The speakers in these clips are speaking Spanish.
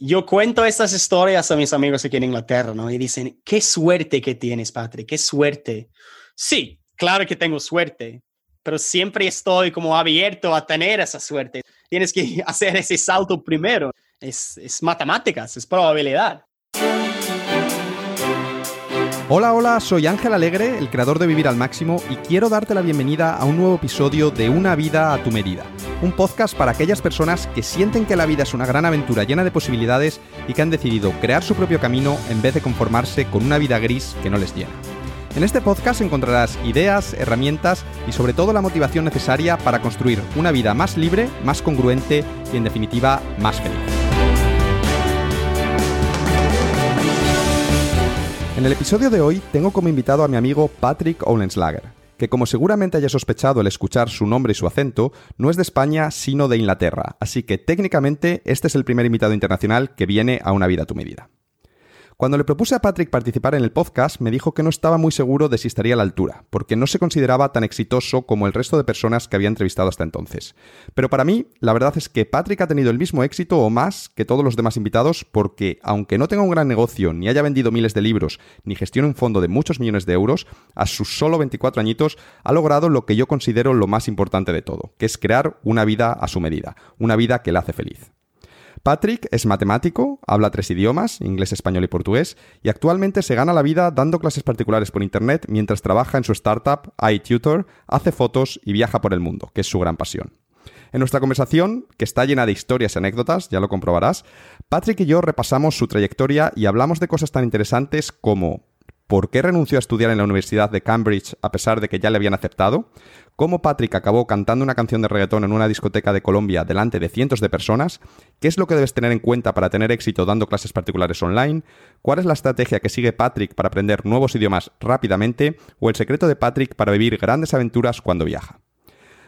yo cuento estas historias a mis amigos aquí en Inglaterra, ¿no? Y dicen, qué suerte que tienes, Patrick, qué suerte. Sí, claro que tengo suerte, pero siempre estoy como abierto a tener esa suerte. Tienes que hacer ese salto primero. Es, es matemáticas, es probabilidad. Hola, hola, soy Ángel Alegre, el creador de Vivir al Máximo, y quiero darte la bienvenida a un nuevo episodio de Una vida a tu medida, un podcast para aquellas personas que sienten que la vida es una gran aventura llena de posibilidades y que han decidido crear su propio camino en vez de conformarse con una vida gris que no les llena. En este podcast encontrarás ideas, herramientas y sobre todo la motivación necesaria para construir una vida más libre, más congruente y en definitiva más feliz. En el episodio de hoy tengo como invitado a mi amigo Patrick Olenslager, que como seguramente haya sospechado al escuchar su nombre y su acento, no es de España sino de Inglaterra, así que técnicamente este es el primer invitado internacional que viene a una vida a tu medida. Cuando le propuse a Patrick participar en el podcast, me dijo que no estaba muy seguro de si estaría a la altura, porque no se consideraba tan exitoso como el resto de personas que había entrevistado hasta entonces. Pero para mí, la verdad es que Patrick ha tenido el mismo éxito o más que todos los demás invitados, porque aunque no tenga un gran negocio, ni haya vendido miles de libros, ni gestione un fondo de muchos millones de euros, a sus solo 24 añitos ha logrado lo que yo considero lo más importante de todo, que es crear una vida a su medida, una vida que le hace feliz. Patrick es matemático, habla tres idiomas, inglés, español y portugués, y actualmente se gana la vida dando clases particulares por Internet mientras trabaja en su startup iTutor, hace fotos y viaja por el mundo, que es su gran pasión. En nuestra conversación, que está llena de historias y anécdotas, ya lo comprobarás, Patrick y yo repasamos su trayectoria y hablamos de cosas tan interesantes como por qué renunció a estudiar en la Universidad de Cambridge a pesar de que ya le habían aceptado, cómo Patrick acabó cantando una canción de reggaetón en una discoteca de Colombia delante de cientos de personas, qué es lo que debes tener en cuenta para tener éxito dando clases particulares online, cuál es la estrategia que sigue Patrick para aprender nuevos idiomas rápidamente o el secreto de Patrick para vivir grandes aventuras cuando viaja.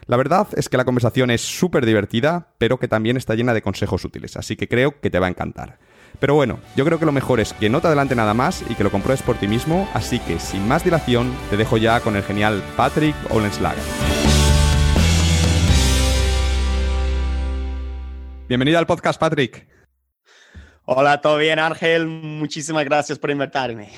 La verdad es que la conversación es súper divertida, pero que también está llena de consejos útiles, así que creo que te va a encantar. Pero bueno, yo creo que lo mejor es que no te adelante nada más y que lo compruebes por ti mismo, así que sin más dilación te dejo ya con el genial Patrick Olenslager. Bienvenido al podcast, Patrick. Hola, ¿todo bien, Ángel? Muchísimas gracias por invitarme.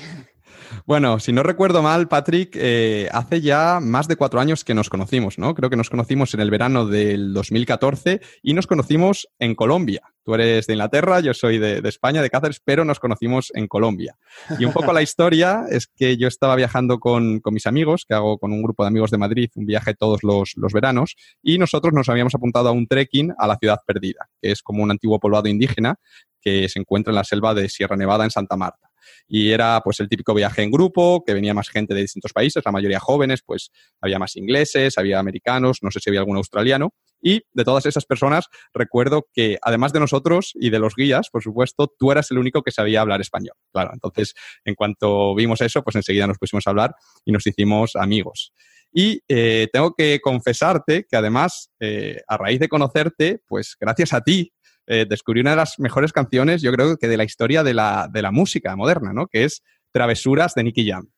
Bueno, si no recuerdo mal, Patrick, eh, hace ya más de cuatro años que nos conocimos, ¿no? Creo que nos conocimos en el verano del 2014 y nos conocimos en Colombia. Tú eres de Inglaterra, yo soy de, España, de Cáceres, pero nos conocimos en Colombia. Y un poco la historia es que yo estaba viajando con, mis amigos, que hago con un grupo de amigos de Madrid, un viaje todos los, los veranos, y nosotros nos habíamos apuntado a un trekking a la ciudad perdida, que es como un antiguo poblado indígena que se encuentra en la selva de Sierra Nevada en Santa Marta y era pues el típico viaje en grupo, que venía más gente de distintos países, la mayoría jóvenes, pues había más ingleses, había americanos, no sé si había algún australiano. Y de todas esas personas, recuerdo que además de nosotros y de los guías, por supuesto, tú eras el único que sabía hablar español. Claro, entonces, en cuanto vimos eso, pues enseguida nos pusimos a hablar y nos hicimos amigos. Y eh, tengo que confesarte que además, eh, a raíz de conocerte, pues gracias a ti, eh, descubrí una de las mejores canciones, yo creo que de la historia de la, de la música moderna, ¿no? Que es Travesuras de Nicky Jam.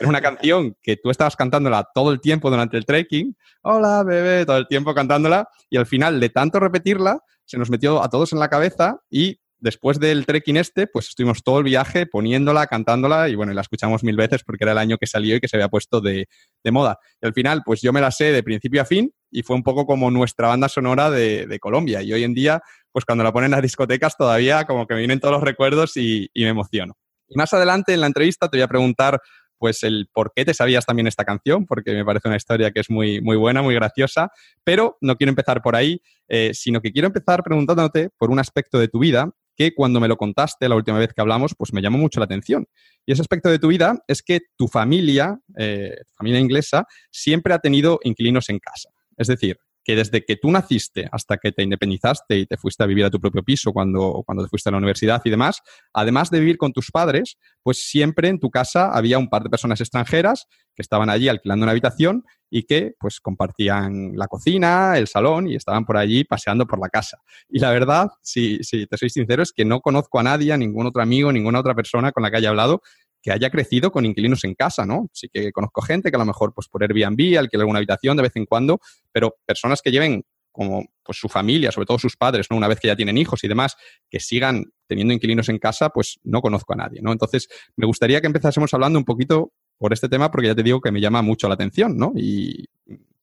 Es una canción que tú estabas cantándola todo el tiempo durante el trekking. Hola, bebé, todo el tiempo cantándola. Y al final, de tanto repetirla, se nos metió a todos en la cabeza y después del trekking este, pues estuvimos todo el viaje poniéndola, cantándola y bueno, la escuchamos mil veces porque era el año que salió y que se había puesto de, moda. Y al final, pues yo me la sé de principio a fin y fue un poco como nuestra banda sonora de, Colombia. Y hoy en día, pues cuando la ponen en las discotecas todavía como que me vienen todos los recuerdos y, me emociono. Y más adelante en la entrevista te voy a preguntar pues el por qué te sabías también esta canción, porque me parece una historia que es muy, muy buena, muy graciosa, pero no quiero empezar por ahí, eh, sino que quiero empezar preguntándote por un aspecto de tu vida que cuando me lo contaste la última vez que hablamos, pues me llamó mucho la atención. Y ese aspecto de tu vida es que tu familia, eh, familia inglesa, siempre ha tenido inquilinos en casa. Es decir, que desde que tú naciste hasta que te independizaste y te fuiste a vivir a tu propio piso cuando, cuando te fuiste a la universidad y demás, además de vivir con tus padres, pues siempre en tu casa había un par de personas extranjeras que estaban allí alquilando una habitación y que pues compartían la cocina, el salón y estaban por allí paseando por la casa. Y la verdad, si, si te soy sincero, es que no conozco a nadie, a ningún otro amigo, ninguna otra persona con la que haya hablado que haya crecido con inquilinos en casa, ¿no? Sí que conozco gente que a lo mejor pues por Airbnb alquila alguna habitación de vez en cuando, pero personas que lleven como pues su familia, sobre todo sus padres, ¿no? Una vez que ya tienen hijos y demás, que sigan teniendo inquilinos en casa, pues no conozco a nadie, ¿no? Entonces, me gustaría que empezásemos hablando un poquito por este tema, porque ya te digo que me llama mucho la atención, ¿no? Y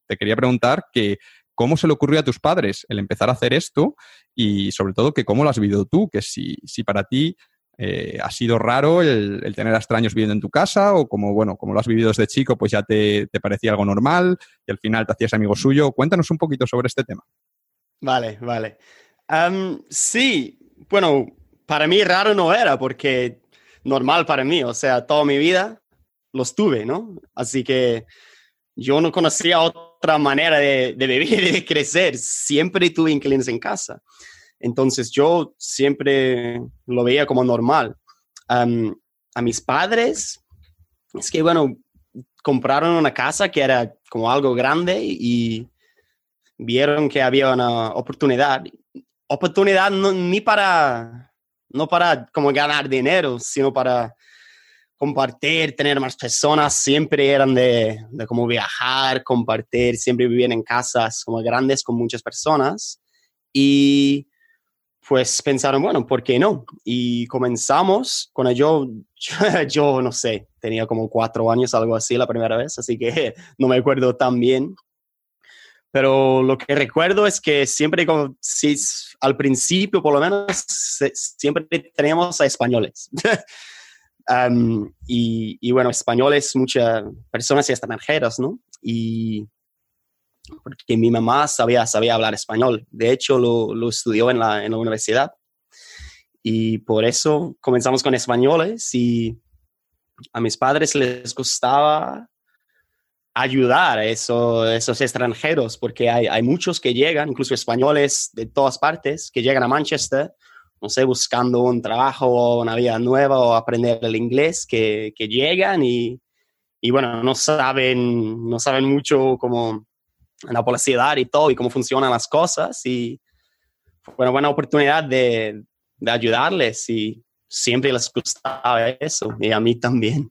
te quería preguntar que cómo se le ocurrió a tus padres el empezar a hacer esto y sobre todo que cómo lo has vivido tú, que si, si para ti eh, ha sido raro el, tener a extraños viviendo en tu casa o como, bueno, como lo has vivido desde chico, pues ya te, parecía algo normal y al final te hacías amigo suyo. Cuéntanos un poquito sobre este tema. Vale, vale. sí, bueno, para mí raro no era porque normal para mí, o sea, toda mi vida los tuve, ¿no? Así que yo no conocía otra manera de, de vivir y de crecer. Siempre tuve inquilinos en casa. Entonces yo siempre lo veía como normal. a mis padres, es que, bueno, compraron una casa que era como algo grande y vieron que había una oportunidad. Oportunidad no, ni para, no para como ganar dinero, sino para compartir, tener más personas, siempre eran de, de como viajar, compartir, siempre vivían en casas como grandes con muchas personas. Y pues pensaron, bueno, ¿por qué no? Y comenzamos con yo, yo, no sé, tenía como cuatro años, algo así la primera vez, así que no me acuerdo tan bien. Pero lo que recuerdo es que siempre, como, si, al principio por lo menos, siempre teníamos a españoles. y, y, bueno, españoles, muchas personas extranjeras, ¿no? Y porque mi mamá sabía, sabía hablar español. De hecho, lo, lo estudió en la, en la, universidad. Y por eso comenzamos con españoles y a mis padres les gustaba ayudar a esos extranjeros, porque hay, hay, muchos que llegan, incluso españoles de todas partes, que llegan a Manchester, no sé, buscando un trabajo o una vida nueva o aprender el inglés, que, que llegan y, y, bueno, no saben, no saben mucho cómo la publicidad y todo y cómo funcionan las cosas y fue una buena oportunidad de, de ayudarles y siempre les gustaba eso y a mí también.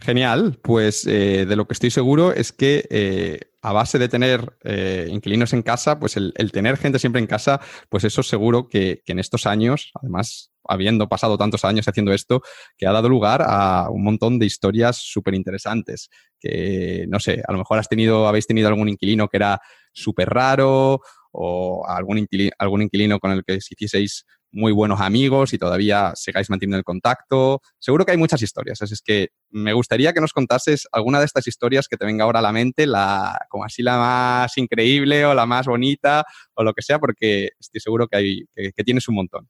Genial, pues eh, de lo que estoy seguro es que eh, a base de tener eh, inquilinos en casa, pues el, tener gente siempre en casa, pues eso seguro que, que, en estos años, además habiendo pasado tantos años haciendo esto, que ha dado lugar a un montón de historias súper interesantes. Que no sé, a lo mejor has tenido, habéis tenido algún inquilino que era súper raro o algún inquilino, algún inquilino con el que os hicieseis muy buenos amigos y todavía sigáis manteniendo el contacto. Seguro que hay muchas historias, así es que me gustaría que nos contases alguna de estas historias que te venga ahora a la mente, la como así la más increíble o la más bonita o lo que sea, porque estoy seguro que, hay, que, tienes un montón.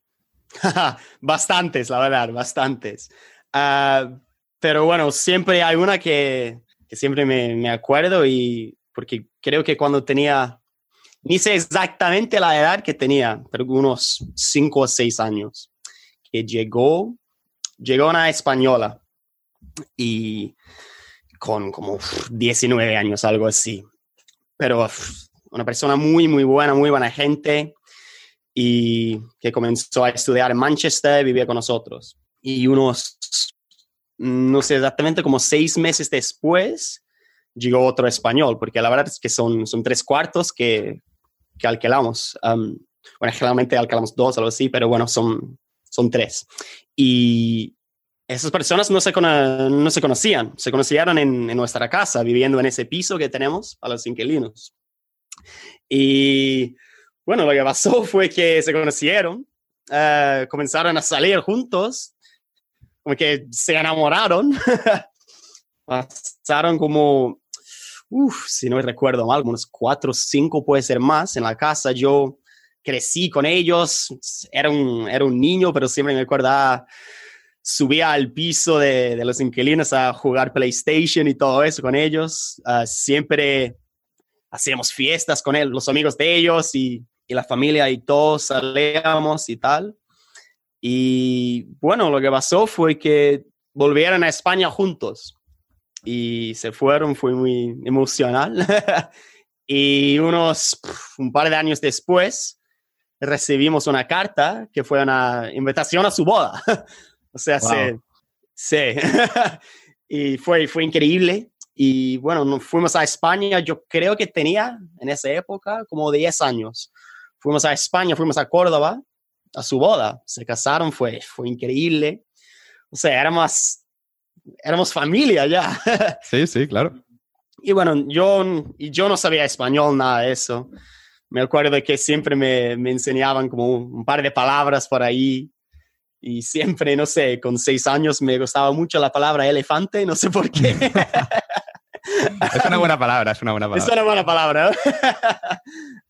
bastantes, la verdad, bastantes. Ah, pero bueno, siempre hay una que, que siempre me, me acuerdo y porque creo que cuando tenía ni sé exactamente la edad que tenía, pero unos cinco o seis años, que llegó, llegó una española y con como 19 años, algo así. Pero una persona muy, muy buena, muy buena gente y que comenzó a estudiar en Manchester, vivía con nosotros. Y unos, no sé exactamente, como seis meses después, llegó otro español, porque la verdad es que son, son tres cuartos que que alquilamos. bueno, generalmente alquilamos dos, algo así, pero bueno, son, son tres. Y esas personas no se, no se conocían, se conocieron en, nuestra casa, viviendo en ese piso que tenemos a los inquilinos. Y bueno, lo que pasó fue que se conocieron, uh, comenzaron a salir juntos, como que se enamoraron, pasaron como Uf, si no recuerdo mal, unos cuatro o cinco puede ser más en la casa. Yo crecí con ellos, era un, era un niño, pero siempre me acordaba, subía al piso de, de, los inquilinos a jugar PlayStation y todo eso con ellos. Uh, siempre hacíamos fiestas con él, los amigos de ellos y, y la familia y todos salíamos y tal. Y bueno, lo que pasó fue que volvieron a España juntos y se fueron, fue muy emocional. y unos, un par de años después, recibimos una carta que fue una invitación a su boda. o sea, sí. y fue, fue increíble. Y bueno, nos fuimos a España, yo creo que tenía en esa época como 10 años. Fuimos a España, fuimos a Córdoba a su boda. Se casaron, fue, fue increíble. O sea, éramos, éramos familia ya. Sí, sí, claro. Y bueno, yo, yo no sabía español, nada de eso. Me acuerdo de que siempre me, me enseñaban como un par de palabras por ahí. Y siempre, no sé, con seis años me gustaba mucho la palabra elefante, no sé por qué. es una buena palabra, es una buena palabra. Es una buena palabra.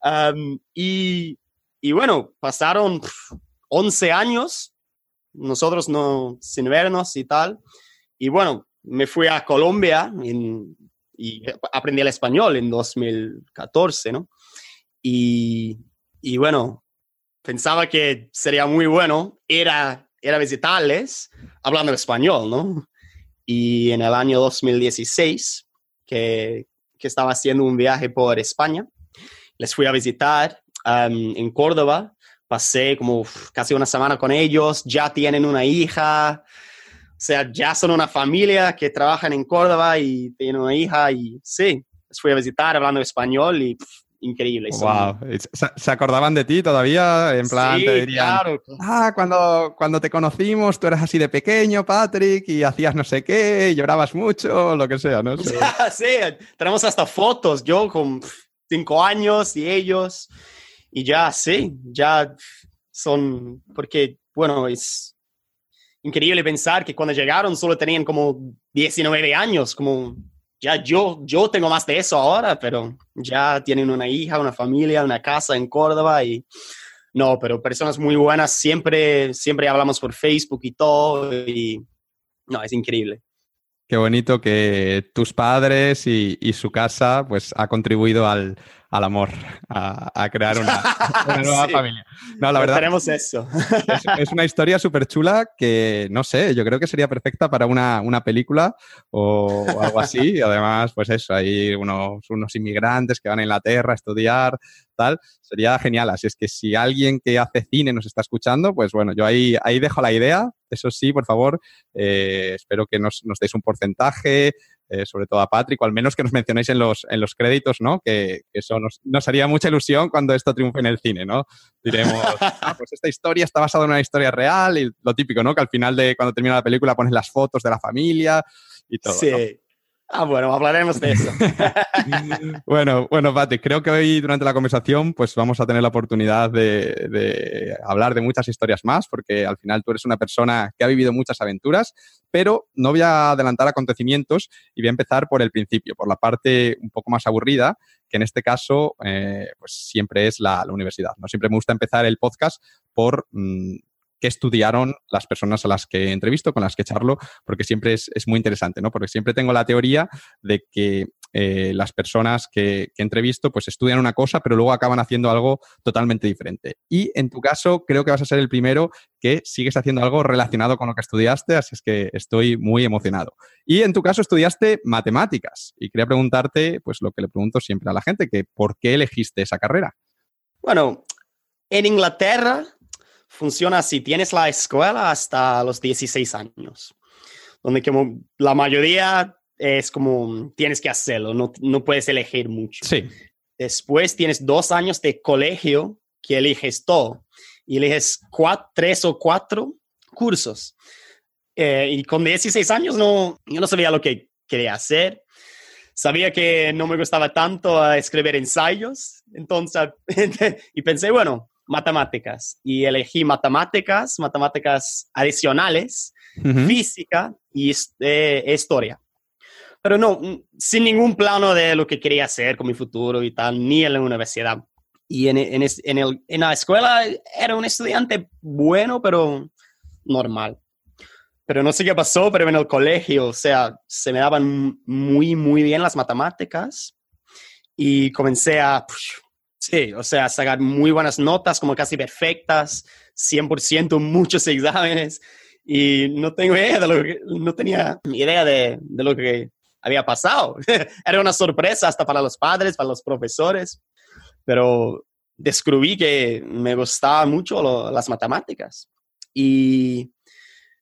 um, y, y, bueno, pasaron 11 años, nosotros no, sin vernos y tal. Y bueno, me fui a Colombia y aprendí el español en 2014, ¿no? Y, y bueno, pensaba que sería muy bueno era era visitarles hablando español, ¿no? Y en el año 2016, que, que estaba haciendo un viaje por España, les fui a visitar um, en Córdoba, pasé como casi una semana con ellos, ya tienen una hija, o sea, ya son una familia que trabajan en Córdoba y tienen una hija y sí, les fui a visitar hablando español y increíble. Wow. ¿Se, acordaban de ti todavía? En plan, te dirían, claro. ah, cuando, cuando te conocimos tú eras así de pequeño, Patrick, y hacías no sé qué, llorabas mucho, lo que sea, ¿no? sí, tenemos hasta fotos, yo con cinco años y ellos, y ya, sí, ya son, porque, bueno, es increíble pensar que cuando llegaron solo tenían como 19 años, como ya yo, yo tengo más de eso ahora, pero ya tienen una hija, una familia, una casa en Córdoba y no, pero personas muy buenas, siempre, siempre hablamos por Facebook y todo y no, es increíble. Qué bonito que tus padres y su casa pues ha contribuido al, al amor, a, crear una, nueva familia. No, la verdad. Tenemos eso. Es, una historia súper chula que, no sé, yo creo que sería perfecta para una, película o, algo así. además, pues eso, hay unos, unos inmigrantes que van a Inglaterra a estudiar, tal. Sería genial. Así es que si alguien que hace cine nos está escuchando, pues bueno, yo ahí, ahí dejo la idea. Eso sí, por favor, eh, espero que nos, nos deis un porcentaje, eh, sobre todo a Patrick, o al menos que nos mencionéis en los, en los créditos, ¿no? Que, eso nos, nos, haría mucha ilusión cuando esto triunfe en el cine, ¿no? Diremos, ah, pues esta historia está basada en una historia real y lo típico, ¿no? Que al final de cuando termina la película pones las fotos de la familia y todo. Sí. Ah, bueno, hablaremos de eso. bueno, bueno, Pati, creo que hoy durante la conversación pues vamos a tener la oportunidad de, hablar de muchas historias más, porque al final tú eres una persona que ha vivido muchas aventuras, pero no voy a adelantar acontecimientos y voy a empezar por el principio, por la parte un poco más aburrida, que en este caso eh, pues siempre es la, universidad. ¿no? Siempre me gusta empezar el podcast por mm, qué estudiaron las personas a las que entrevisto, con las que charlo, porque siempre es, muy interesante, ¿no? Porque siempre tengo la teoría de que eh, las personas que, que, entrevisto pues estudian una cosa, pero luego acaban haciendo algo totalmente diferente. Y en tu caso, creo que vas a ser el primero que sigues haciendo algo relacionado con lo que estudiaste, así es que estoy muy emocionado. Y en tu caso estudiaste matemáticas y quería preguntarte, pues lo que le pregunto siempre a la gente, que ¿por qué elegiste esa carrera? Bueno, en Inglaterra funciona así, tienes la escuela hasta los 16 años, donde como la mayoría es como tienes que hacerlo, no, no puedes elegir mucho. Sí. Después tienes dos años de colegio que eliges todo y eliges tres o cuatro cursos. Eh, y con 16 años no, yo no sabía lo que quería hacer. Sabía que no me gustaba tanto escribir ensayos, entonces, y pensé, bueno, matemáticas y elegí matemáticas, matemáticas adicionales, física y eh, historia. Pero no, sin ningún plano de lo que quería hacer con mi futuro y tal, ni en la universidad. Y en, en, en, el, en la escuela era un estudiante bueno, pero normal. Pero no sé qué pasó, pero en el colegio, o sea, se me daban muy, muy bien las matemáticas y comencé a Sí, o sea, sacar muy buenas notas, como casi perfectas, 100%, muchos exámenes, y no tengo idea de lo que, no tenía idea de, de lo que había pasado. Era una sorpresa hasta para los padres, para los profesores, pero descubrí que me gustaban mucho las matemáticas. Y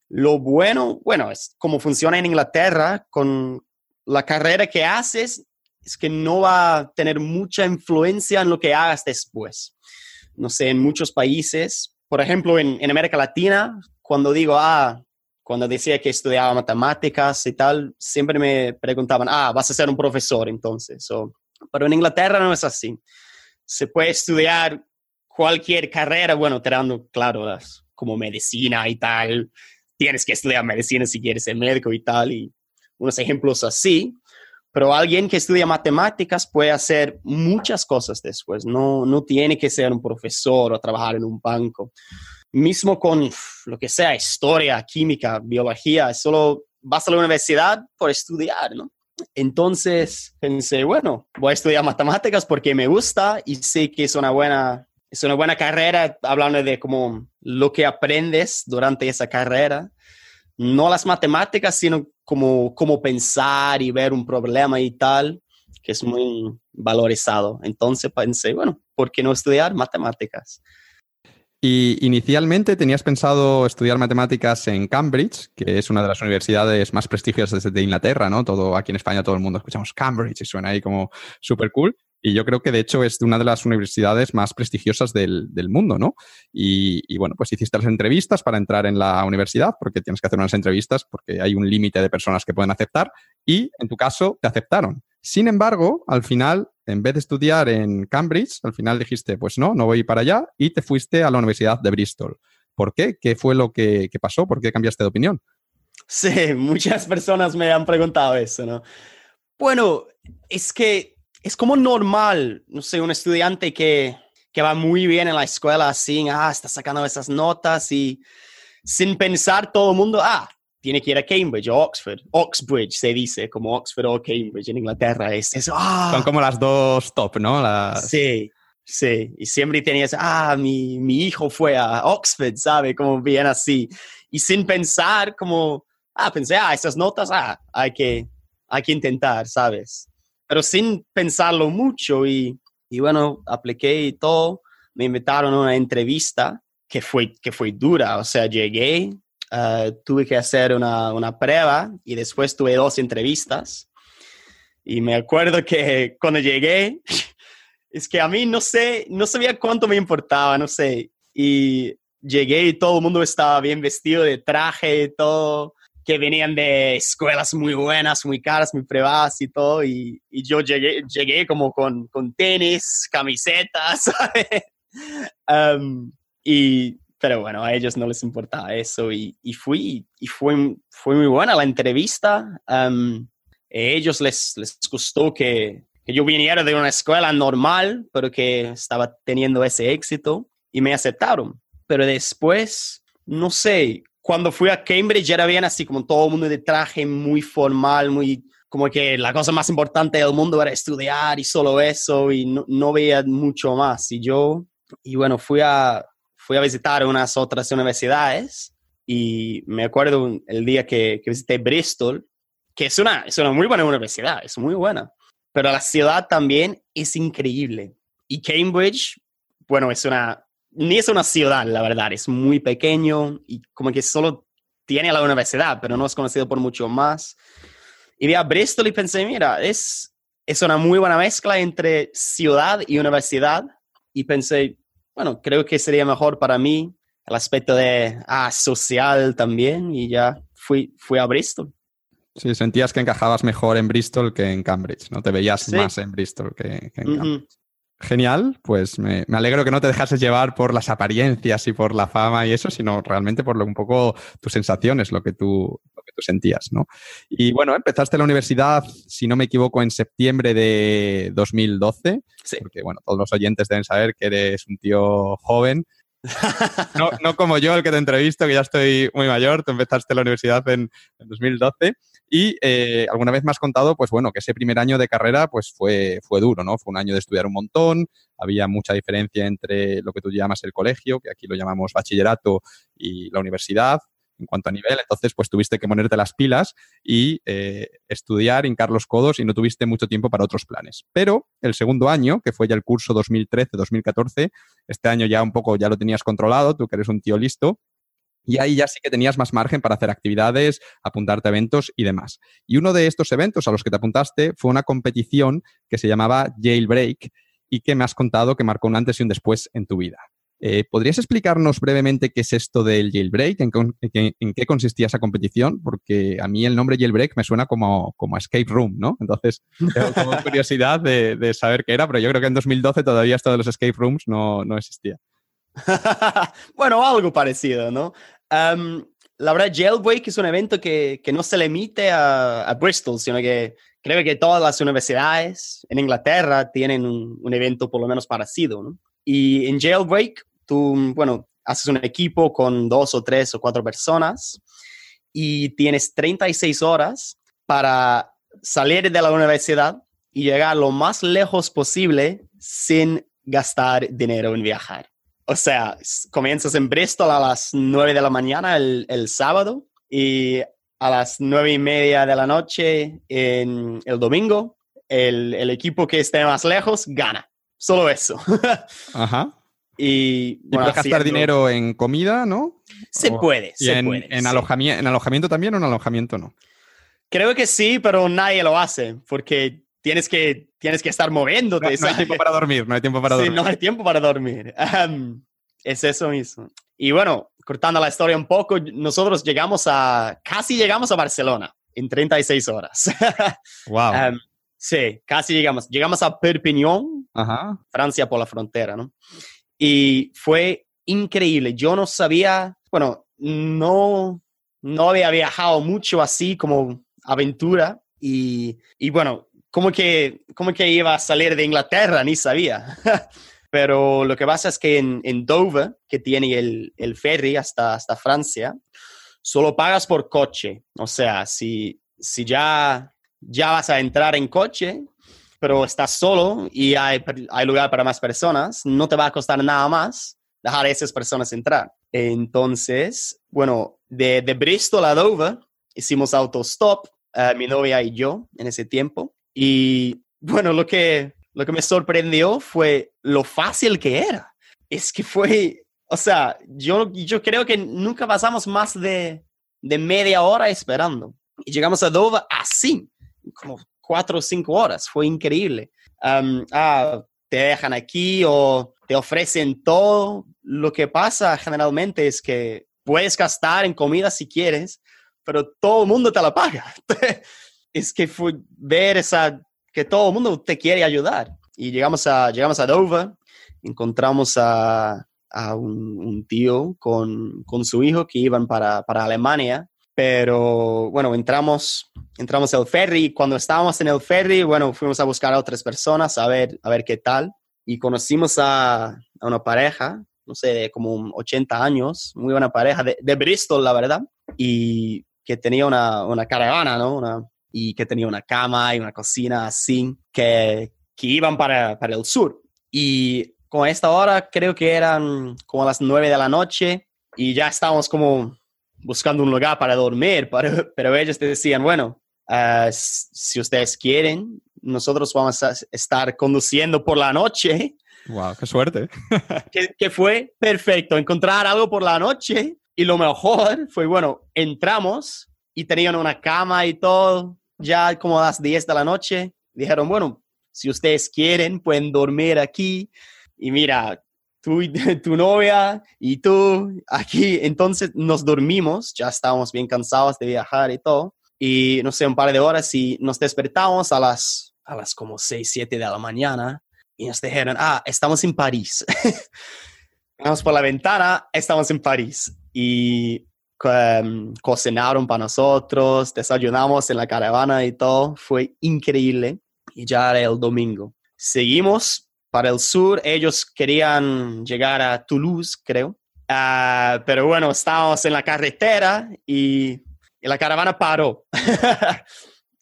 lo bueno, bueno, es como funciona en Inglaterra, con la carrera que haces, es que no va a tener mucha influencia en lo que hagas después. No sé, en muchos países por ejemplo, en, en América Latina, cuando digo, ah, cuando decía que estudiaba matemáticas y tal, siempre me preguntaban, ah, vas a ser un profesor entonces. pero en Inglaterra no es así. Se puede estudiar cualquier carrera, bueno, tirando, claro, las, como medicina y tal. Tienes que estudiar medicina si quieres ser médico y tal, y unos ejemplos así. Pero alguien que estudia matemáticas puede hacer muchas cosas después. No, no tiene que ser un profesor o trabajar en un banco mismo con lo que sea, historia, química, biología, solo vas a la universidad por estudiar, ¿no? Entonces pensé, bueno, voy a estudiar matemáticas porque me gusta y sé que es una buena, es una buena carrera, hablando de como lo que aprendes durante esa carrera. No las matemáticas, sino como, como pensar y ver un problema y tal, que es muy valorizado. Entonces pensé, bueno, ¿por qué no estudiar matemáticas? Y inicialmente tenías pensado estudiar matemáticas en Cambridge, que es una de las universidades más prestigiosas de Inglaterra, ¿no? Todo aquí en España todo el mundo escuchamos Cambridge y suena ahí como súper cool. Y yo creo que de hecho es una de las universidades más prestigiosas del, mundo, ¿no? Y, bueno, pues hiciste las entrevistas para entrar en la universidad, porque tienes que hacer unas entrevistas porque hay un límite de personas que pueden aceptar, y en tu caso te aceptaron. Sin embargo, al final en vez de estudiar en Cambridge, al final dijiste, pues no, no voy para allá y te fuiste a la Universidad de Bristol. ¿Por qué? ¿Qué fue lo que, pasó? ¿Por qué cambiaste de opinión? Sí, muchas personas me han preguntado eso, ¿no? Bueno, es que es como normal, no sé, un estudiante que, que va muy bien en la escuela, así, ah, está sacando esas notas y sin pensar todo el mundo, ah, tiene que ir a Cambridge o Oxford. Oxbridge se dice, como Oxford o Cambridge en Inglaterra. Es eso. ¡ah! Son como las dos top, ¿no? Sí, sí. Y siempre tenías, ah, mi, mi hijo fue a Oxford, ¿sabe? Como bien así. Y sin pensar, como, ah, pensé, ah, esas notas, ah, hay que, hay que intentar, ¿sabes? Pero sin pensarlo mucho y, y bueno, apliqué y todo. Me invitaron a una entrevista que fue, que fue dura. O sea, llegué, Ah, tuve que hacer una, una, prueba y después tuve dos entrevistas. Y me acuerdo que cuando llegué, es que a mí no sé, no sabía cuánto me importaba, no sé. Y llegué y todo el mundo estaba bien vestido de traje y todo, que venían de escuelas muy buenas, muy caras, muy privadas y todo. Y, y yo llegué, llegué como con, con tenis, camisetas, ¿sabes? Um, y pero bueno, a ellos no les importaba eso y, y fui, y fue, fue muy buena la entrevista. Um, a ellos les, les gustó que, que, yo viniera de una escuela normal, pero que estaba teniendo ese éxito y me aceptaron. Pero después, no sé, cuando fui a Cambridge era bien así como todo el mundo de traje muy formal, muy como que la cosa más importante del mundo era estudiar y solo eso y no, no veía mucho más. Y yo, y bueno, fui a, fui a visitar unas otras universidades y me acuerdo el día que, visité Bristol, que es una, es una muy buena universidad, es muy buena, pero la ciudad también es increíble. Y Cambridge, bueno, es una, ni es una ciudad, la verdad, es muy pequeño y como que solo tiene la universidad, pero no es conocido por mucho más. Y vi a Bristol y pensé, mira, es, es una muy buena mezcla entre ciudad y universidad. Y pensé, bueno, creo que sería mejor para mí el aspecto de ah, social también y ya fui, fui a Bristol. Sí, sentías que encajabas mejor en Bristol que en Cambridge, ¿no? Te veías más en Bristol que, en Cambridge. Genial, pues me, alegro que no te dejases llevar por las apariencias y por la fama y eso, sino realmente por lo, un poco tus sensaciones, lo que tú, lo que tú sentías, ¿no? Y bueno, empezaste la universidad, si no me equivoco, en septiembre de 2012, sí. porque bueno, todos los oyentes deben saber que eres un tío joven, no, no, como yo, el que te entrevisto, que ya estoy muy mayor, tú empezaste la universidad en, en 2012 y eh, alguna vez me has contado, pues bueno, que ese primer año de carrera pues fue, fue duro, ¿no? Fue un año de estudiar un montón, había mucha diferencia entre lo que tú llamas el colegio, que aquí lo llamamos bachillerato, y la universidad en cuanto a nivel, entonces pues tuviste que ponerte las pilas y eh, estudiar, hincar los codos y no tuviste mucho tiempo para otros planes. Pero el segundo año, que fue ya el curso 2013-2014, este año ya un poco ya lo tenías controlado, tú que eres un tío listo, y ahí ya sí que tenías más margen para hacer actividades, apuntarte a eventos y demás. Y uno de estos eventos a los que te apuntaste fue una competición que se llamaba Jailbreak y que me has contado que marcó un antes y un después en tu vida. Eh, ¿Podrías explicarnos brevemente qué es esto del jailbreak? ¿En, qué consistía esa competición? Porque a mí el nombre jailbreak me suena como, como escape room, ¿no? Entonces, tengo curiosidad de, saber qué era, pero yo creo que en 2012 todavía esto de los escape rooms no, no existía. bueno, algo parecido, ¿no? La verdad, Jailbreak es un evento que, que no se limite a, a, Bristol, sino que creo que todas las universidades en Inglaterra tienen un, evento por lo menos parecido, ¿no? Y en Jailbreak, tú, bueno, haces un equipo con dos o tres o cuatro personas y tienes 36 horas para salir de la universidad y llegar lo más lejos posible sin gastar dinero en viajar. O sea, comienzas en Bristol a las 9 de la mañana el, el sábado y a las nueve y media de la noche en el domingo, el, el, equipo que esté más lejos gana. Solo eso. Ajá. Y, bueno, puedes gastar dinero en comida, ¿no? Se puede, se en, puede. En, alojamiento, ¿En alojamiento también o en alojamiento no? Creo que sí, pero nadie lo hace porque tienes que, tienes que estar moviéndote. No, hay tiempo para dormir, no hay tiempo para dormir. Sí, no hay tiempo para dormir. es eso mismo. Y bueno, cortando la historia un poco, nosotros llegamos a, casi llegamos a Barcelona en 36 horas. wow. sí, casi llegamos. Llegamos a Perpignan, Francia por la frontera, ¿no? Y fue increíble. Yo no sabía, bueno, no, no había viajado mucho así como aventura y, y bueno, como que, como que iba a salir de Inglaterra, ni sabía. Pero lo que pasa es que en, en Dover, que tiene el, el, ferry hasta, hasta Francia, solo pagas por coche. O sea, si, si ya, ya vas a entrar en coche, pero estás solo y hay, hay lugar para más personas, no te va a costar nada más dejar a esas personas entrar. Entonces, bueno, de, de Bristol a Dover hicimos autostop, uh, mi novia y yo en ese tiempo. Y bueno, lo que, lo que me sorprendió fue lo fácil que era. Es que fue, o sea, yo, yo creo que nunca pasamos más de, de media hora esperando. Y llegamos a Dover así, como cuatro o cinco horas. Fue increíble. ah, te dejan aquí o te ofrecen todo. Lo que pasa generalmente es que puedes gastar en comida si quieres, pero todo el mundo te la paga. es que fue ver esa, que todo el mundo te quiere ayudar. Y llegamos a, llegamos a Dover, encontramos a, a un, tío con, con, su hijo que iban para, para Alemania, pero bueno, entramos, entramos al ferry cuando estábamos en el ferry, bueno, fuimos a buscar a otras personas a ver, a ver qué tal y conocimos a, a una pareja, no sé, de como 80 años, muy buena pareja, de, de Bristol, la verdad, y que tenía una, una caravana, ¿no? Una, y que tenía una cama y una cocina así, que, que iban para, para el sur. Y con esta hora creo que eran como las nueve de la noche y ya estábamos como buscando un lugar para dormir, pero, pero ellos decían, bueno, uh, si ustedes quieren, nosotros vamos a estar conduciendo por la noche. ¡Wow! ¡Qué suerte! que, que, fue perfecto, encontrar algo por la noche. Y lo mejor fue, bueno, entramos y tenían una cama y todo, ya como a las 10 de la noche. Dijeron, bueno, si ustedes quieren, pueden dormir aquí. Y mira, tú y tu novia y tú aquí. Entonces nos dormimos, ya estábamos bien cansados de viajar y todo. Y no sé, un par de horas y nos despertamos a las, a las como 6, 7 de la mañana y nos dijeron, ah, estamos en París. Vamos por la ventana, estamos en París. Y um, cocinaron para nosotros, desayunamos en la caravana y todo. Fue increíble. Y ya era el domingo. Seguimos para el sur. Ellos querían llegar a Toulouse, creo. Uh, pero bueno, estábamos en la carretera y, y la caravana paró.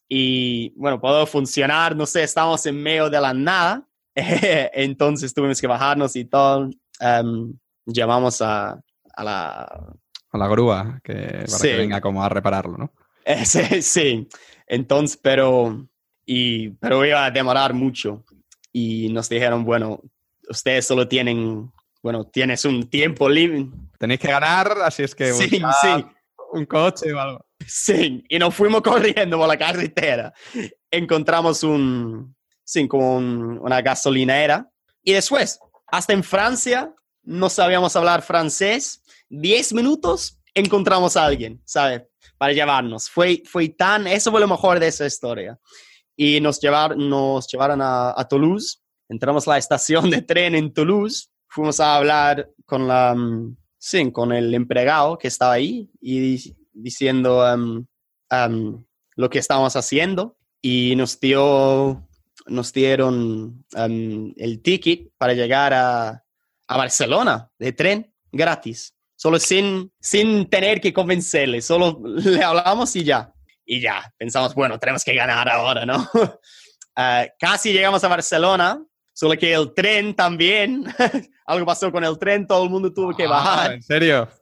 y bueno, pudo funcionar, no sé, estábamos en medio de la nada. Entonces tuvimos que bajarnos y todo. Um, llamamos a, a la a la grúa que, para sí. que venga como a repararlo, ¿no? Sí, sí. Entonces, pero, y, pero iba a demorar mucho. Y nos dijeron, bueno, ustedes solo tienen, bueno, tienes un tiempo libre. Tenéis que ganar, así es que sí, sí. un coche o algo. Sí, y nos fuimos corriendo por la carretera. Encontramos un, sí, como un, una gasolinera. Y después, hasta en Francia, no sabíamos hablar francés, 10 minutos encontramos a alguien, ¿sabes? Para llevarnos. Fue, fue tan, eso fue lo mejor de esa historia. Y nos, llevar, nos llevaron a, Toulouse, entramos a la estación de tren en Toulouse, fuimos a hablar con la, mm, sí, con el empleado que estaba ahí y diciendo um, um, lo que estábamos haciendo y nos dio, nos dieron um, el ticket para llegar a, a Barcelona de tren gratis, solo sin, sin tener que convencerle, solo le hablamos y ya. Y ya, pensamos, bueno, tenemos que ganar ahora, ¿no? Uh, casi llegamos a Barcelona, solo que el tren también, algo pasó con el tren, todo el mundo tuvo que ah, bajar. ¿En serio?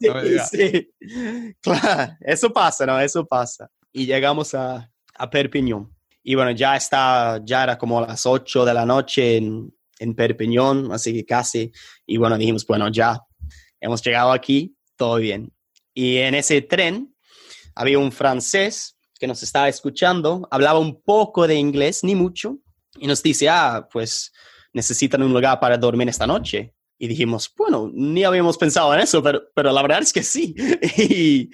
Sí, sí, claro, eso pasa, ¿no? Eso pasa. Y llegamos a, a Perpiñón. Y bueno, ya está, ya era como las 8 de la noche en, en Perpiñón, así que casi. Y bueno, dijimos, bueno, ya hemos llegado aquí, todo bien. Y en ese tren había un francés que nos estaba escuchando, hablaba un poco de inglés, ni mucho, y nos dice, ah, pues necesitan un lugar para dormir esta noche. Y dijimos, bueno, ni habíamos pensado en eso, pero, pero la verdad es que sí. y,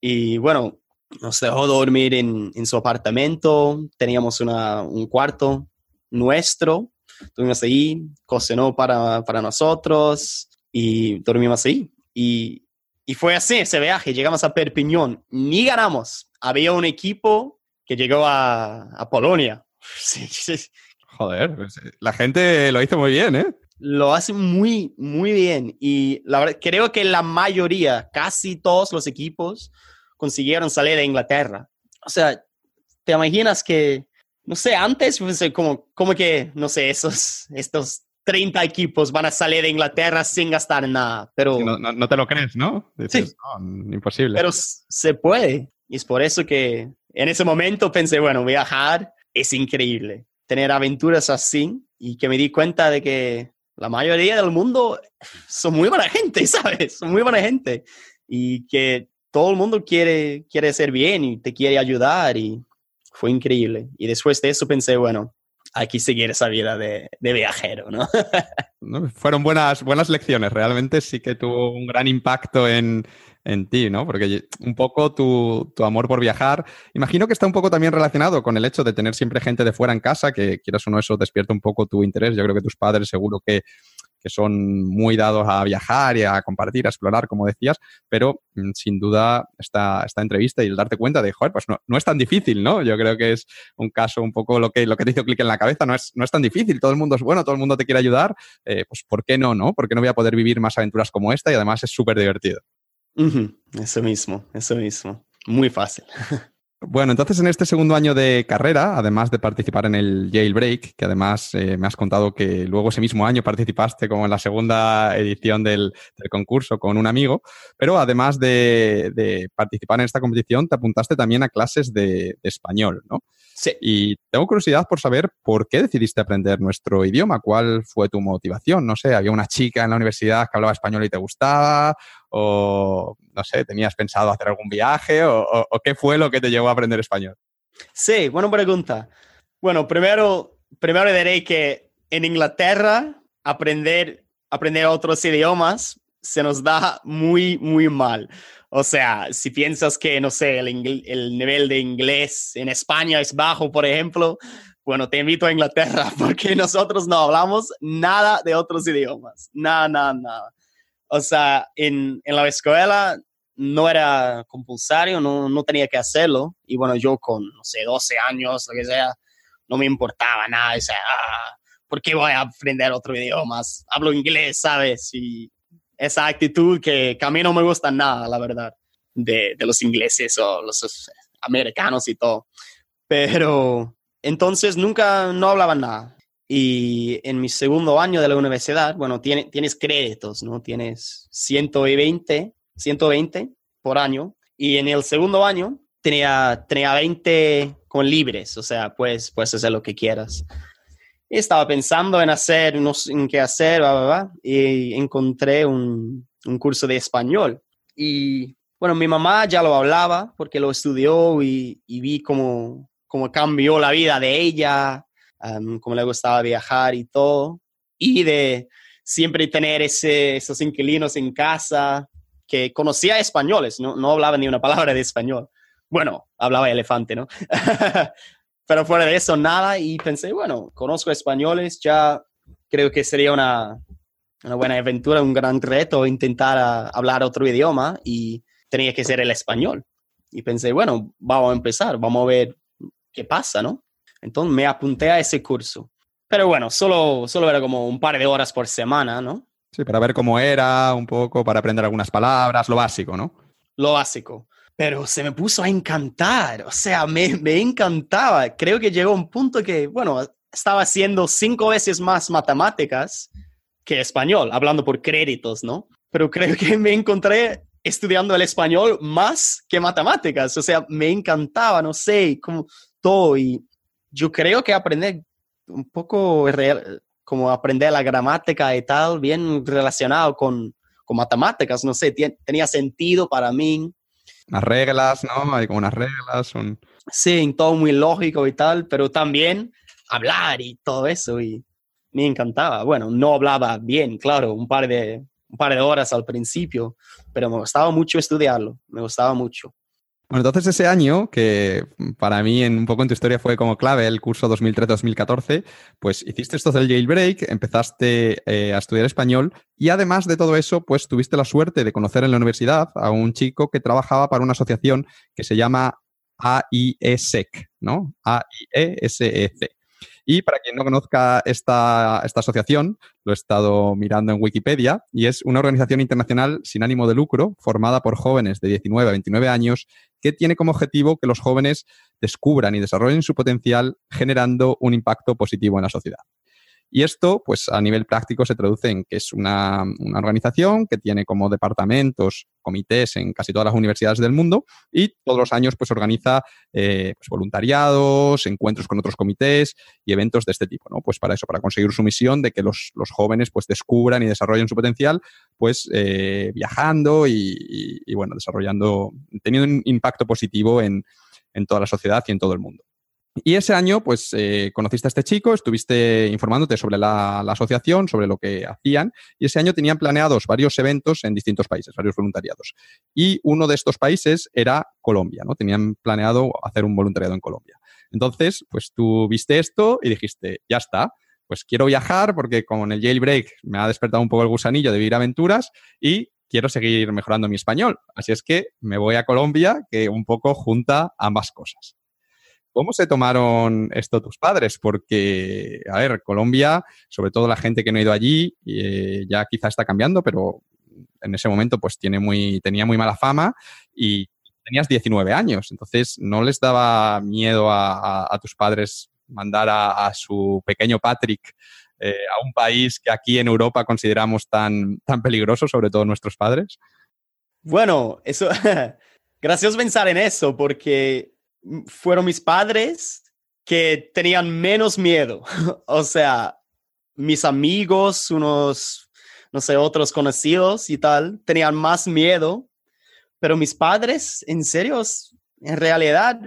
y bueno, nos dejó dormir en, en su apartamento, teníamos una, un cuarto nuestro Estuvimos ahí, cocinó para, para nosotros y dormimos ahí. Y, y fue así ese viaje. Llegamos a Perpiñón, ni ganamos. Había un equipo que llegó a, a Polonia. Joder, pues, eh, la gente lo hizo muy bien, ¿eh? Lo hace muy, muy bien. Y la verdad, creo que la mayoría, casi todos los equipos, consiguieron salir de Inglaterra. O sea, ¿te imaginas que no sé, antes, pues, como, como que, no sé, esos, estos 30 equipos van a salir de Inglaterra sin gastar nada, pero... No, no, te lo crees, ¿no? sí. imposible. Pero se puede. Y es por eso que en ese momento pensé, bueno, viajar es increíble. Tener aventuras así y que me di cuenta de que la mayoría del mundo son muy buena gente, ¿sabes? Son muy buena gente. Y que todo el mundo quiere, quiere hacer bien y te quiere ayudar y fue increíble. Y después de eso pensé, bueno, hay que seguir esa vida de, viajero, ¿no? Fueron buenas, buenas lecciones, realmente sí que tuvo un gran impacto en, ti, ¿no? Porque un poco tu, tu, amor por viajar, imagino que está un poco también relacionado con el hecho de tener siempre gente de fuera en casa, que quieras o no, eso despierta un poco tu interés. Yo creo que tus padres seguro que que son muy dados a viajar y a compartir, a explorar, como decías, pero mm, sin duda esta, esta entrevista y el darte cuenta de, joder, pues no, no, es tan difícil, ¿no? Yo creo que es un caso un poco lo que, lo que te hizo clic en la cabeza, no es, no es tan difícil, todo el mundo es bueno, todo el mundo te quiere ayudar, eh, pues ¿por qué no, no? ¿Por qué no voy a poder vivir más aventuras como esta y además es súper divertido? Eso mismo, eso mismo. Muy fácil. Bueno, entonces en este segundo año de carrera, además de participar en el Jailbreak, que además eh, me has contado que luego ese mismo año participaste como en la segunda edición del, concurso con un amigo, pero además de, participar en esta competición, te apuntaste también a clases de, de español, ¿no? Sí. Y tengo curiosidad por saber por qué decidiste aprender nuestro idioma, cuál fue tu motivación. No sé, había una chica en la universidad que hablaba español y te gustaba, o no sé, tenías pensado hacer algún viaje, o, qué fue lo que te llevó a aprender español. Sí, buena pregunta. Bueno, primero, primero diré que en Inglaterra aprender, aprender otros idiomas se nos da muy, muy mal. O sea, si piensas que, no sé, el, el, nivel de inglés en España es bajo, por ejemplo, bueno, te invito a Inglaterra porque nosotros no hablamos nada de otros idiomas. Nada, nada, nada. O sea, en, en la escuela no era compulsario, no, no tenía que hacerlo. Y bueno, yo con, no sé, 12 años, lo que sea, no me importaba nada. O sea, ah, ¿por qué voy a aprender otro idioma? Hablo inglés, ¿sabes? Y esa actitud que, a mí no me gusta nada, la verdad, de, de los ingleses o los americanos y todo. Pero entonces nunca no hablaban nada. Y en mi segundo año de la universidad, bueno, tiene, tienes créditos, ¿no? Tienes 120, 120 por año. Y en el segundo año tenía, tenía 20 con libres, o sea, pues puedes hacer lo que quieras estaba pensando en hacer, no sé en qué hacer, y encontré un, un, curso de español. Y bueno, mi mamá ya lo hablaba porque lo estudió y, y vi cómo, cómo, cambió la vida de ella, um, cómo le gustaba viajar y todo. Y de, siempre tener ese, esos inquilinos en casa que conocía españoles, no, no hablaba ni una palabra de español. Bueno, hablaba elefante, ¿no? Pero fuera de eso, nada. Y pensé, bueno, conozco españoles, ya creo que sería una, una buena aventura, un gran reto intentar ah, hablar otro idioma y tenía que ser el español. Y pensé, bueno, vamos a empezar, vamos a ver qué pasa, ¿no? Entonces me apunté a ese curso. Pero bueno, solo, solo era como un par de horas por semana, ¿no? Sí, para ver cómo era, un poco, para aprender algunas palabras, lo básico, ¿no? Lo básico. Pero se me puso a encantar, o sea, me, me encantaba. Creo que llegó un punto que, bueno, estaba haciendo cinco veces más matemáticas que español, hablando por créditos, ¿no? Pero creo que me encontré estudiando el español más que matemáticas, o sea, me encantaba, no sé, como todo. Y yo creo que aprender un poco real, como aprender la gramática y tal, bien relacionado con, con matemáticas, no sé, tenía sentido para mí. Las reglas, ¿no? Hay como unas reglas. Son... Sí, todo muy lógico y tal, pero también hablar y todo eso. Y me encantaba. Bueno, no hablaba bien, claro, un par de, un par de horas al principio, pero me gustaba mucho estudiarlo, me gustaba mucho. Bueno, entonces ese año, que para mí en un poco en tu historia fue como clave, el curso 2013-2014, pues hiciste esto del jailbreak, empezaste eh, a estudiar español y además de todo eso, pues tuviste la suerte de conocer en la universidad a un chico que trabajaba para una asociación que se llama AIESEC, ¿no? A-I-E-S-E-C. Y para quien no conozca esta, asociación, lo he estado mirando en Wikipedia, y es una organización internacional sin ánimo de lucro formada por jóvenes de 19 a 29 años que tiene como objetivo que los jóvenes descubran y desarrollen su potencial generando un impacto positivo en la sociedad. Y esto, pues a nivel práctico, se traduce en que es una, organización que tiene como departamentos, comités en casi todas las universidades del mundo y todos los años pues organiza eh, pues, voluntariados, encuentros con otros comités y eventos de este tipo, ¿no? Pues para eso, para conseguir su misión de que los, jóvenes pues descubran y desarrollen su potencial, pues eh, viajando y, bueno, desarrollando, teniendo un impacto positivo en toda la sociedad y en todo el mundo. Y ese año, pues, eh, conociste a este chico, estuviste informándote sobre la, asociación, sobre lo que hacían, y ese año tenían planeados varios eventos en distintos países, varios voluntariados. Y uno de estos países era Colombia, ¿no? Tenían planeado hacer un voluntariado en Colombia. Entonces, pues tú viste esto y dijiste, ya está, pues quiero viajar porque con el jailbreak me ha despertado un poco el gusanillo de vivir aventuras y quiero seguir mejorando mi español. Así es que me voy a Colombia, que un poco junta ambas cosas. ¿Cómo se tomaron esto tus padres? Porque, a ver, Colombia, sobre todo la gente que no ha ido allí, eh, ya quizá está cambiando, pero en ese momento pues tiene muy, tenía muy mala fama y tenías 19 años, entonces no les daba miedo a, tus padres mandar a, su pequeño Patrick eh, a un país que aquí en Europa consideramos tan, tan peligroso, sobre todo nuestros padres? Bueno, eso, gracioso pensar en eso, porque fueron mis padres que tenían menos miedo. o sea, mis amigos, unos, no sé, otros conocidos y tal, tenían más miedo, pero mis padres, en serio, en realidad,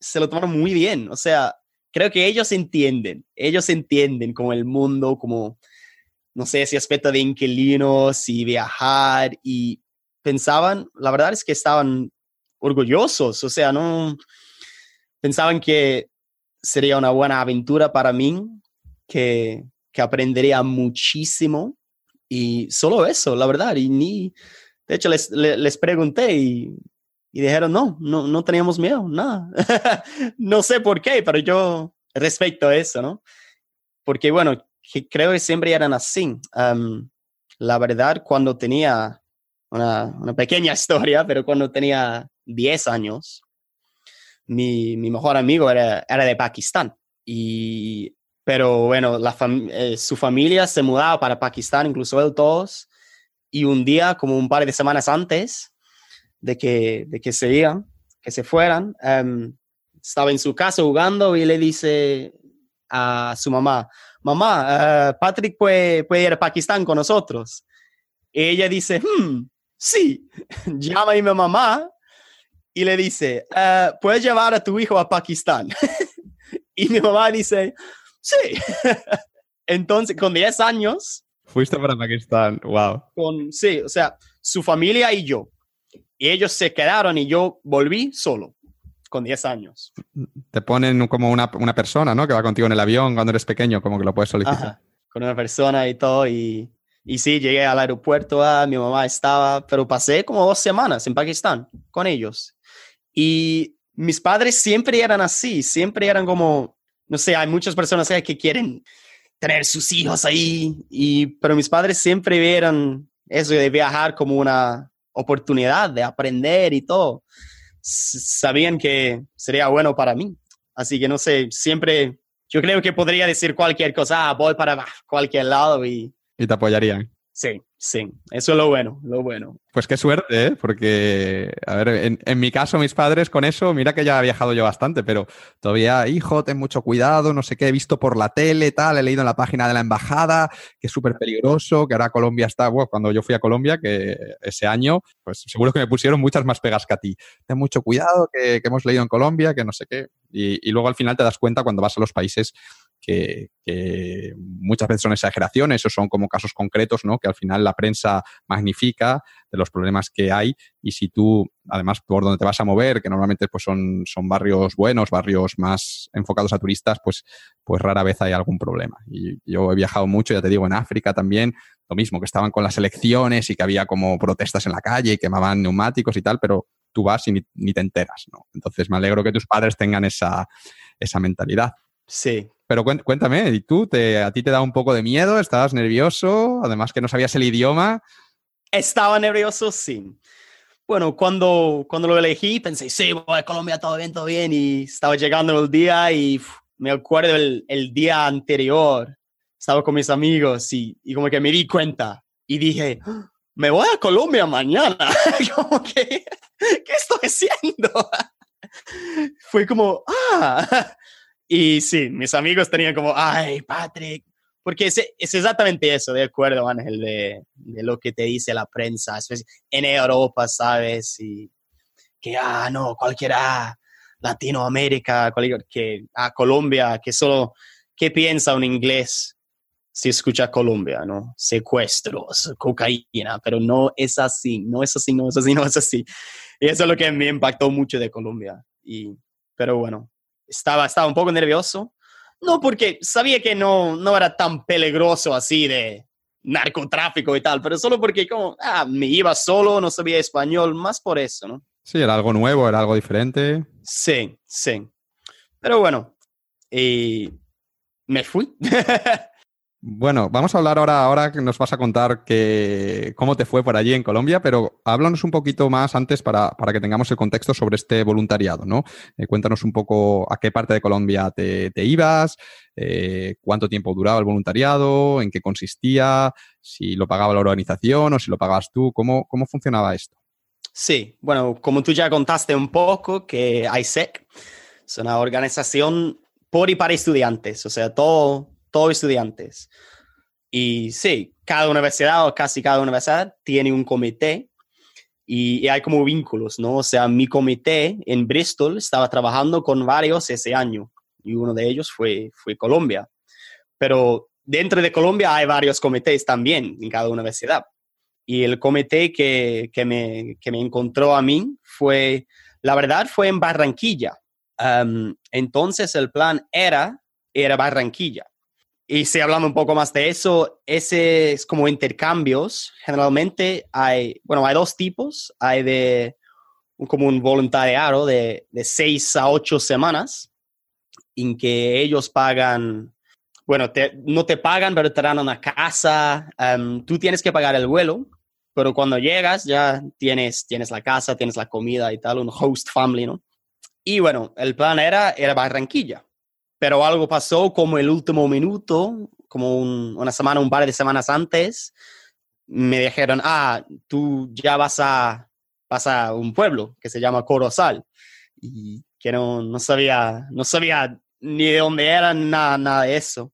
se lo tomaron muy bien. O sea, creo que ellos entienden, ellos entienden como el mundo, como, no sé, ese aspecto de inquilinos y viajar y pensaban, la verdad es que estaban orgullosos, o sea, no, pensaban que sería una buena aventura para mí, que, que aprendería muchísimo y solo eso, la verdad. Y ni, de hecho, les, les, pregunté y, y, dijeron, no, no, no teníamos miedo, nada. no sé por qué, pero yo respecto a eso, ¿no? Porque bueno, que creo que siempre eran así. la verdad, cuando tenía una, una, pequeña historia, pero cuando tenía 10 años, mi, mejor amigo era, era, de Pakistán. Y, pero bueno, la eh, su familia se mudaba para Pakistán, incluso él todos. Y un día, como un par de semanas antes de que, de que se iban, que se fueran, em, estaba en su casa jugando y le dice a su mamá, mamá, eh, Patrick puede, puede ir a Pakistán con nosotros. Y ella dice, hmm, sí, llama a mi mamá y le dice, eh, ¿puedes llevar a tu hijo a Pakistán? y mi mamá dice, sí. Entonces, con 10 años, Fuiste para Pakistán, wow. Con, sí, o sea, su familia y yo. Y ellos se quedaron y yo volví solo, con 10 años. Te ponen como una, una, persona, ¿no? Que va contigo en el avión cuando eres pequeño, como que lo puedes solicitar. con una persona y todo. Y, y sí, llegué al aeropuerto, ah, mi mamá estaba, pero pasé como dos semanas en Pakistán con ellos. Y mis padres siempre eran así, siempre eran como, no sé, hay muchas personas que quieren tener sus hijos ahí, y, pero mis padres siempre vieron eso de viajar como una oportunidad de aprender y todo. Sabían que sería bueno para mí. Así que no sé, siempre yo creo que podría decir cualquier cosa, ah, voy para cualquier lado y... Y te apoyarían. Sí, sí, eso es lo bueno, lo bueno. Pues qué suerte, ¿eh? porque, a ver, en, mi caso, mis padres con eso, mira que ya he viajado yo bastante, pero todavía, hijo, ten mucho cuidado, no sé qué, he visto por la tele, tal, he leído en la página de la embajada que es súper peligroso, que ahora Colombia está, cuando yo fui a Colombia, que ese año, pues seguro que me pusieron muchas más pegas que a ti. Ten mucho cuidado, que, hemos leído en Colombia, que no sé qué. Y luego al final te das cuenta cuando vas a los países que, muchas veces son exageraciones o son como casos concretos, ¿no? Que al final la prensa magnifica de los problemas que hay y si tú, además, por donde te vas a mover, que normalmente pues son, son barrios buenos, barrios más enfocados a turistas, pues, pues rara vez hay algún problema. Y yo he viajado mucho, ya te digo, en África también, lo mismo, que estaban con las elecciones y que había como protestas en la calle y quemaban neumáticos y tal, pero tú vas y ni, ni te enteras, ¿no? Entonces me alegro que tus padres tengan esa, esa mentalidad. Sí. Pero cuéntame, ¿y tú? Te, ¿A ti te da un poco de miedo? ¿Estabas nervioso? Además que no sabías el idioma. Estaba nervioso, sí. Bueno, cuando, cuando lo elegí pensé, sí, voy a Colombia, todo bien, todo bien. Y estaba llegando el día y me acuerdo el, el, día anterior, estaba con mis amigos y, y, como que me di cuenta y dije, me voy a Colombia mañana. como que, ¿qué estoy haciendo? Fue como, ah, y sí, mis amigos tenían como, ay, Patrick, porque es, es exactamente eso, de acuerdo, Ángel, de, de, lo que te dice la prensa, en Europa, ¿sabes? Y que, ah, no, cualquiera, Latinoamérica, cualquier, que, a ah, Colombia, que solo, ¿qué piensa un inglés si escucha Colombia, no? Secuestros, cocaína, pero no es así, no es así, no es así, no es así. Y eso es lo que me impactó mucho de Colombia. Y, pero bueno, estaba, estaba un poco nervioso. No porque sabía que no, no era tan peligroso así de narcotráfico y tal, pero solo porque como, ah, me iba solo, no sabía español, más por eso, ¿no? Sí, era algo nuevo, era algo diferente. Sí, sí. Pero bueno, y me fui. Bueno, vamos a hablar ahora, ahora que nos vas a contar que, cómo te fue por allí en Colombia, pero háblanos un poquito más antes para, para que tengamos el contexto sobre este voluntariado, ¿no? Eh, cuéntanos un poco a qué parte de Colombia te, te ibas, eh, cuánto tiempo duraba el voluntariado, en qué consistía, si lo pagaba la organización o si lo pagabas tú, cómo, cómo funcionaba esto. Sí, bueno, como tú ya contaste un poco, que ISEC es una organización por y para estudiantes, o sea, todo todos estudiantes. Y sí, cada universidad o casi cada universidad tiene un comité y, hay como vínculos, ¿no? O sea, mi comité en Bristol estaba trabajando con varios ese año y uno de ellos fue, fue Colombia. Pero dentro de Colombia hay varios comités también en cada universidad. Y el comité que, que, me, que me encontró a mí fue, la verdad, fue en Barranquilla. entonces el plan era, era Barranquilla. Y si hablando un poco más de eso, ese es como intercambios. Generalmente hay, bueno, hay dos tipos. Hay de como un voluntariado de, de seis a ocho semanas en que ellos pagan, bueno, no te pagan, pero te dan una casa. Em, tú tienes que pagar el vuelo, pero cuando llegas ya tienes, tienes la casa, tienes la comida y tal, un host family, ¿no? Y bueno, el plan era, era Barranquilla pero algo pasó como el último minuto, como una semana, un par de semanas antes, me dijeron, ah, tú ya vas a, vas a un pueblo que se llama Corozal, y que no, no, sabía, no sabía ni de dónde era, nada, nada de eso.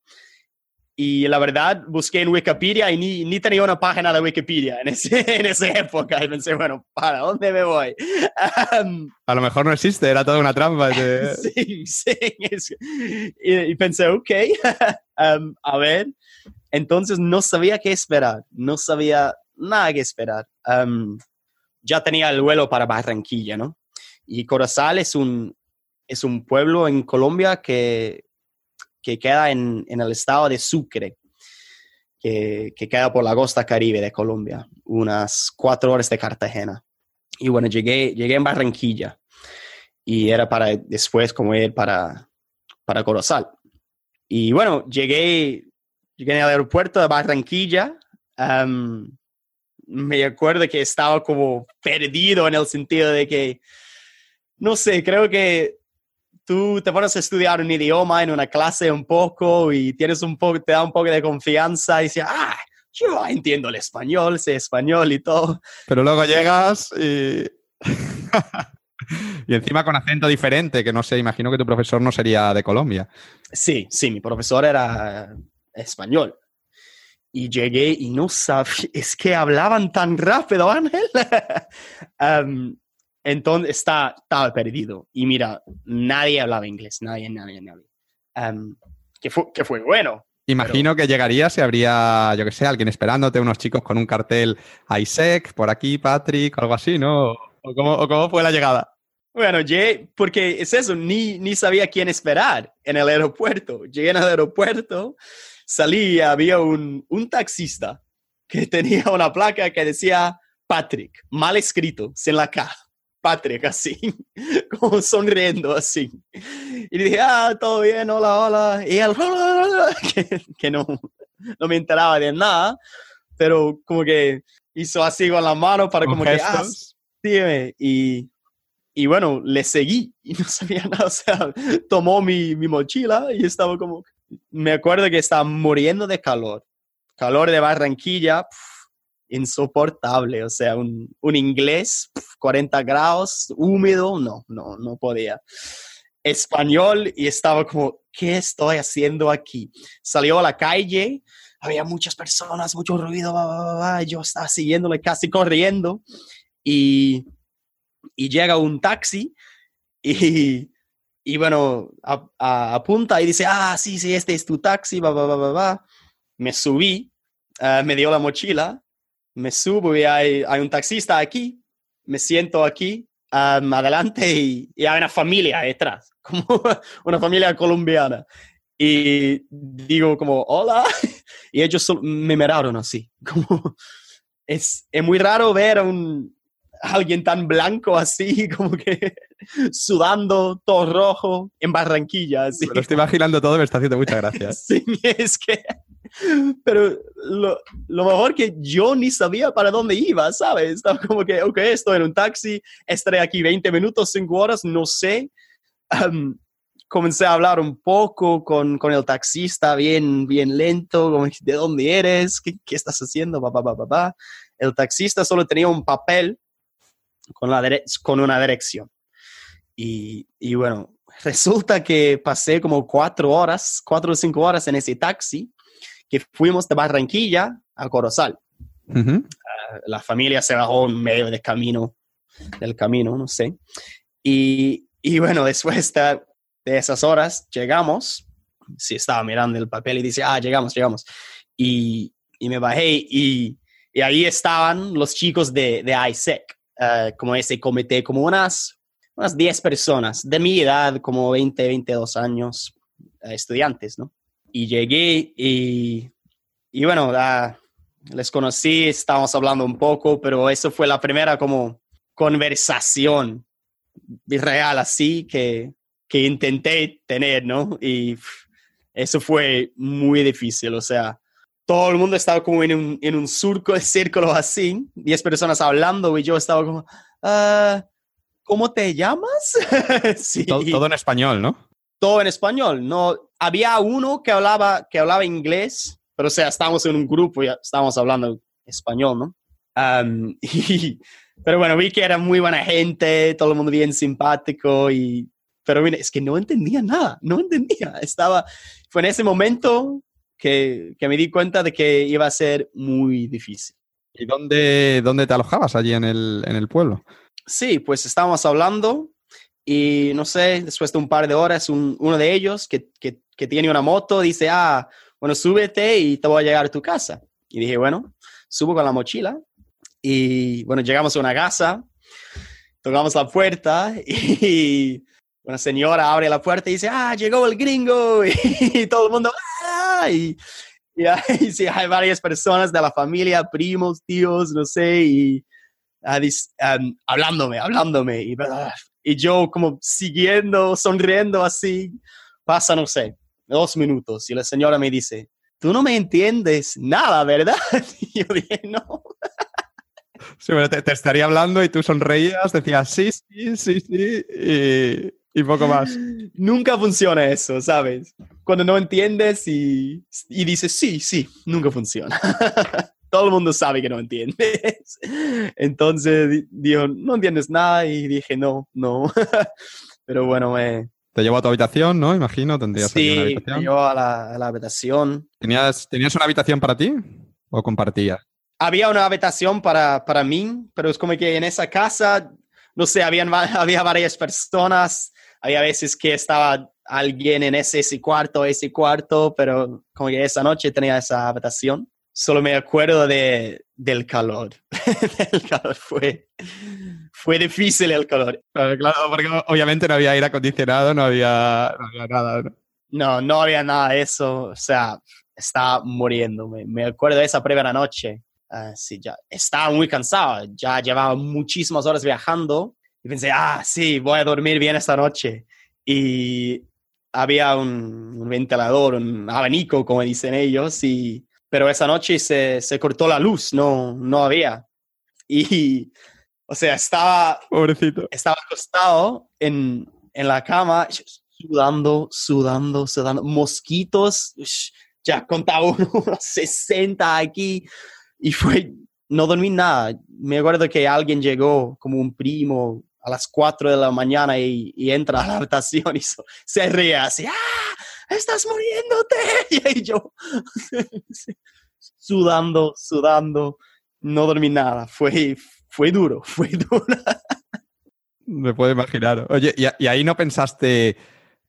Y la verdad, busqué en Wikipedia y ni, ni tenía una página de Wikipedia en, ese, en esa época. Y pensé, bueno, ¿para dónde me voy? a lo mejor no existe, era toda una trampa. sí, sí. y, pensé, ok, a ver. Entonces no sabía qué esperar, no sabía nada que esperar. ya tenía el vuelo para Barranquilla, ¿no? Y Corozal es un, es un pueblo en Colombia que, que queda en, en, el estado de Sucre, que, que, queda por la costa caribe de Colombia, unas cuatro horas de Cartagena. Y bueno, llegué, llegué en Barranquilla y era para después como ir para, para Corozal. Y bueno, llegué, llegué al aeropuerto de Barranquilla. me acuerdo que estaba como perdido en el sentido de que, no sé, creo que tú te pones a estudiar un idioma en una clase un poco y tienes un poco, te da un poco de confianza y dices, ah, yo entiendo el español, sé español y todo. Pero luego llegas y... y encima con acento diferente, que no sé, imagino que tu profesor no sería de Colombia. Sí, sí, mi profesor era español. Y llegué y no sabía, es que hablaban tan rápido, Ángel. entonces está, estaba perdido. Y mira, nadie hablaba inglés, nadie, nadie, nadie. que, fue, que fue bueno, Imagino que llegarías y habría, yo que sé, alguien esperándote, unos chicos con un cartel ISEC, por aquí, Patrick, algo así, ¿no? ¿O cómo, fue la llegada? Bueno, llegué, porque es eso, ni, ni sabía quién esperar en el aeropuerto. Llegué en el aeropuerto, salí, había un, un taxista que tenía una placa que decía Patrick, mal escrito, sin la K. Patrick, así, como sonriendo, así. Y dije, ah, todo bien, hola, hola. Y él, que, no, no me enteraba de nada, pero como que hizo así con la mano para como que, ah, y, y bueno, le seguí y no sabía nada, o sea, tomó mi, mi mochila y estaba como, me acuerdo que estaba muriendo de calor, calor de Barranquilla, insoportable, o sea, un, un inglés, 40 grados, húmedo, no, no, no podía. Español y estaba como, ¿qué estoy haciendo aquí? Salió a la calle, había muchas personas, mucho ruido, yo estaba siguiéndole casi corriendo y, y llega un taxi y, y bueno, apunta y dice, ah, sí, sí, este es tu taxi, Me subí, eh, me dio la mochila me subo y hay, hay un taxista aquí, me siento aquí um, adelante y, hay una familia detrás, como una familia colombiana. Y digo como, hola, y ellos me miraron así, como, es, es muy raro ver a un, alguien tan blanco así, como que sudando, todo rojo, en Barranquilla. Así. Me lo estoy imaginando todo, me está haciendo muchas gracias. sí, es que pero lo, lo, mejor que yo ni sabía para dónde iba, ¿sabes? Estaba como que, ok, estoy en un taxi, estaré aquí 20 minutos, 5 horas, no sé. comencé a hablar un poco con, con, el taxista, bien, bien lento, ¿de dónde eres? ¿Qué, qué estás haciendo? El taxista solo tenía un papel con, la con una dirección. Y, y bueno, resulta que pasé como cuatro horas, cuatro o cinco horas en ese taxi que fuimos de Barranquilla a Corozal. La familia se bajó en medio del camino, del camino, no sé. Y, y bueno, después de, esas horas llegamos, si estaba mirando el papel y dice, ah, llegamos, llegamos. Y, y me bajé y, y, ahí estaban los chicos de, de ISEC, ah, como ese comité, como unas, unas 10 personas de mi edad, como 20, 22 años, ah, estudiantes, ¿no? Y llegué y, y bueno, ah, les conocí, estábamos hablando un poco, pero eso fue la primera como conversación real así que, que intenté tener, ¿no? Y eso fue muy difícil, o sea, todo el mundo estaba como en un, en un surco, círculo así, 10 personas hablando y yo estaba como, ah, ¿cómo te llamas? sí. todo, en español, ¿no? Todo en español. No, había uno que hablaba, que hablaba inglés, pero o sea, estábamos en un grupo y estábamos hablando español, ¿no? pero bueno, vi que era muy buena gente, todo el mundo bien simpático y... Pero mira, es que no entendía nada, no entendía. Estaba, fue en ese momento que, que me di cuenta de que iba a ser muy difícil. ¿Y dónde, dónde te alojabas allí en el, en el pueblo? Sí, pues estábamos hablando y no sé, después de un par de horas, uno de ellos que, que, tiene una moto dice, ah, bueno, súbete y te voy a llegar a tu casa. Y dije, bueno, subo con la mochila y bueno, llegamos a una casa, tocamos la puerta y una señora abre la puerta y dice, ah, llegó el gringo y, todo el mundo, ah, y, y, sí, hay varias personas de la familia, primos, tíos, no sé, y um, hablándome, hablándome, y, y yo como siguiendo, sonriendo así, pasa, no sé, dos minutos y la señora me dice, tú no me entiendes nada, ¿verdad? Y yo dije, no. Sí, pero te, estaría hablando y tú sonreías, decías sí, sí, sí, sí, y, y, poco más. Nunca funciona eso, ¿sabes? Cuando no entiendes y, y dices sí, sí, nunca funciona. Todo el mundo sabe que no entiendes. Entonces dijo, no entiendes nada y dije, no, no. Pero bueno, me, te llevo a tu habitación, ¿no? Imagino, tendrías sí, una habitación. Sí, a la, a la habitación. ¿Tenías, ¿Tenías una habitación para ti o compartías? Había una habitación para, para mí, pero es como que en esa casa, no sé, habían, había varias personas, había veces que estaba alguien en ese, ese cuarto, ese cuarto, pero como que esa noche tenía esa habitación. Solo me acuerdo de, del calor. el calor fue, fue difícil el calor. Claro, porque obviamente no había aire acondicionado, no había, nada. ¿no? ¿no? había nada de eso. O sea, estaba muriendo. Me, acuerdo de esa primera noche. Uh, sí, ya estaba muy cansado. Ya llevaba muchísimas horas viajando. Y pensé, ah, sí, voy a dormir bien esta noche. Y había un, un ventilador, un abanico, como dicen ellos. Y, pero esa noche se, se cortó la luz, no, no había. Y o sea, estaba, Pobrecito. estaba acostado en, en la cama, sudando, sudando, sudando, mosquitos, ya contaba unos 60 aquí y fue, no dormí nada. Me acuerdo que alguien llegó como un primo a las 4 de la mañana y, y entra a la habitación y se ríe así, ¡ah! ¡Estás muriéndote! Y yo, sudando, sudando, no dormí nada. Fue, fue duro, fue duro. Me puedo imaginar. Oye, ¿y, ahí no pensaste,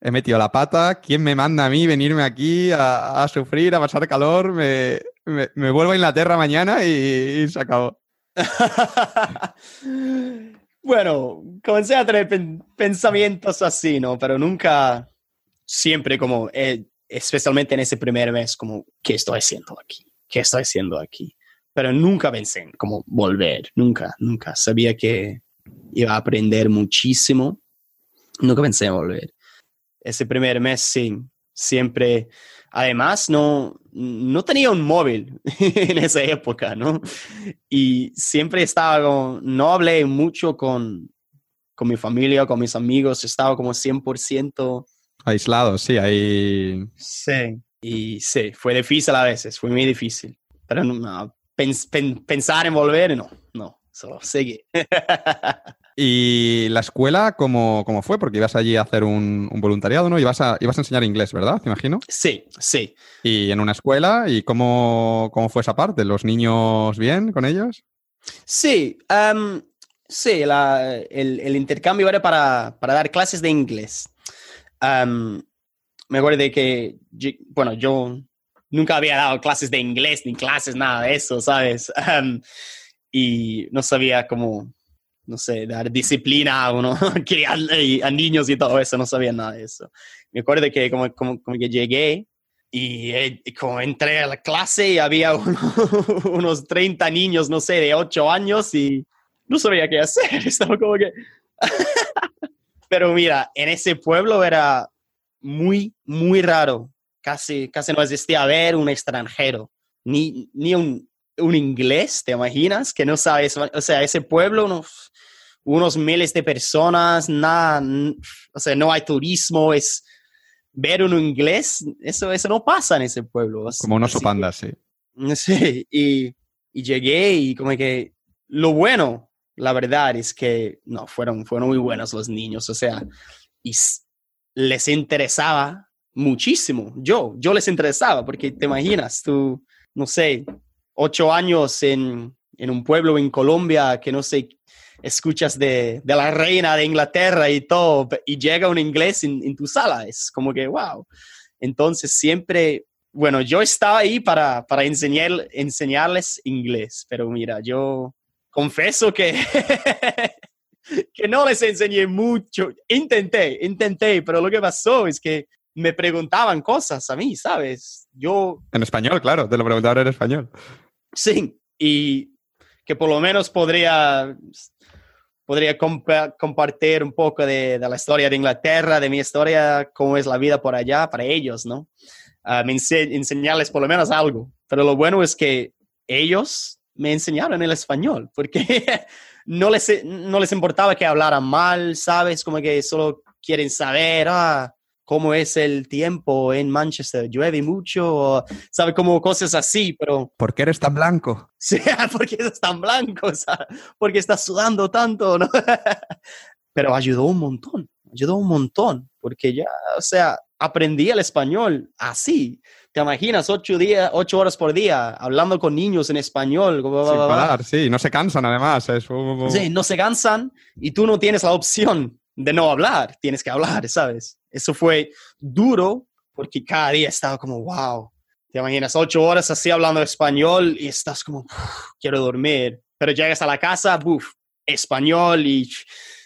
he metido la pata, ¿quién me manda a mí venirme aquí a, sufrir, a pasar calor? Me, me, vuelvo a Inglaterra mañana y, se acabó. bueno, comencé a tener pensamientos así, ¿no? Pero nunca, siempre como, eh, especialmente en ese primer mes, como, ¿qué estoy haciendo aquí? ¿Qué estoy haciendo aquí? pero nunca pensé en como volver, nunca, nunca. Sabía que iba a aprender muchísimo, nunca pensé en volver. Ese primer mes, sí, siempre, además, no, no tenía un móvil en esa época, ¿no? Y siempre estaba no hablé mucho con, con mi familia, con mis amigos, estaba como 100%... Aislado, sí, ahí... Sí, y sí, fue difícil a veces, fue muy difícil, pero no, pensar en volver, no, no, solo sigue. ¿Y la escuela cómo, cómo, fue? Porque ibas allí a hacer un, voluntariado, ¿no? Ibas a, ibas a enseñar inglés, ¿verdad? ¿Te imagino? Sí, sí. ¿Y en una escuela? ¿Y cómo, cómo fue esa parte? ¿Los niños bien con ellos? Sí, um, sí, el, el, intercambio era para, para, dar clases de inglés. Um, me acuerdo de que, bueno, yo nunca había dado clases de inglés ni clases, nada de eso, ¿sabes? y no sabía cómo, no sé, dar disciplina a uno, a niños y todo eso, no sabía nada de eso. Me acuerdo que como, como, que llegué eh, y, como entré a la clase y había unos 30 niños, no sé, de 8 años y no sabía qué hacer, estaba como que... Pero mira, en ese pueblo era muy, muy raro casi, casi no existía ver un extranjero, ni, ni un, un, inglés, ¿te imaginas? Que no sabes, o sea, ese pueblo, unos, unos miles de personas, nada, o sea, no hay turismo, es ver un inglés, eso, eso no pasa en ese pueblo. Como unos pandas, sí. Sí, y, y llegué y como que lo bueno, la verdad es que no, fueron, fueron muy buenos los niños, o sea, y les interesaba muchísimo. Yo, yo les interesaba, porque te imaginas, tú, no sé, ocho años en, en un pueblo en Colombia que no sé, escuchas de, de, la reina de Inglaterra y todo, y llega un inglés en, en, tu sala, es como que, wow. Entonces siempre bueno, yo estaba ahí para, para enseñar, enseñarles inglés, pero mira, yo confieso que, que no les enseñé mucho. Intenté, intenté, pero lo que pasó es que me preguntaban cosas a mí, ¿sabes? Yo... En español, claro, te lo preguntaban en español. Sí, y que por lo menos podría, podría compartir un poco de, de, la historia de Inglaterra, de mi historia, cómo es la vida por allá para ellos, ¿no? Uh, me enseñarles por lo menos algo. Pero lo bueno es que ellos me enseñaron el español, porque no, les, no les importaba que hablaran mal, ¿sabes? Como que solo quieren saber, ah, cómo es el tiempo en Manchester, llueve mucho, o, sabe como cosas así, pero... ¿Por qué eres tan blanco? Sí, porque eres tan blanco, porque estás sudando tanto, ¿no? pero ayudó un montón, ayudó un montón, porque ya, o sea, aprendí el español así. ¿Te imaginas ocho, días, ocho horas por día hablando con niños en español? Sin parar, sí, no se cansan además. Sí, no se cansan y tú no tienes la opción de no hablar, tienes que hablar, ¿sabes? Eso fue duro porque cada día estaba como, wow, te imaginas ocho horas así hablando español y estás como, quiero dormir, pero llegas a la casa, buf, español y,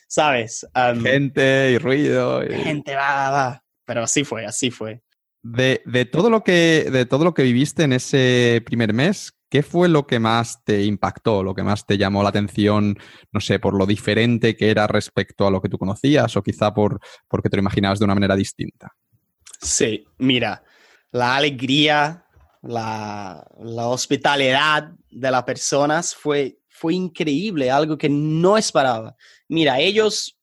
¿sabes? gente y ruido. Gente, va, va, pero así fue, así fue. De, de, todo lo que, de todo lo que viviste en ese primer mes, ¿Qué fue lo que más te impactó, lo que más te llamó la atención, no sé, por lo diferente que era respecto a lo que tú conocías o quizá por porque te lo imaginabas de una manera distinta? Sí, mira, la alegría, la, la hospitalidad de las personas fue, fue increíble, algo que no esperaba. Mira, ellos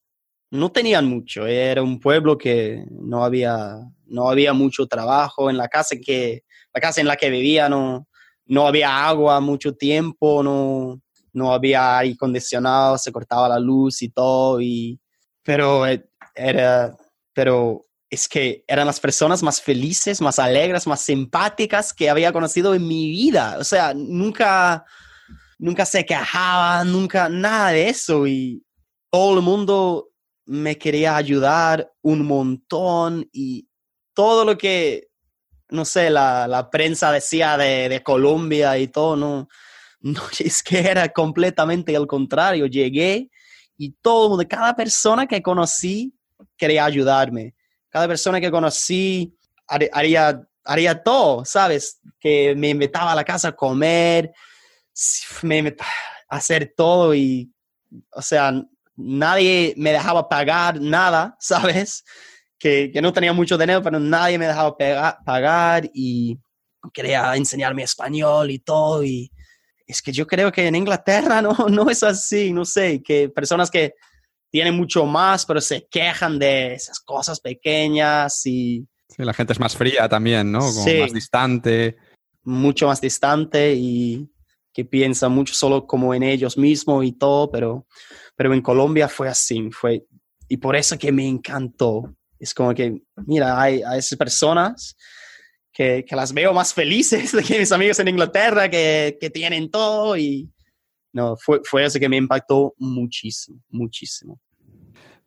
no tenían mucho, era un pueblo que no había, no había mucho trabajo en la casa que la casa en la que vivía no no había agua mucho tiempo, no, no había aire acondicionado, se cortaba la luz y todo, y, pero eh, era, pero es que eran las personas más felices, más alegres, más simpáticas que había conocido en mi vida. O sea, nunca, nunca se quejaban, nunca nada de eso. Y todo el mundo me quería ayudar un montón y todo lo que no sé, la, la prensa decía de, de, Colombia y todo, no, no, es que era completamente al contrario. Llegué y todo, de cada persona que conocí quería ayudarme. Cada persona que conocí haría, haría todo, ¿sabes? Que me invitaba a la casa a comer, me a hacer todo y, o sea, nadie me dejaba pagar nada, ¿sabes? que, no tenía mucho dinero, pero nadie me dejaba pagar y quería enseñarme español y todo. Y es que yo creo que en Inglaterra no, no es así, no sé, que personas que tienen mucho más, pero se quejan de esas cosas pequeñas y... Sí, la gente es más fría también, ¿no? Como más distante. Mucho más distante y que piensa mucho solo como en ellos mismos y todo, pero, pero en Colombia fue así, fue... Y por eso que me encantó, es como que, mira, hay, hay esas personas que, que, las veo más felices que mis amigos en Inglaterra, que, que tienen todo y no, fue, fue eso que me impactó muchísimo, muchísimo.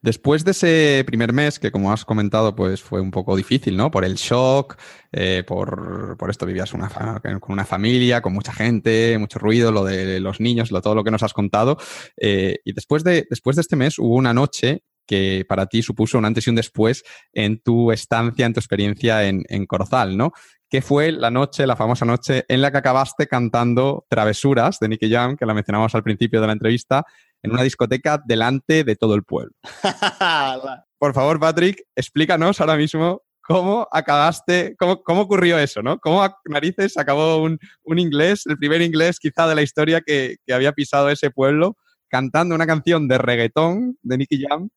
Después de ese primer mes, que como has comentado, pues fue un poco difícil, ¿no? Por el shock, eh, por, por, esto vivías una con una familia, con mucha gente, mucho ruido, lo de los niños, lo, todo lo que nos has contado. Eh, y después de, después de este mes hubo una noche que para ti supuso un antes y un después en tu estancia, en tu experiencia en, Corozal, ¿no? Que fue la noche, la famosa noche en la que acabaste cantando Travesuras de Nicky Jam, que la mencionamos al principio de la entrevista, en una discoteca delante de todo el pueblo. Por favor, Patrick, explícanos ahora mismo cómo acabaste, cómo, cómo ocurrió eso, ¿no? ¿Cómo a narices acabó un, un, inglés, el primer inglés quizá de la historia que, que había pisado ese pueblo, cantando una canción de reggaetón de Nicky Jam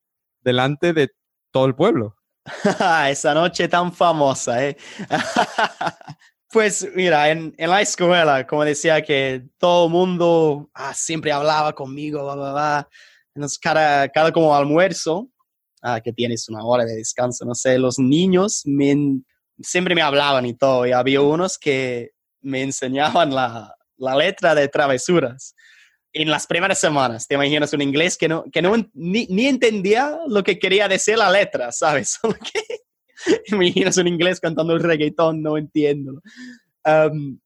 delante de todo el pueblo. Esa noche tan famosa, ¿eh? pues mira, en, en, la escuela, como decía que todo el mundo ah, siempre hablaba conmigo, bla, bla, bla. Entonces, cada, cada como almuerzo, ah, que tienes una hora de descanso, no sé, los niños me, siempre me hablaban y todo, y había unos que me enseñaban la, la letra de travesuras en las primeras semanas, te imaginas un inglés que no, que no ni, ni entendía lo que quería decir la letra, ¿sabes? imaginas un inglés cantando el reggaetón, no entiendo. Um,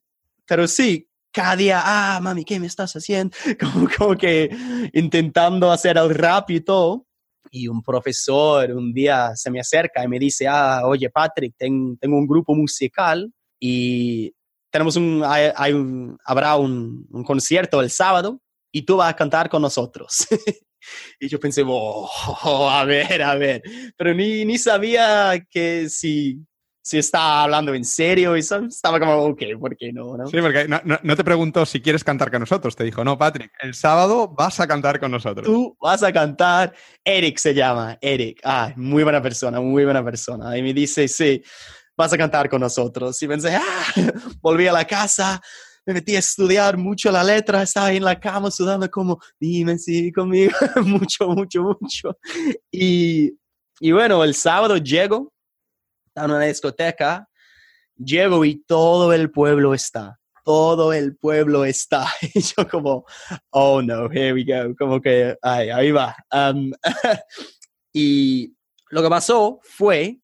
pero sí, cada día, ah, mami, ¿qué me estás haciendo? Como, como que intentando hacer el rap y todo. Y un profesor un día se me acerca y me dice, ah, oye, Patrick, tengo un grupo musical y tenemos un, hay, un habrá un, un, concierto el sábado y tú vas a cantar con nosotros. y yo pensé, oh, a ver, a ver, pero ni, ni sabía que si, si estaba hablando en serio y estaba como, ok, ¿por qué no? no? Sí, porque no, no, te preguntó si quieres cantar con nosotros, te dijo, no, Patrick, el sábado vas a cantar con nosotros. Tú vas a cantar, Eric se llama, Eric, ah, muy buena persona, muy buena persona. Y me dice, sí, vas a cantar con nosotros. Y pensé, ah, volví a la casa, me metí a estudiar mucho la letra, estaba en la cama sudando como, dime si conmigo, mucho, mucho, mucho. Y, y bueno, el sábado llego a una discoteca, llego y todo el pueblo está. Todo el pueblo está. Y yo como, oh no, here we go. Como que, ay, ahí va. Um, y lo que pasó fue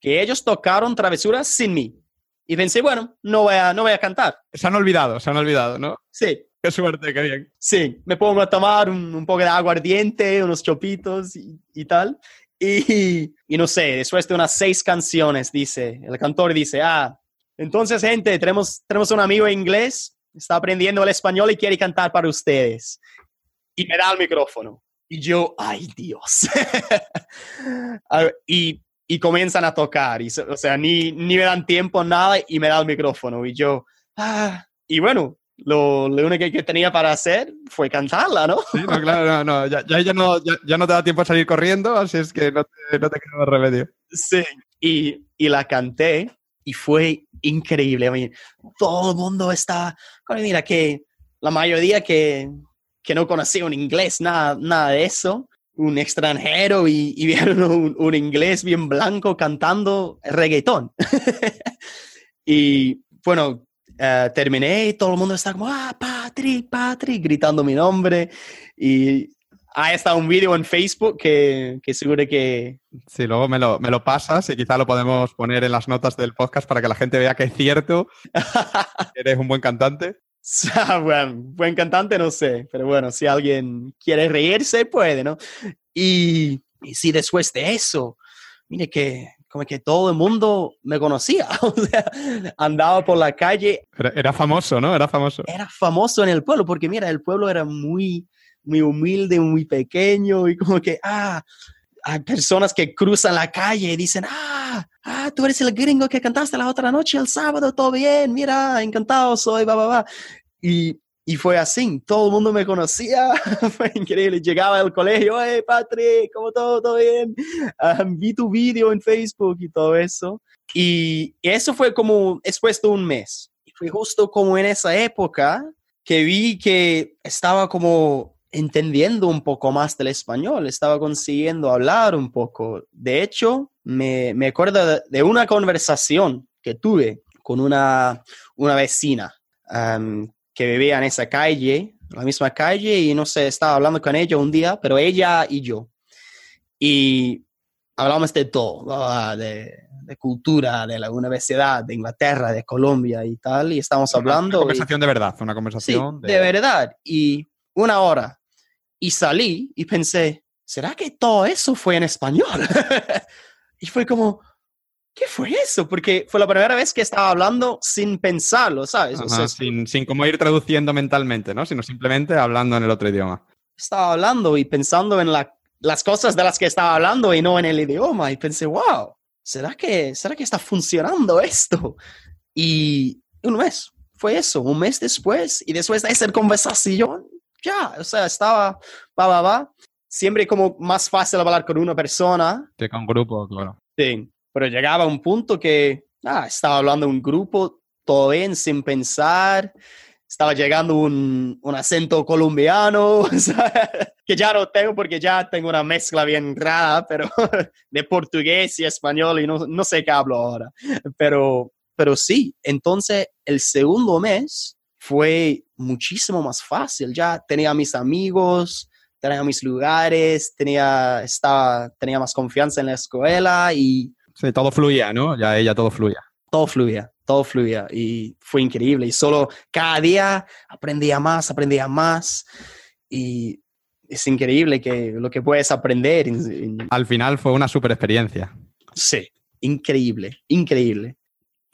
que ellos tocaron Travesuras sin mí. Y pensé, bueno, no voy a, no voy a cantar. Se han olvidado, se han olvidado, ¿no? Sí. Qué suerte, qué bien. Sí, me pongo a tomar un, poco de aguardiente, unos chopitos y, tal. Y, y, no sé, después de unas seis canciones, dice, el cantor dice, ah, entonces gente, tenemos, tenemos un amigo inglés, está aprendiendo el español y quiere cantar para ustedes. Y me da el micrófono. Y yo, ay Dios. y y comienzan a tocar. Y, o sea, ni, ni me dan tiempo, nada, y me da el micrófono. Y yo, ah, y bueno, lo, lo, único que tenía para hacer fue cantarla, ¿no? Sí, no, claro, no, no. Ya, ya, no, ya, no te da tiempo a salir corriendo, así es que no te, no te queda remedio. Sí, y, y, la canté y fue increíble. I todo el mundo está, mira, que la mayoría que, que no conocía un inglés, nada, nada de eso, un extranjero y, vieron un, inglés bien blanco cantando reggaetón. y bueno, eh, terminé y todo el mundo está como, ah, Patrick, Patrick, gritando mi nombre. Y ahí está un vídeo en Facebook que, que seguro que... Sí, luego me lo, me lo pasas y quizá lo podemos poner en las notas del podcast para que la gente vea que es cierto. eres un buen cantante. bueno, buen cantante no sé, pero bueno, si alguien quiere reírse, puede, ¿no? Y, y si después de eso, mire que como que todo el mundo me conocía, o sea, andaba por la calle. Era, famoso, ¿no? Era famoso. Era famoso en el pueblo, porque mira, el pueblo era muy, muy humilde, muy pequeño y como que, ah, hay personas que cruzan la calle y dicen, ah, ah, tú eres el gringo que cantaste la otra noche el sábado, todo bien, mira, encantado soy, va, va, va. Y, y fue así, todo el mundo me conocía, fue increíble. Llegaba al colegio, hey Patrick, ¿cómo todo? ¿Todo bien? Ah, vi tu video en Facebook y todo eso. Y eso fue como después de un mes. Y fue justo como en esa época que vi que estaba como entendiendo un poco más del español, estaba consiguiendo hablar un poco. De hecho, me, me acuerdo de una conversación que tuve con una, una vecina que vivía en esa calle, la misma calle, y no sé, estaba hablando con ella un día, pero ella y yo. Y hablamos de todo, de, de, cultura, de la universidad, de Inglaterra, de Colombia y tal, y estamos hablando. Una conversación de verdad, una conversación de... de verdad. Y una hora y salí y pensé, ¿será que todo eso fue en español? y fue como, ¿qué fue eso? Porque fue la primera vez que estaba hablando sin pensarlo, ¿sabes? sin, sin como ir traduciendo mentalmente, ¿no? Sino simplemente hablando en el otro idioma. Estaba hablando y pensando en la, las cosas de las que estaba hablando y no en el idioma. Y pensé, wow, ¿será que, ¿será que está funcionando esto? Y un mes, fue eso, un mes después. Y después de esa conversación, ya, o sea, estaba, va, va, va. Siempre como más fácil hablar con una persona. Que con un grupo, claro. Sí, pero llegaba un punto que, ah, estaba hablando un grupo, todo bien, sin pensar. Estaba llegando un, un acento colombiano, que ya no tengo porque ya tengo una mezcla bien rara, pero de portugués y español y no, no sé qué hablo ahora. Pero, pero sí, entonces el segundo mes fue muchísimo más fácil. Ya tenía mis amigos, tenía mis lugares, tenía, estaba, tenía más confianza en la escuela y Sí, todo fluía, ¿no? Ya ella todo fluía. Todo fluía, todo fluía y fue increíble. Y solo cada día aprendía más, aprendía más y es increíble que lo que puedes aprender. Al final fue una super experiencia. Sí, increíble, increíble.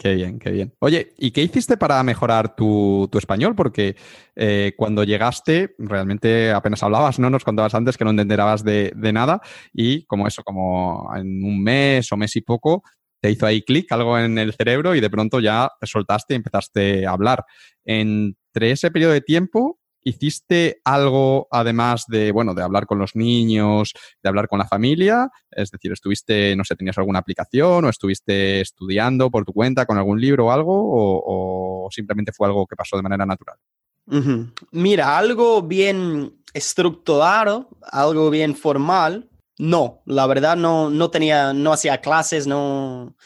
Qué bien, qué bien. Oye, ¿y qué hiciste para mejorar tu, español? Porque eh, cuando llegaste realmente apenas hablabas, ¿no? Nos contabas antes que no entenderabas de, de, nada y como eso, como en un mes o mes y poco, te hizo ahí clic, algo en el cerebro y de pronto ya te soltaste y empezaste a hablar. Entre ese periodo de tiempo, ¿Hiciste algo además de, bueno, de hablar con los niños, de hablar con la familia? Es decir, ¿estuviste, no sé, tenías alguna aplicación o estuviste estudiando por tu cuenta con algún libro o algo o, simplemente fue algo que pasó de manera natural? Mira, algo bien estructurado, algo bien formal, no, la verdad no, no tenía, no hacía clases, no,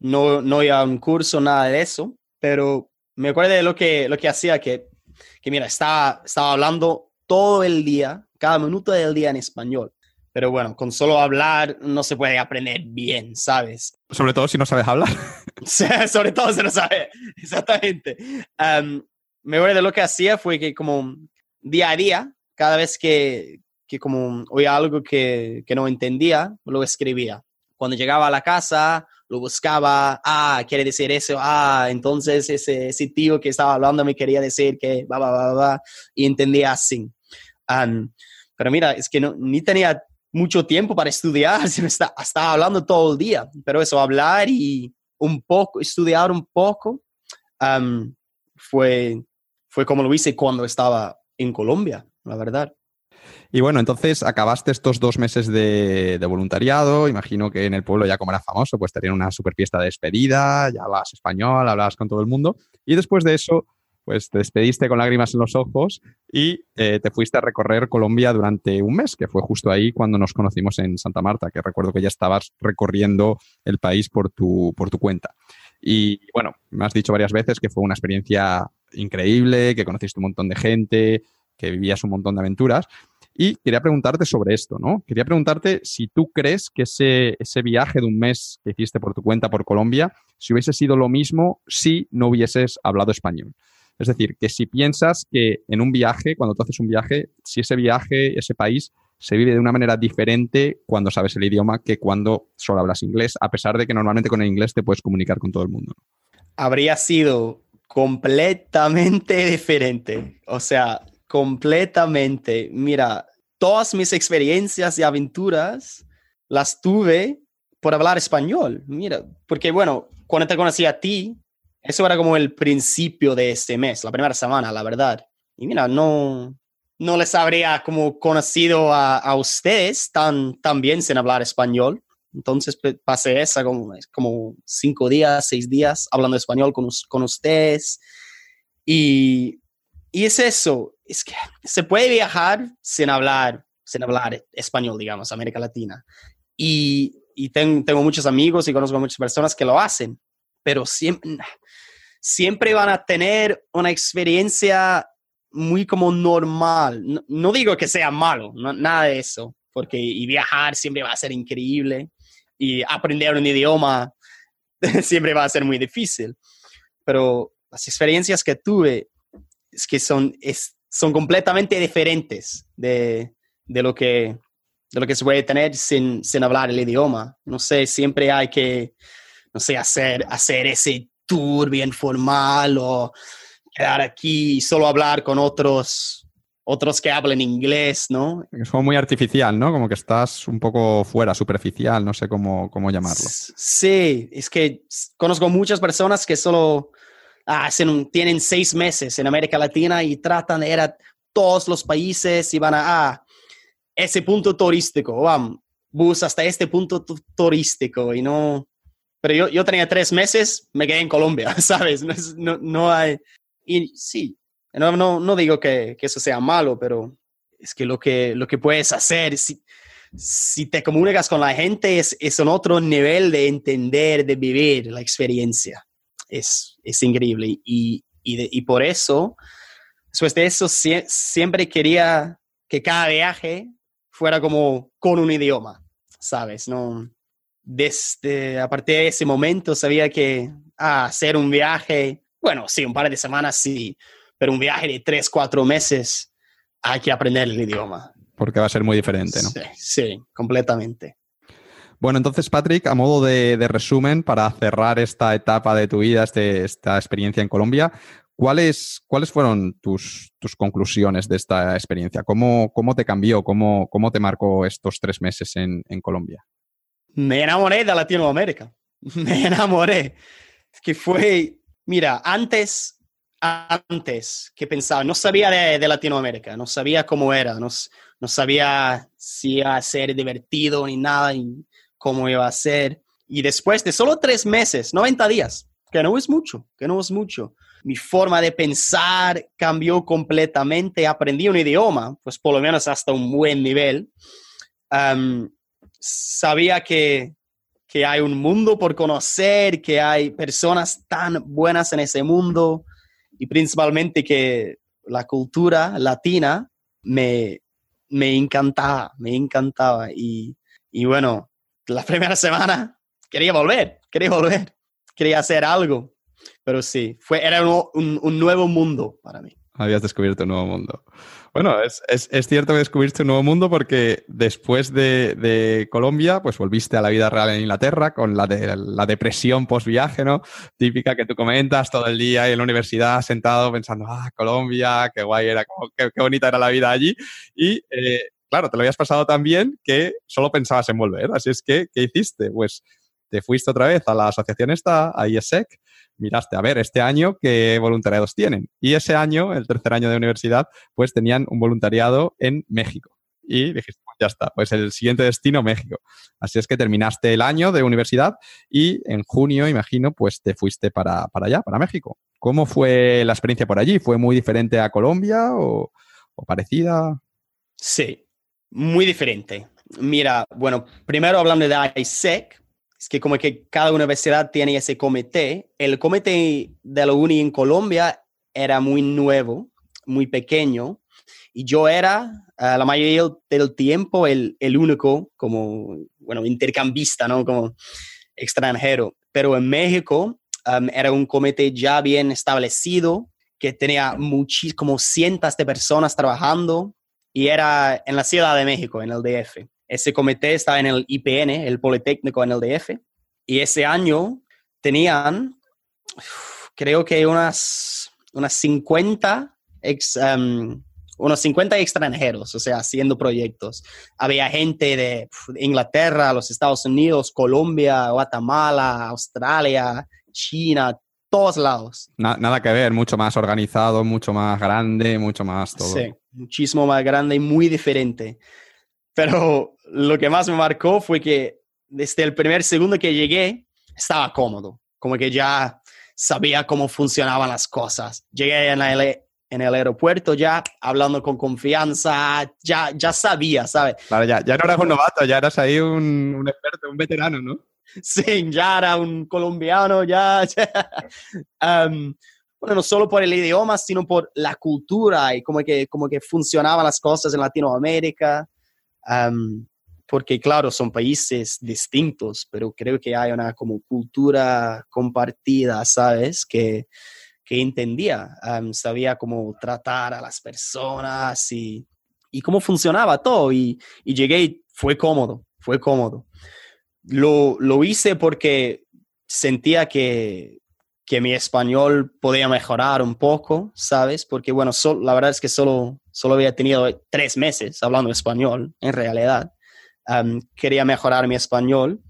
no, no iba a un curso, nada de eso, pero me acuerdo de lo que, lo que hacía, que que mira, estaba, estaba hablando todo el día, cada minuto del día en español. Pero bueno, con solo hablar no se puede aprender bien, ¿sabes? Sobre todo si no sabes hablar. Sobre todo si no sabes, exactamente. me acuerdo de lo que hacía fue que como día a día, cada vez que, que como oía algo que, que no entendía, lo escribía. Cuando llegaba a la casa, lo buscaba, ah, quiere decir eso, ah, entonces ese, tío que estaba hablando me quería decir que va, va, va, va, y entendía así. pero mira, es que no, ni tenía mucho tiempo para estudiar, sino estaba, estaba hablando todo el día, pero eso, hablar y un poco, estudiar un poco, fue, fue como lo hice cuando estaba en Colombia, la verdad. Y bueno, entonces acabaste estos dos meses de, voluntariado. Imagino que en el pueblo, ya como era famoso, pues tenían una super fiesta de despedida, ya hablabas español, hablabas con todo el mundo. Y después de eso, pues te despediste con lágrimas en los ojos y eh, te fuiste a recorrer Colombia durante un mes, que fue justo ahí cuando nos conocimos en Santa Marta, que recuerdo que ya estabas recorriendo el país por tu, por tu cuenta. Y bueno, me has dicho varias veces que fue una experiencia increíble, que conociste un montón de gente, que vivías un montón de aventuras. Y quería preguntarte sobre esto, ¿no? Quería preguntarte si tú crees que ese, ese viaje de un mes que hiciste por tu cuenta por Colombia, si hubiese sido lo mismo si no hubieses hablado español. Es decir, que si piensas que en un viaje, cuando tú haces un viaje, si ese viaje, ese país, se vive de una manera diferente cuando sabes el idioma que cuando solo hablas inglés, a pesar de que normalmente con el inglés te puedes comunicar con todo el mundo. Habría sido completamente diferente. O sea, completamente. Mira, todas mis experiencias y aventuras las tuve por hablar español. Mira, porque bueno, cuando te conocí a ti, eso era como el principio de este mes, la primera semana, la verdad. Y mira, no, no les habría como conocido a, ustedes tan, tan bien sin hablar español. Entonces pasé esa como, como cinco días, seis días hablando español con, con ustedes. Y, y es eso, es que se puede viajar sin hablar, sin hablar español, digamos, América Latina. Y, y tengo muchos amigos y conozco muchas personas que lo hacen, pero siempre, siempre van a tener una experiencia muy como normal. No, digo que sea malo, nada de eso, porque y viajar siempre va a ser increíble y aprender un idioma siempre va a ser muy difícil. Pero las experiencias que tuve es que son, es, son completamente diferentes de, de, lo que, de lo que se puede tener sin, sin hablar el idioma. No sé, siempre hay que, no sé, hacer, hacer ese tour bien formal o quedar aquí y solo hablar con otros otros que hablen inglés, ¿no? Es como muy artificial, ¿no? Como que estás un poco fuera, superficial, no sé cómo, cómo llamarlo. Sí, es que conozco muchas personas que solo ah, tienen seis meses en América Latina y tratan de ir a todos los países y van a ah, ese punto turístico, vamos, bus hasta este punto turístico y no... Pero yo, yo tenía tres meses, me quedé en Colombia, ¿sabes? No, no, hay... Y sí, no, no, no digo que, que, eso sea malo, pero es que lo que, lo que puedes hacer, si, si te comunicas con la gente, es, es un otro nivel de entender, de vivir la experiencia es, es increíble. Y, y, por eso, después de eso, siempre quería que cada viaje fuera como con un idioma, ¿sabes? No, desde a partir de ese momento sabía que ah, hacer un viaje, bueno, sí, un par de semanas sí, pero un viaje de tres, cuatro meses hay que aprender el idioma. Porque va a ser muy diferente, ¿no? Sí, sí completamente. Bueno, entonces, Patrick, a modo de, resumen, para cerrar esta etapa de tu vida, este, esta experiencia en Colombia, ¿cuáles, ¿cuáles fueron tus, tus conclusiones de esta experiencia? ¿Cómo, cómo te cambió? ¿Cómo, ¿Cómo te marcó estos tres meses en, en Colombia? Me enamoré de Latinoamérica. Me enamoré. Que fue, mira, antes antes que pensaba, no sabía de, Latinoamérica, no sabía cómo era, no, no, sabía si iba a ser divertido ni nada, y cómo iba a ser. Y después de solo tres meses, 90 días, que no es mucho, que no es mucho, mi forma de pensar cambió completamente, aprendí un idioma, pues por lo menos hasta un buen nivel. sabía que, que hay un mundo por conocer, que hay personas tan buenas en ese mundo y principalmente que la cultura latina me, me encantaba, me encantaba. Y, y bueno, la primera semana quería volver, quería volver, quería hacer algo. Pero sí, fue, era un, un, nuevo mundo para mí. Habías descubierto un nuevo mundo. Bueno, es, es, es, cierto que descubriste un nuevo mundo porque después de, de, Colombia, pues volviste a la vida real en Inglaterra con la, de, la depresión post-viaje, ¿no? Típica que tú comentas todo el día en la universidad sentado pensando, ah, Colombia, qué guay era, qué, qué bonita era la vida allí. Y eh, claro, te lo habías pasado tan bien que solo pensabas en volver. Así es que, ¿qué hiciste? Pues te fuiste otra vez a la asociación esta, a IESEC, miraste, a ver, este año qué voluntariados tienen. Y ese año, el tercer año de universidad, pues tenían un voluntariado en México. Y dijiste, pues ya está, pues el siguiente destino, México. Así es que terminaste el año de universidad y en junio, imagino, pues te fuiste para, para allá, para México. ¿Cómo fue la experiencia por allí? ¿Fue muy diferente a Colombia o, o parecida? Sí, muy diferente. Mira, bueno, primero hablando de ISEC, es que como que cada universidad tiene ese comité. El comité de la UNI en Colombia era muy nuevo, muy pequeño, y yo era uh, la mayoría del tiempo el, el, único como, bueno, intercambista, ¿no? Como extranjero. Pero en México um, era un comité ya bien establecido, que tenía muchísimos, como cientos de personas trabajando, y era en la Ciudad de México, en el DF. Ese comité estaba en el IPN, el Politécnico en el DF, y ese año tenían, creo que unas, unas 50 em, unos 50 extranjeros, o sea, haciendo proyectos. Había gente de Inglaterra, los Estados Unidos, Colombia, Guatemala, Australia, China, todos lados. nada que ver, mucho más organizado, mucho más grande, mucho más todo. Sí, muchísimo más grande y muy diferente. Pero lo que más me marcó fue que desde el primer segundo que llegué, estaba cómodo, como que ya sabía cómo funcionaban las cosas. Llegué en el, en el aeropuerto ya hablando con confianza, ya, ya sabía, ¿sabes? Claro, ya, ya no eras un novato, ya eras ahí un, un experto, un veterano, ¿no? Sí, ya era un colombiano, ya. Um, bueno, no solo por el idioma, sino por la cultura y cómo que, como que funcionaban las cosas en Latinoamérica. Porque claro, son países distintos, pero creo que hay una como cultura compartida, ¿sabes? Que, que entendía, um, sabía cómo tratar a las personas y, y cómo funcionaba todo. Y, y, llegué y fue cómodo, fue cómodo. Lo, lo hice porque sentía que, que mi español podía mejorar un poco, ¿sabes? Porque, bueno, la verdad es que solo, solo había tenido tres meses hablando español, en realidad. quería mejorar mi español.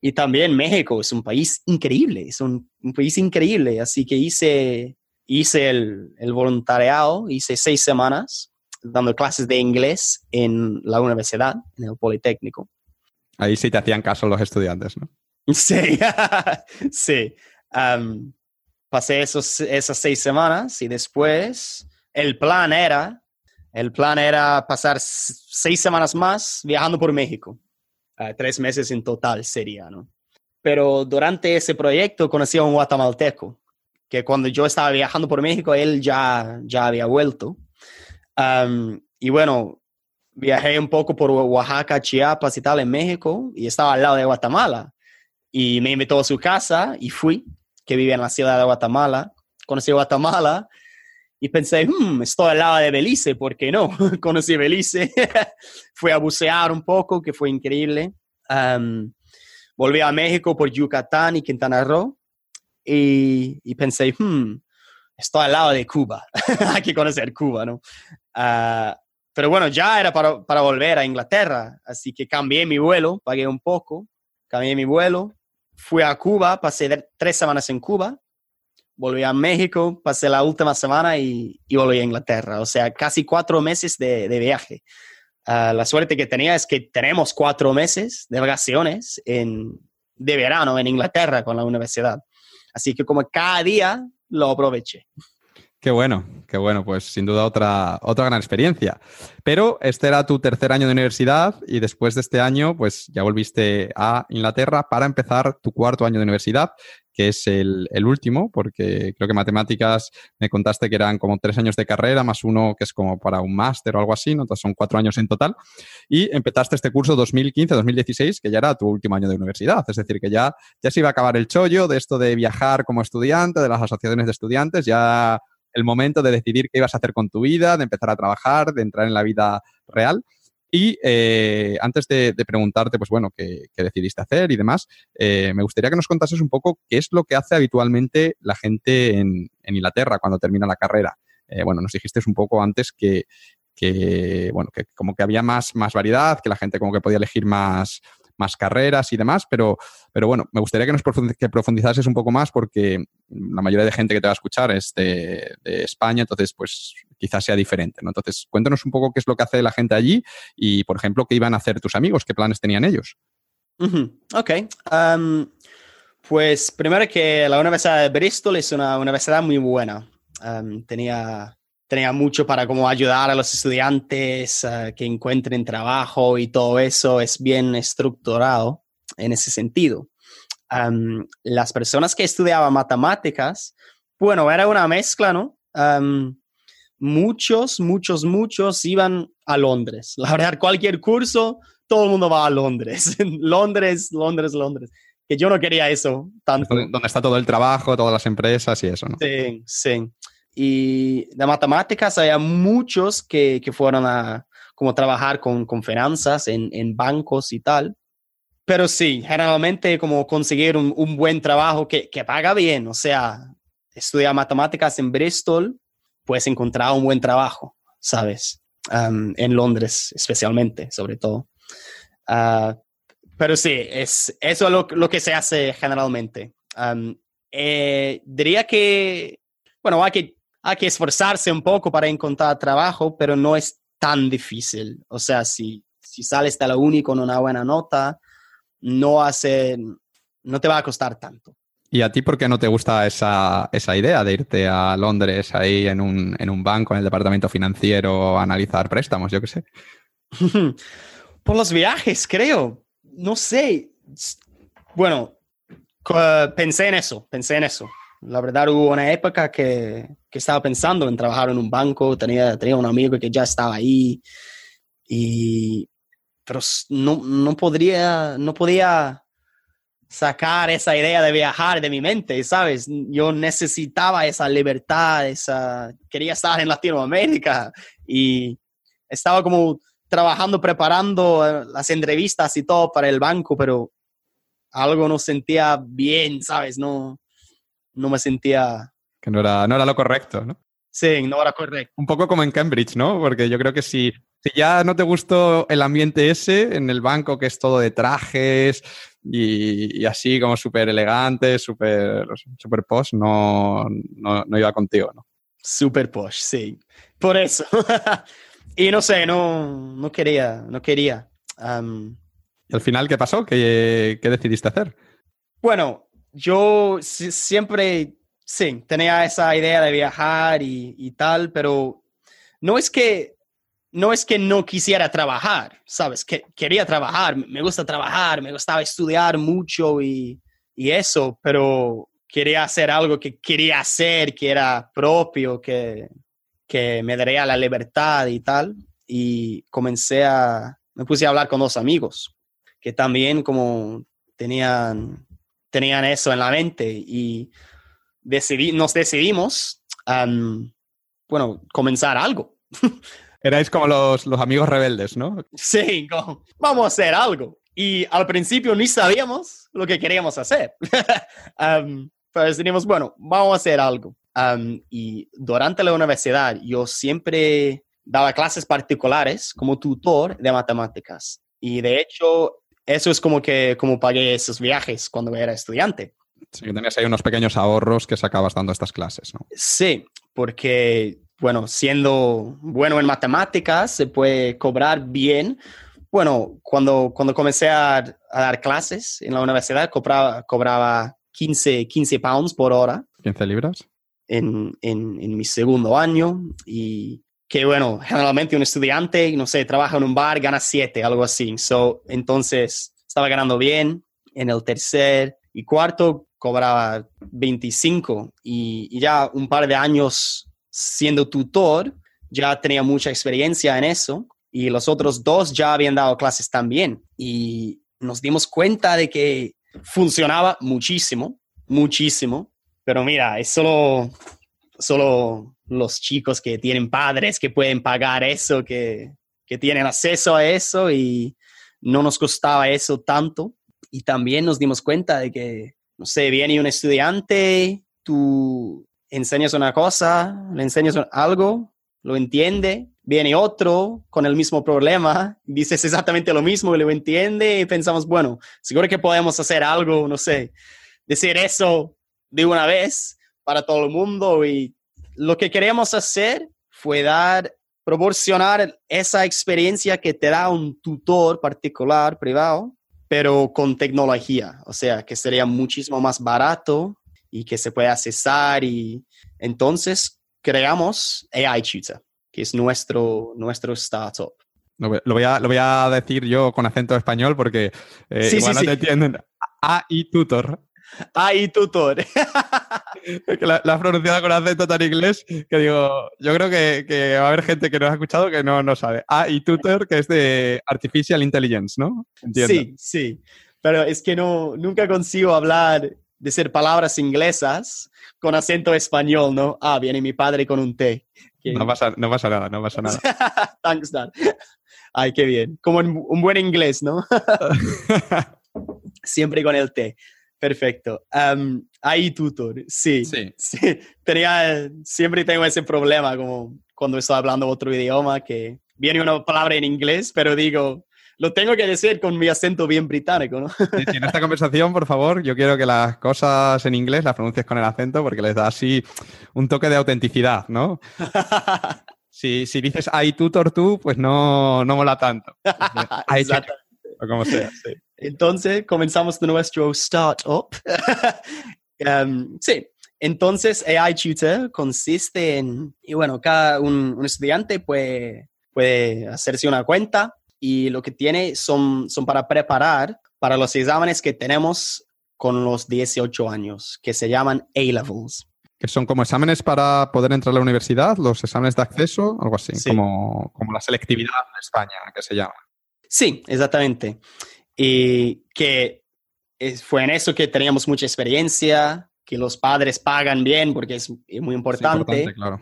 Y también México es un país increíble, es un, país increíble. Así que hice, hice el, el, voluntariado, hice seis semanas dando clases de inglés en la universidad, en el Politécnico. Ahí sí te hacían caso los estudiantes, ¿no? Sí, sí. Pasé esos, esas seis semanas y después el plan era el plan era pasar seis semanas más viajando por México. Ah, tres meses en total sería, ¿no? Pero durante ese proyecto conocí a un guatemalteco, que cuando yo estaba viajando por México, él ya, ya había vuelto. y bueno, viajé un poco por Oaxaca, Chiapas y tal en México y estaba al lado de Guatemala. Y me invitó a su casa y fui, que vive en la ciudad de Guatemala. Conocí Guatemala y pensé, hmm, estoy al lado de Belice, ¿por qué no? Conocí Belice, fui a bucear un poco, que fue increíble. volví a México por Yucatán y Quintana Roo y, y pensé, hmm, estoy al lado de Cuba, hay que conocer Cuba, ¿no? Ah, pero bueno, ya era para, para, volver a Inglaterra, así que cambié mi vuelo, pagué un poco, cambié mi vuelo, fui a Cuba, pasé tres semanas en Cuba, volví a México, pasé la última semana y, y volví a Inglaterra, o sea, casi cuatro meses de, de viaje. Ah, la suerte que tenía es que tenemos cuatro meses de vacaciones en, de verano en Inglaterra con la universidad. Así que como cada día lo aproveché. Qué bueno, qué bueno, pues sin duda otra, otra gran experiencia. Pero este era tu tercer año de universidad y después de este año, pues ya volviste a Inglaterra para empezar tu cuarto año de universidad, que es el, último, porque creo que matemáticas me contaste que eran como tres años de carrera, más uno que es como para un máster o algo así, ¿no? Entonces son cuatro años en total. Y empezaste este curso 2015-2016, que ya era tu último año de universidad, es decir, que ya, ya se iba a acabar el chollo de esto de viajar como estudiante, de las asociaciones de estudiantes, ya el momento de decidir qué ibas a hacer con tu vida, de empezar a trabajar, de entrar en la vida real. Y eh, antes de, preguntarte, pues bueno, qué, decidiste hacer y demás, eh, me gustaría que nos contases un poco qué es lo que hace habitualmente la gente en, Inglaterra cuando termina la carrera. Eh, bueno, nos dijiste un poco antes que, que, bueno, que como que había más, más variedad, que la gente como que podía elegir más, más carreras y demás, pero, pero bueno, me gustaría que nos que profundizases un poco más porque la mayoría de gente que te va a escuchar es de, España, entonces pues quizás sea diferente, ¿no? Entonces, cuéntanos un poco qué es lo que hace la gente allí y, por ejemplo, qué iban a hacer tus amigos, qué planes tenían ellos. Ok. pues primero que la Universidad de Bristol es una universidad muy buena. tenía tenía mucho para como ayudar a los estudiantes uh, que encuentren trabajo y todo eso es bien estructurado en ese sentido. Um, las personas que estudiaban matemáticas, bueno, era una mezcla, ¿no? Um, muchos, muchos, muchos iban a Londres. La verdad, cualquier curso, todo el mundo va a Londres. Londres, Londres, Londres. Que yo no quería eso tanto. Donde está todo el trabajo, todas las empresas y eso, ¿no? Sí, sí. Y de matemáticas había muchos que, que fueron a como trabajar con, con finanzas en, en, bancos y tal. Pero sí, generalmente como conseguir un, un buen trabajo que, que, paga bien, o sea, estudiar matemáticas en Bristol, puedes encontrar un buen trabajo, ¿sabes? Um, en Londres especialmente, sobre todo. Uh, pero sí, es, eso es lo, lo que se hace generalmente. Um, eh, diría que, bueno, hay que hay que esforzarse un poco para encontrar trabajo, pero no es tan difícil. O sea, si, si sales de la uni con una buena nota, no, hace, no te va a costar tanto. ¿Y a ti por qué no te gusta esa, esa idea de irte a Londres ahí en un, en un, banco, en el departamento financiero, a analizar préstamos, yo qué sé? por los viajes, creo. No sé. Bueno, pensé en eso, pensé en eso. La verdad hubo una época que, que, estaba pensando en trabajar en un banco, tenía, tenía un amigo que ya estaba ahí, y, pero no, no, podría, no podía sacar esa idea de viajar de mi mente, ¿sabes? Yo necesitaba esa libertad, esa, quería estar en Latinoamérica y estaba como trabajando, preparando eh, las entrevistas y todo para el banco, pero algo no sentía bien, ¿sabes? No, no me sentía... Que no era, no era lo correcto, ¿no? Sí, no era correcto. Un poco como en Cambridge, ¿no? Porque yo creo que si, si ya no te gustó el ambiente ese en el banco, que es todo de trajes y, así como súper elegante, súper super posh, no, no, iba contigo, ¿no? Súper posh, sí. Por eso. y no sé, no, no quería, no quería. ¿Y al final qué pasó? ¿Qué, qué decidiste hacer? Bueno, yo siempre, sí, tenía esa idea de viajar y, tal, pero no es que no es que no quisiera trabajar, ¿sabes? Que quería trabajar, me gusta trabajar, me gustaba estudiar mucho y, y, eso, pero quería hacer algo que quería hacer, que era propio, que, que me daría la libertad y tal. y comencé a, me puse a hablar con dos amigos que también como tenían, tenían eso en la mente y decidí, nos decidimos, bueno, comenzar algo. Erais como los, los amigos rebeldes, ¿no? Sí, vamos a hacer algo. Y al principio ni sabíamos lo que queríamos hacer. pero decidimos, bueno, vamos a hacer algo. y durante la universidad yo siempre daba clases particulares como tutor de matemáticas. Y de hecho, eso es como que como pagué esos viajes cuando era estudiante. Sí, que tenías ahí unos pequeños ahorros que sacabas dando estas clases, ¿no? Sí, porque, bueno, siendo bueno en matemáticas, se puede cobrar bien. Bueno, cuando, cuando comencé a, dar clases en la universidad, cobraba, cobraba 15, 15 pounds por hora. ¿15 libras? En, en, en mi segundo año y que bueno, generalmente un estudiante, no sé, trabaja en un bar, gana 7, algo así. So, entonces, estaba ganando bien. En el tercer y cuarto cobraba 25 y, ya un par de años siendo tutor, ya tenía mucha experiencia en eso y los otros dos ya habían dado clases también y nos dimos cuenta de que funcionaba muchísimo, muchísimo, pero mira, es solo, solo los chicos que tienen padres que pueden pagar eso, que, que tienen acceso a eso y no nos costaba eso tanto. Y también nos dimos cuenta de que, no sé, viene un estudiante, tú enseñas una cosa, le enseñas algo, lo entiende, viene otro con el mismo problema, dices exactamente lo mismo y lo entiende y pensamos, bueno, seguro que podemos hacer algo, no sé, decir eso de una vez para todo el mundo y lo que queríamos hacer fue dar, proporcionar esa experiencia que te da un tutor particular, privado, pero con tecnología, o sea, que sería muchísimo más barato y que se puede accesar y entonces creamos AI Tutor, que es nuestro, nuestro startup. Lo voy, a, lo voy a decir yo con acento español porque eh, igual no te entienden. AI Tutor. AI Tutor. que la, has pronunciado con acento tan inglés que digo, yo creo que, va a haber gente que no ha escuchado que no, no sabe. Ah, y Tutor, que es de Artificial Intelligence, ¿no? Sí, sí. Pero es que no, nunca consigo hablar de ser palabras inglesas con acento español, ¿no? Ah, viene mi padre con un té. No, pasa, no pasa nada, no pasa nada. Thanks, Dad. Ay, qué bien. Como un buen inglés, ¿no? Siempre con el té. Perfecto. Um, ahí tutor, sí, sí. sí. Tenía, siempre tengo ese problema como cuando estoy hablando otro idioma que viene una palabra en inglés, pero digo, lo tengo que decir con mi acento bien británico, ¿no? en esta conversación, por favor, yo quiero que las cosas en inglés las pronuncies con el acento porque les da así un toque de autenticidad, ¿no? si, si dices I tutor tú, pues no, no mola tanto. Exacto. O como sea, sí. Entonces comenzamos nuestro startup. um, sí, entonces AI Tutor consiste en, y bueno, cada un, estudiante puede, puede hacerse una cuenta y lo que tiene son, son para preparar para los exámenes que tenemos con los 18 años, que se llaman A-Levels. Que son como exámenes para poder entrar a la universidad, los exámenes de acceso, algo así, como, como la selectividad en España, que se llama. Sí, exactamente y que fue en eso que teníamos mucha experiencia, que los padres pagan bien porque es, muy importante. claro.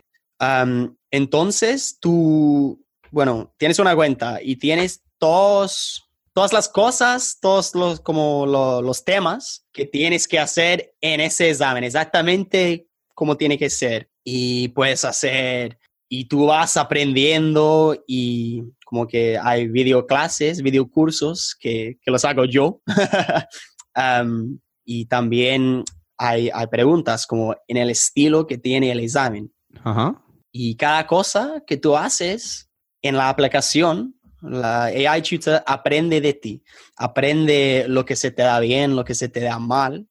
entonces, tú, bueno, tienes una cuenta y tienes todos, todas las cosas, todos los, como los temas que tienes que hacer en ese examen, exactamente como tiene que ser. Y puedes hacer, y tú vas aprendiendo y como que hay videoclases, videocursos que, que los hago yo. y también hay, hay, preguntas como en el estilo que tiene el examen. Y cada cosa que tú haces en la aplicación, la AI Tutor aprende de ti, aprende lo que se te da bien, lo que se te da mal.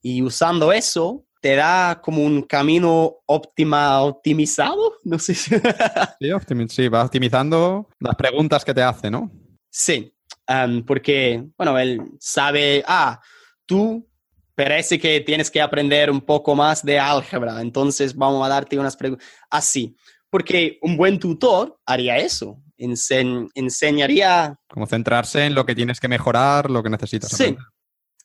Y usando eso, te da como un camino óptima, optimizado, no sé si... sí, sí, va optimizando las preguntas que te hace, ¿no? Sí, porque, bueno, él sabe, ah, tú parece que tienes que aprender un poco más de álgebra, entonces vamos a darte unas preguntas así, porque un buen tutor haría eso, enseñaría... Como centrarse en lo que tienes que mejorar, lo que necesitas. Sí.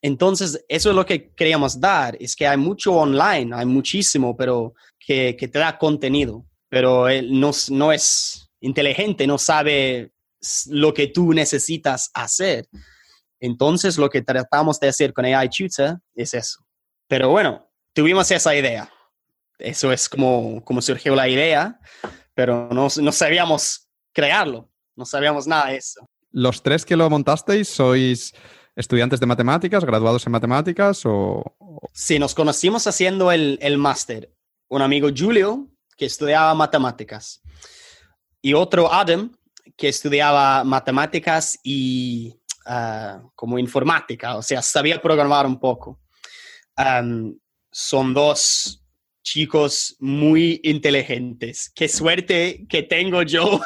Entonces, eso es lo que queríamos dar, es que hay mucho online, hay muchísimo, pero que, te da contenido, pero él no, no es inteligente, no sabe lo que tú necesitas hacer. Entonces, lo que tratamos de hacer con AI Tutor es eso. Pero bueno, tuvimos esa idea. Eso es como, como surgió la idea, pero no, no sabíamos crearlo, no sabíamos nada de eso. ¿Los tres que lo montasteis sois estudiantes de matemáticas, graduados en matemáticas o...? Sí, nos conocimos haciendo el, el máster. Un amigo Julio, que estudiaba matemáticas, y otro Adam, que estudiaba matemáticas y ah, como informática, o sea, sabía programar un poco. son dos chicos muy inteligentes. Qué suerte que tengo yo.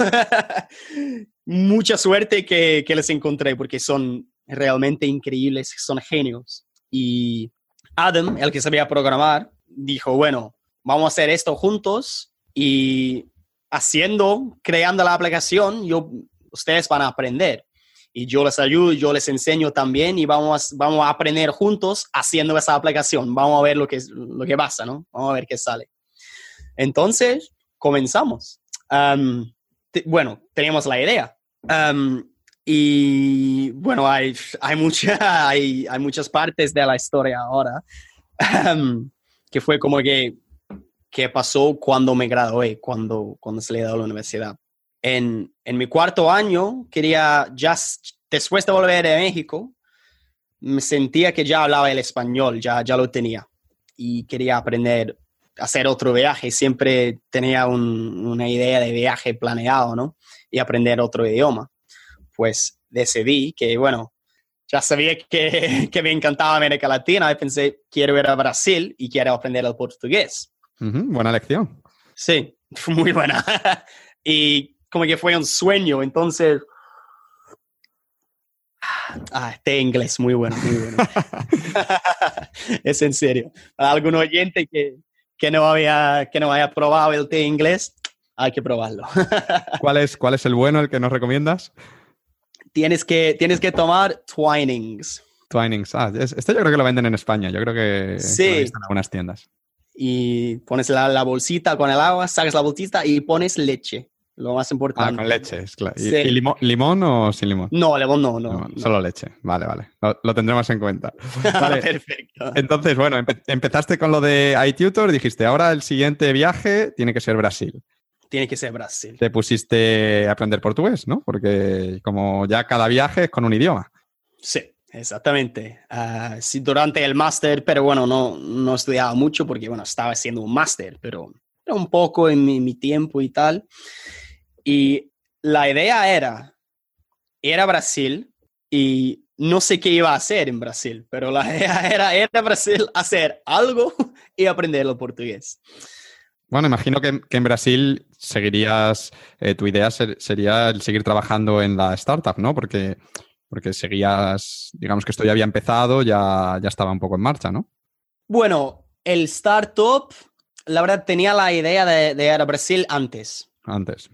Mucha suerte que, que les encontré porque son realmente increíbles, son genios. Y Adam, el que sabía programar, dijo, bueno, vamos a hacer esto juntos y haciendo, creando la aplicación, yo, ustedes van a aprender. Y yo les ayudo, yo les enseño también y vamos, vamos a aprender juntos haciendo esa aplicación. Vamos a ver lo que, lo que pasa, ¿no? Vamos a ver qué sale. Entonces, comenzamos. bueno, teníamos la idea. Y bueno, hay, hay, mucha, hay, hay, muchas partes de la historia ahora que fue como que, que pasó cuando me gradué, cuando, cuando salí de la universidad. En, en mi cuarto año, quería, ya después de volver de México, me sentía que ya hablaba el español, ya, ya lo tenía. Y quería aprender, hacer otro viaje. Siempre tenía una idea de viaje planeado, ¿no? Y aprender otro idioma pues decidí que, bueno, ya sabía que, que, me encantaba América Latina y pensé, quiero ir a Brasil y quiero aprender el portugués. buena lección. Sí, muy buena. y como que fue un sueño, entonces... Ah, este inglés, muy bueno, muy bueno. es en serio. Para algún oyente que, que, no había, que no haya probado el té inglés, hay que probarlo. ¿Cuál, es, ¿Cuál es el bueno, el que nos recomiendas? Tienes que, tienes que tomar Twinings. Twinings. Ah, este yo creo que lo venden en España. Yo creo que sí. en algunas tiendas. Y pones la, bolsita con el agua, sacas la bolsita y pones leche. Lo más importante. Ah, con leche, es claro. ¿Y, limón, o sin limón? No, limón no, no. Solo leche. Vale, vale. Lo, tendremos en cuenta. Vale. Perfecto. Entonces, bueno, empezaste con lo de iTutor, dijiste, ahora el siguiente viaje tiene que ser Brasil tiene que ser Brasil. Te pusiste a aprender portugués, ¿no? Porque como ya cada viaje es con un idioma. Sí, exactamente. Ah, sí, durante el máster, pero bueno, no, no estudiaba mucho porque, bueno, estaba haciendo un máster, pero un poco en mi, tiempo y tal. Y la idea era ir a Brasil y no sé qué iba a hacer en Brasil, pero la idea era ir a Brasil, hacer algo y aprender el portugués. Bueno, imagino que, en Brasil seguirías, eh, tu idea sería el seguir trabajando en la startup, ¿no? Porque, porque seguías, digamos que esto ya había empezado, ya, ya estaba un poco en marcha, ¿no? Bueno, el startup, la verdad, tenía la idea de, de ir a Brasil antes. Antes.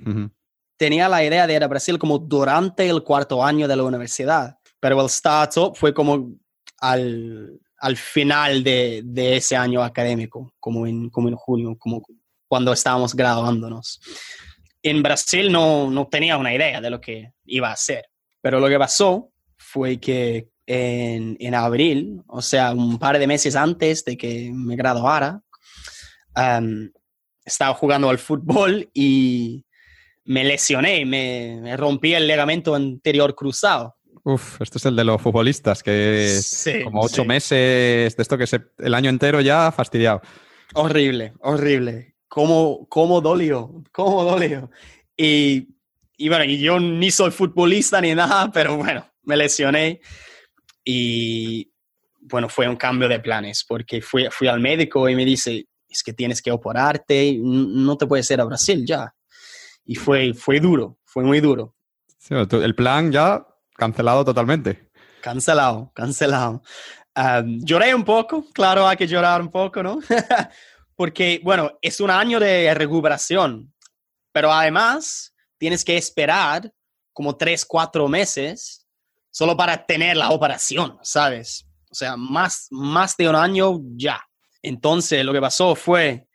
Tenía la idea de ir a Brasil como durante el cuarto año de la universidad, pero el startup fue como al, al final de, de, ese año académico, como en, como en junio, como cuando estábamos graduándonos. En Brasil no, no tenía una idea de lo que iba a hacer, pero lo que pasó fue que en, en, abril, o sea, un par de meses antes de que me graduara, estaba jugando al fútbol y me lesioné, me, me, rompí el ligamento anterior cruzado. Uf, esto es el de los futbolistas, que como ocho meses, de esto que se, el año entero ya fastidiado. Horrible, horrible cómo, cómo dolió, cómo dolió. Y, y bueno, y yo ni soy futbolista ni nada, pero bueno, me lesioné y bueno, fue un cambio de planes porque fui, fui al médico y me dice, es que tienes que operarte, no te puedes ir a Brasil ya. Y fue, fue duro, fue muy duro. el plan ya cancelado totalmente. Cancelado, cancelado. lloré un poco, claro, hay que llorar un poco, ¿no? porque, bueno, es un año de recuperación, pero además tienes que esperar como tres, cuatro meses solo para tener la operación, ¿sabes? O sea, más, más de un año ya. Entonces, lo que pasó fue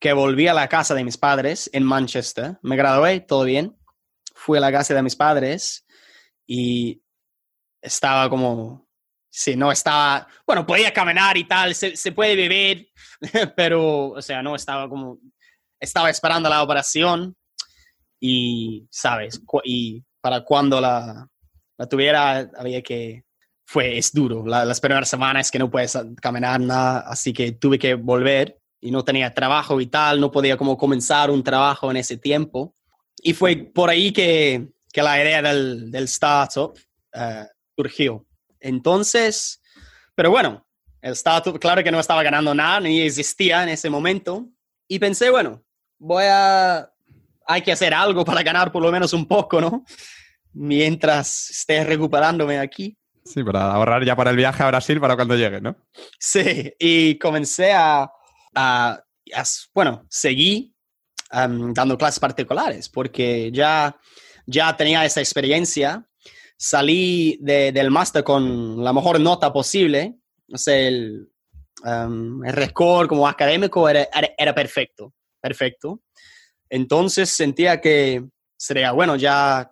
que volví a la casa de mis padres en Manchester, me gradué, todo bien, fui a la casa de mis padres y estaba como, sí, no estaba, bueno, podía caminar y tal, se, se puede beber, pero, o sea, no estaba como, estaba esperando la operación y, ¿sabes? Y para cuando la, la tuviera, había que, fue, es duro. las primeras semanas que no puedes caminar nada, así que tuve que volver y no tenía trabajo y tal, no podía como comenzar un trabajo en ese tiempo. Y fue por ahí que, que la idea del, del startup uh, surgió. Entonces, pero bueno, el startup, claro que no estaba ganando nada, ni existía en ese momento. Y pensé, bueno, voy a, hay que hacer algo para ganar por lo menos un poco, ¿no? Mientras esté recuperándome aquí. Sí, para ahorrar ya para el viaje a Brasil para cuando llegue, ¿no? Sí, y comencé a, a, bueno, seguí dando clases particulares porque ya, ya tenía esa experiencia. Salí del máster con la mejor nota posible. O sea, el, el récord como académico era, perfecto, perfecto. Entonces sentía que sería, bueno, ya,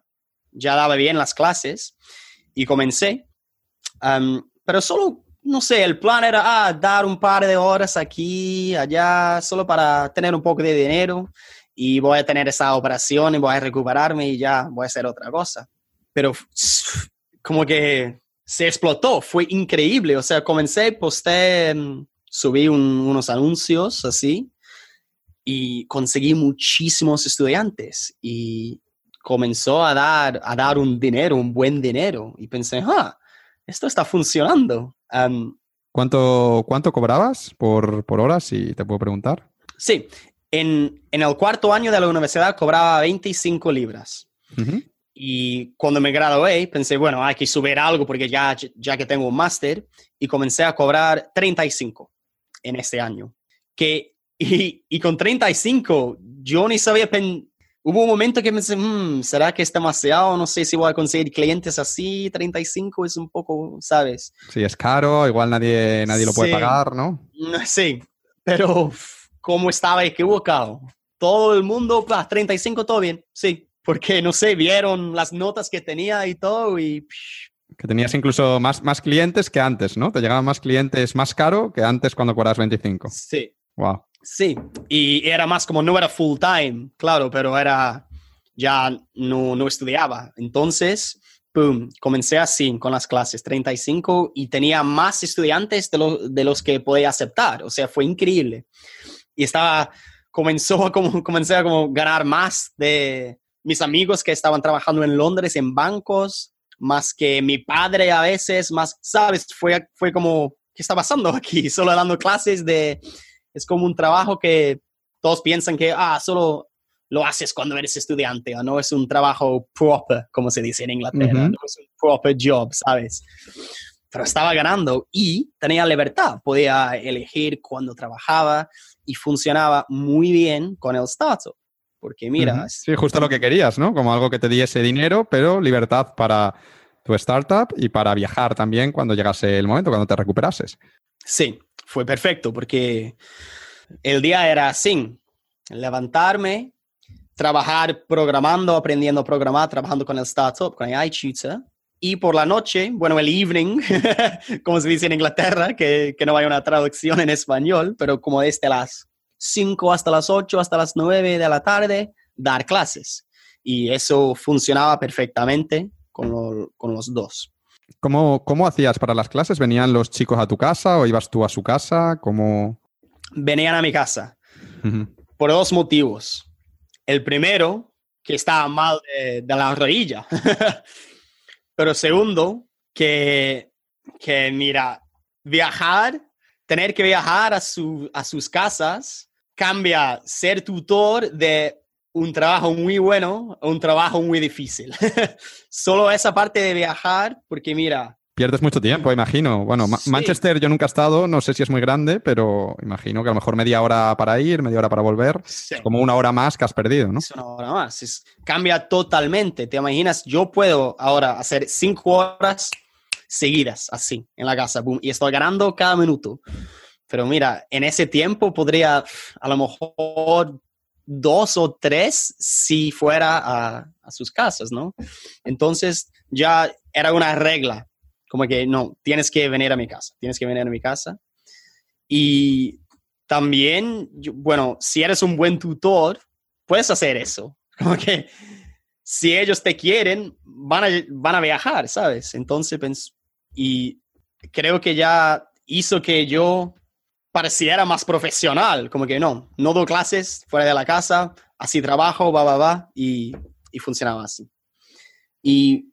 ya daba bien las clases y comencé. pero solo, no sé, el plan era ah, dar un par de horas aquí, allá, solo para tener un poco de dinero y voy a tener esa operación y voy a recuperarme y ya voy a hacer otra cosa. Pero como que se explotó, fue increíble. O sea, comencé, posté, subí unos anuncios así y conseguí muchísimos estudiantes y comenzó a dar, a dar un dinero, un buen dinero. Y pensé, ah, esto está funcionando. ¿Cuánto, ¿Cuánto cobrabas por, por hora, si te puedo preguntar? Sí, en, en, el cuarto año de la universidad cobraba 25 libras. Y cuando me gradué, pensé, bueno, hay que subir algo porque ya, ya que tengo un máster, y comencé a cobrar 35 en este año. Que, y, y con 35, yo ni sabía, hubo un momento que me pensé, mm, ¿será que es demasiado? No sé si voy a conseguir clientes así, 35 es un poco, ¿sabes? Sí, es caro, igual nadie, nadie lo puede pagar, ¿no? Sí, pero ¿cómo estaba equivocado? Todo el mundo, 35 todo bien, sí, porque no sé, vieron las notas que tenía y todo y... Que tenías incluso más, más clientes que antes, ¿no? Te llegaban más clientes más caro que antes cuando cobras 25. Sí. Wow. Sí, y era más como no era full time, claro, pero era ya no, no estudiaba. Entonces, boom, comencé así con las clases, 35, y tenía más estudiantes de, de los que podía aceptar. O sea, fue increíble. Y estaba, comenzó a como, comencé a como ganar más de mis amigos que estaban trabajando en Londres en bancos, más que mi padre a veces, más, ¿sabes? Fue, fue como, ¿qué está pasando aquí? Solo dando clases de es como un trabajo que todos piensan que, ah, solo lo haces cuando eres estudiante, o no es un trabajo proper, como se dice en Inglaterra, no es un proper job, ¿sabes? Pero estaba ganando y tenía libertad, podía elegir cuándo trabajaba y funcionaba muy bien con el startup. Porque mira... Sí, justo lo que querías, ¿no? Como algo que te diese dinero, pero libertad para tu startup y para viajar también cuando llegase el momento, cuando te recuperases. Sí, fue perfecto porque el día era así, levantarme, trabajar programando, aprendiendo a programar, trabajando con el startup, con el iTutor. Y por la noche, bueno, el evening, como se dice en Inglaterra, que, que no hay una traducción en español, pero como desde las 5 hasta las 8, hasta las 9 de la tarde, dar clases. Y eso funcionaba perfectamente con, con los dos. ¿Cómo, ¿Cómo hacías para las clases? ¿Venían los chicos a tu casa o ibas tú a su casa? ¿Cómo... Venían a mi casa por dos motivos. El primero, que estaba mal de, la rodilla. Pero segundo, que, que, mira, viajar, tener que viajar a, su, a sus casas, cambia ser tutor de un trabajo muy bueno, un trabajo muy difícil. Solo esa parte de viajar, porque mira, Pierdes mucho tiempo, imagino. Bueno, Sí. Manchester yo nunca he estado, no sé si es muy grande, pero imagino que a lo mejor media hora para ir, media hora para volver, Sí. como una hora más que has perdido, ¿no? Es una hora más. Es- cambia totalmente. ¿Te imaginas? Yo puedo ahora hacer cinco horas seguidas así en la casa boom, y estoy ganando cada minuto. Pero mira, en ese tiempo podría a lo mejor dos o tres si fuera a, sus casas, ¿no? Entonces ya era una regla, como que no, tienes que venir a mi casa, tienes que venir a mi casa. Y también, bueno, si eres un buen tutor, puedes hacer eso. Como que si ellos te quieren, van a, van a viajar, ¿sabes? Entonces, y creo que ya hizo que yo pareciera más profesional, como que no, no doy clases fuera de la casa, así trabajo, va, va, va, y, y funcionaba así. Y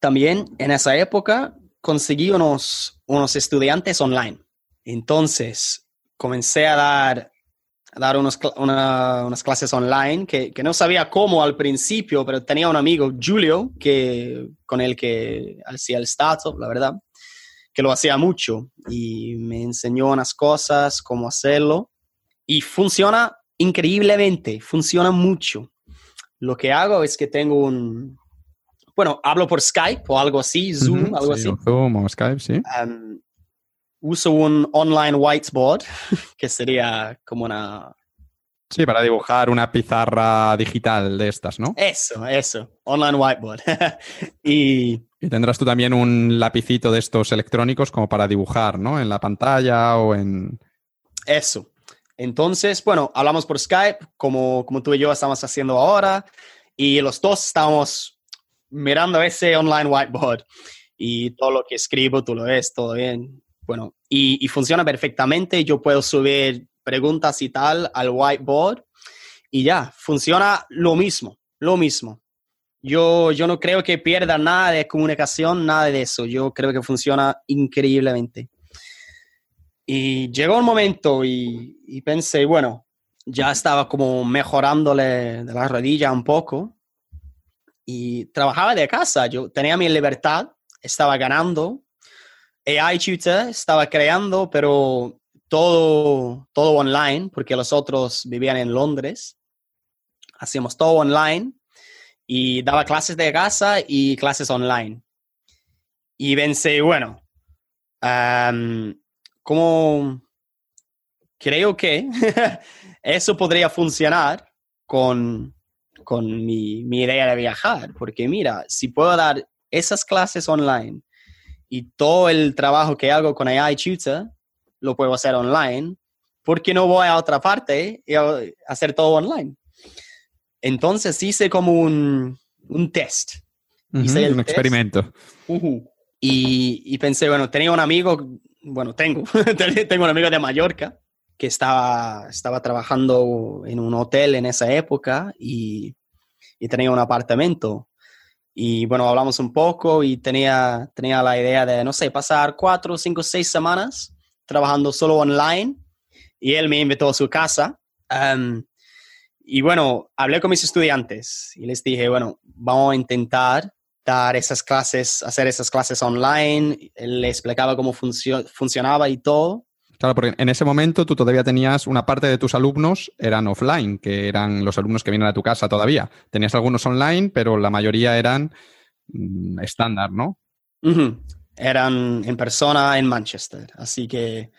también en esa época conseguí unos, estudiantes online. Entonces comencé a dar, a dar unos unas clases online que, que no sabía cómo al principio, pero tenía un amigo, Julio, que, con el que hacía el startup, la verdad, que lo hacía mucho y me enseñó unas cosas, cómo hacerlo. Y funciona increíblemente, funciona mucho. Lo que hago es que tengo un, bueno, hablo por Skype o algo así, Zoom, algo sí, así. Zoom o Skype, sí. Um, uso un online whiteboard, que sería como una... Sí, para dibujar una pizarra digital de estas, ¿no? Eso, eso, online whiteboard. y Y tendrás tú también un lapicito de estos electrónicos como para dibujar, ¿no? En la pantalla o en... eso. Entonces, bueno, hablamos por Skype, como, como tú y yo estamos haciendo ahora, y los dos estamos mirando ese online whiteboard. Y todo lo que escribo, tú lo ves, todo bien. Bueno, y, y funciona perfectamente. Yo puedo subir preguntas y tal al whiteboard y ya, funciona lo mismo, lo mismo. Yo, yo no creo que pierda nada de comunicación, nada de eso. Yo creo que funciona increíblemente. Y llegó un momento y, y pensé, bueno, ya estaba como mejorándole de la rodilla un poco y trabajaba de casa. Yo tenía mi libertad, estaba ganando. AI Tutor estaba creando, pero todo, todo online, porque los otros vivían en Londres. Hacíamos todo online y daba clases de casa y clases online. Y pensé, bueno, am, como creo que eso podría funcionar con, con mi, mi idea de viajar, porque mira, si puedo dar esas clases online y todo el trabajo que hago con AI Tutor, lo puedo hacer online, ¿por qué no voy a otra parte y hacer todo online? Entonces hice como un, un test. Hice el un test. experimento. Y, y pensé, bueno, tenía un amigo, bueno, tengo, tengo un amigo de Mallorca que estaba, estaba trabajando en un hotel en esa época y, y tenía un apartamento. Y bueno, hablamos un poco y tenía, tenía la idea de, no sé, pasar cuatro, cinco, seis semanas trabajando solo online. Y él me invitó a su casa. Y bueno, hablé con mis estudiantes y les dije, bueno, vamos a intentar dar esas clases, hacer esas clases online. Él le explicaba cómo funcio- funcionaba y todo. Claro, porque en ese momento tú todavía tenías una parte de tus alumnos eran offline, que eran los alumnos que vienen a tu casa todavía. Tenías algunos online, pero la mayoría eran mm, estándar, ¿no? Ujú. Eran en persona en Manchester, así que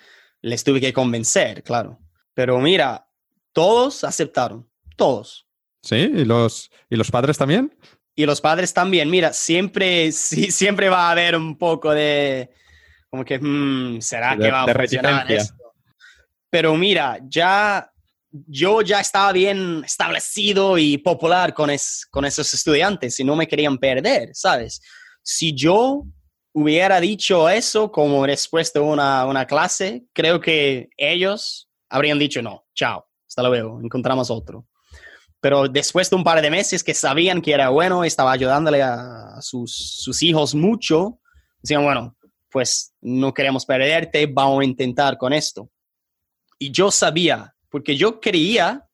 les tuve que convencer, claro. Pero mira, todos aceptaron, todos. Sí, y los, y los padres también. Y los padres también, mira, siempre, sí, siempre va a haber un poco de, como que, "Hmm, ¿será De- que va a funcionar esto? Pero mira, ya, yo ya estaba bien establecido y popular con, es- con esos estudiantes y no me querían perder, ¿sabes? Si yo hubiera dicho eso como respuesta a una, una clase, creo que ellos habrían dicho, no, chao, hasta luego, encontramos otro. Pero después de un par de meses que sabían que era bueno, estaba ayudándole a sus, sus hijos mucho, decían, bueno, pues no queremos perderte, vamos a intentar con esto. Y yo sabía, porque yo creía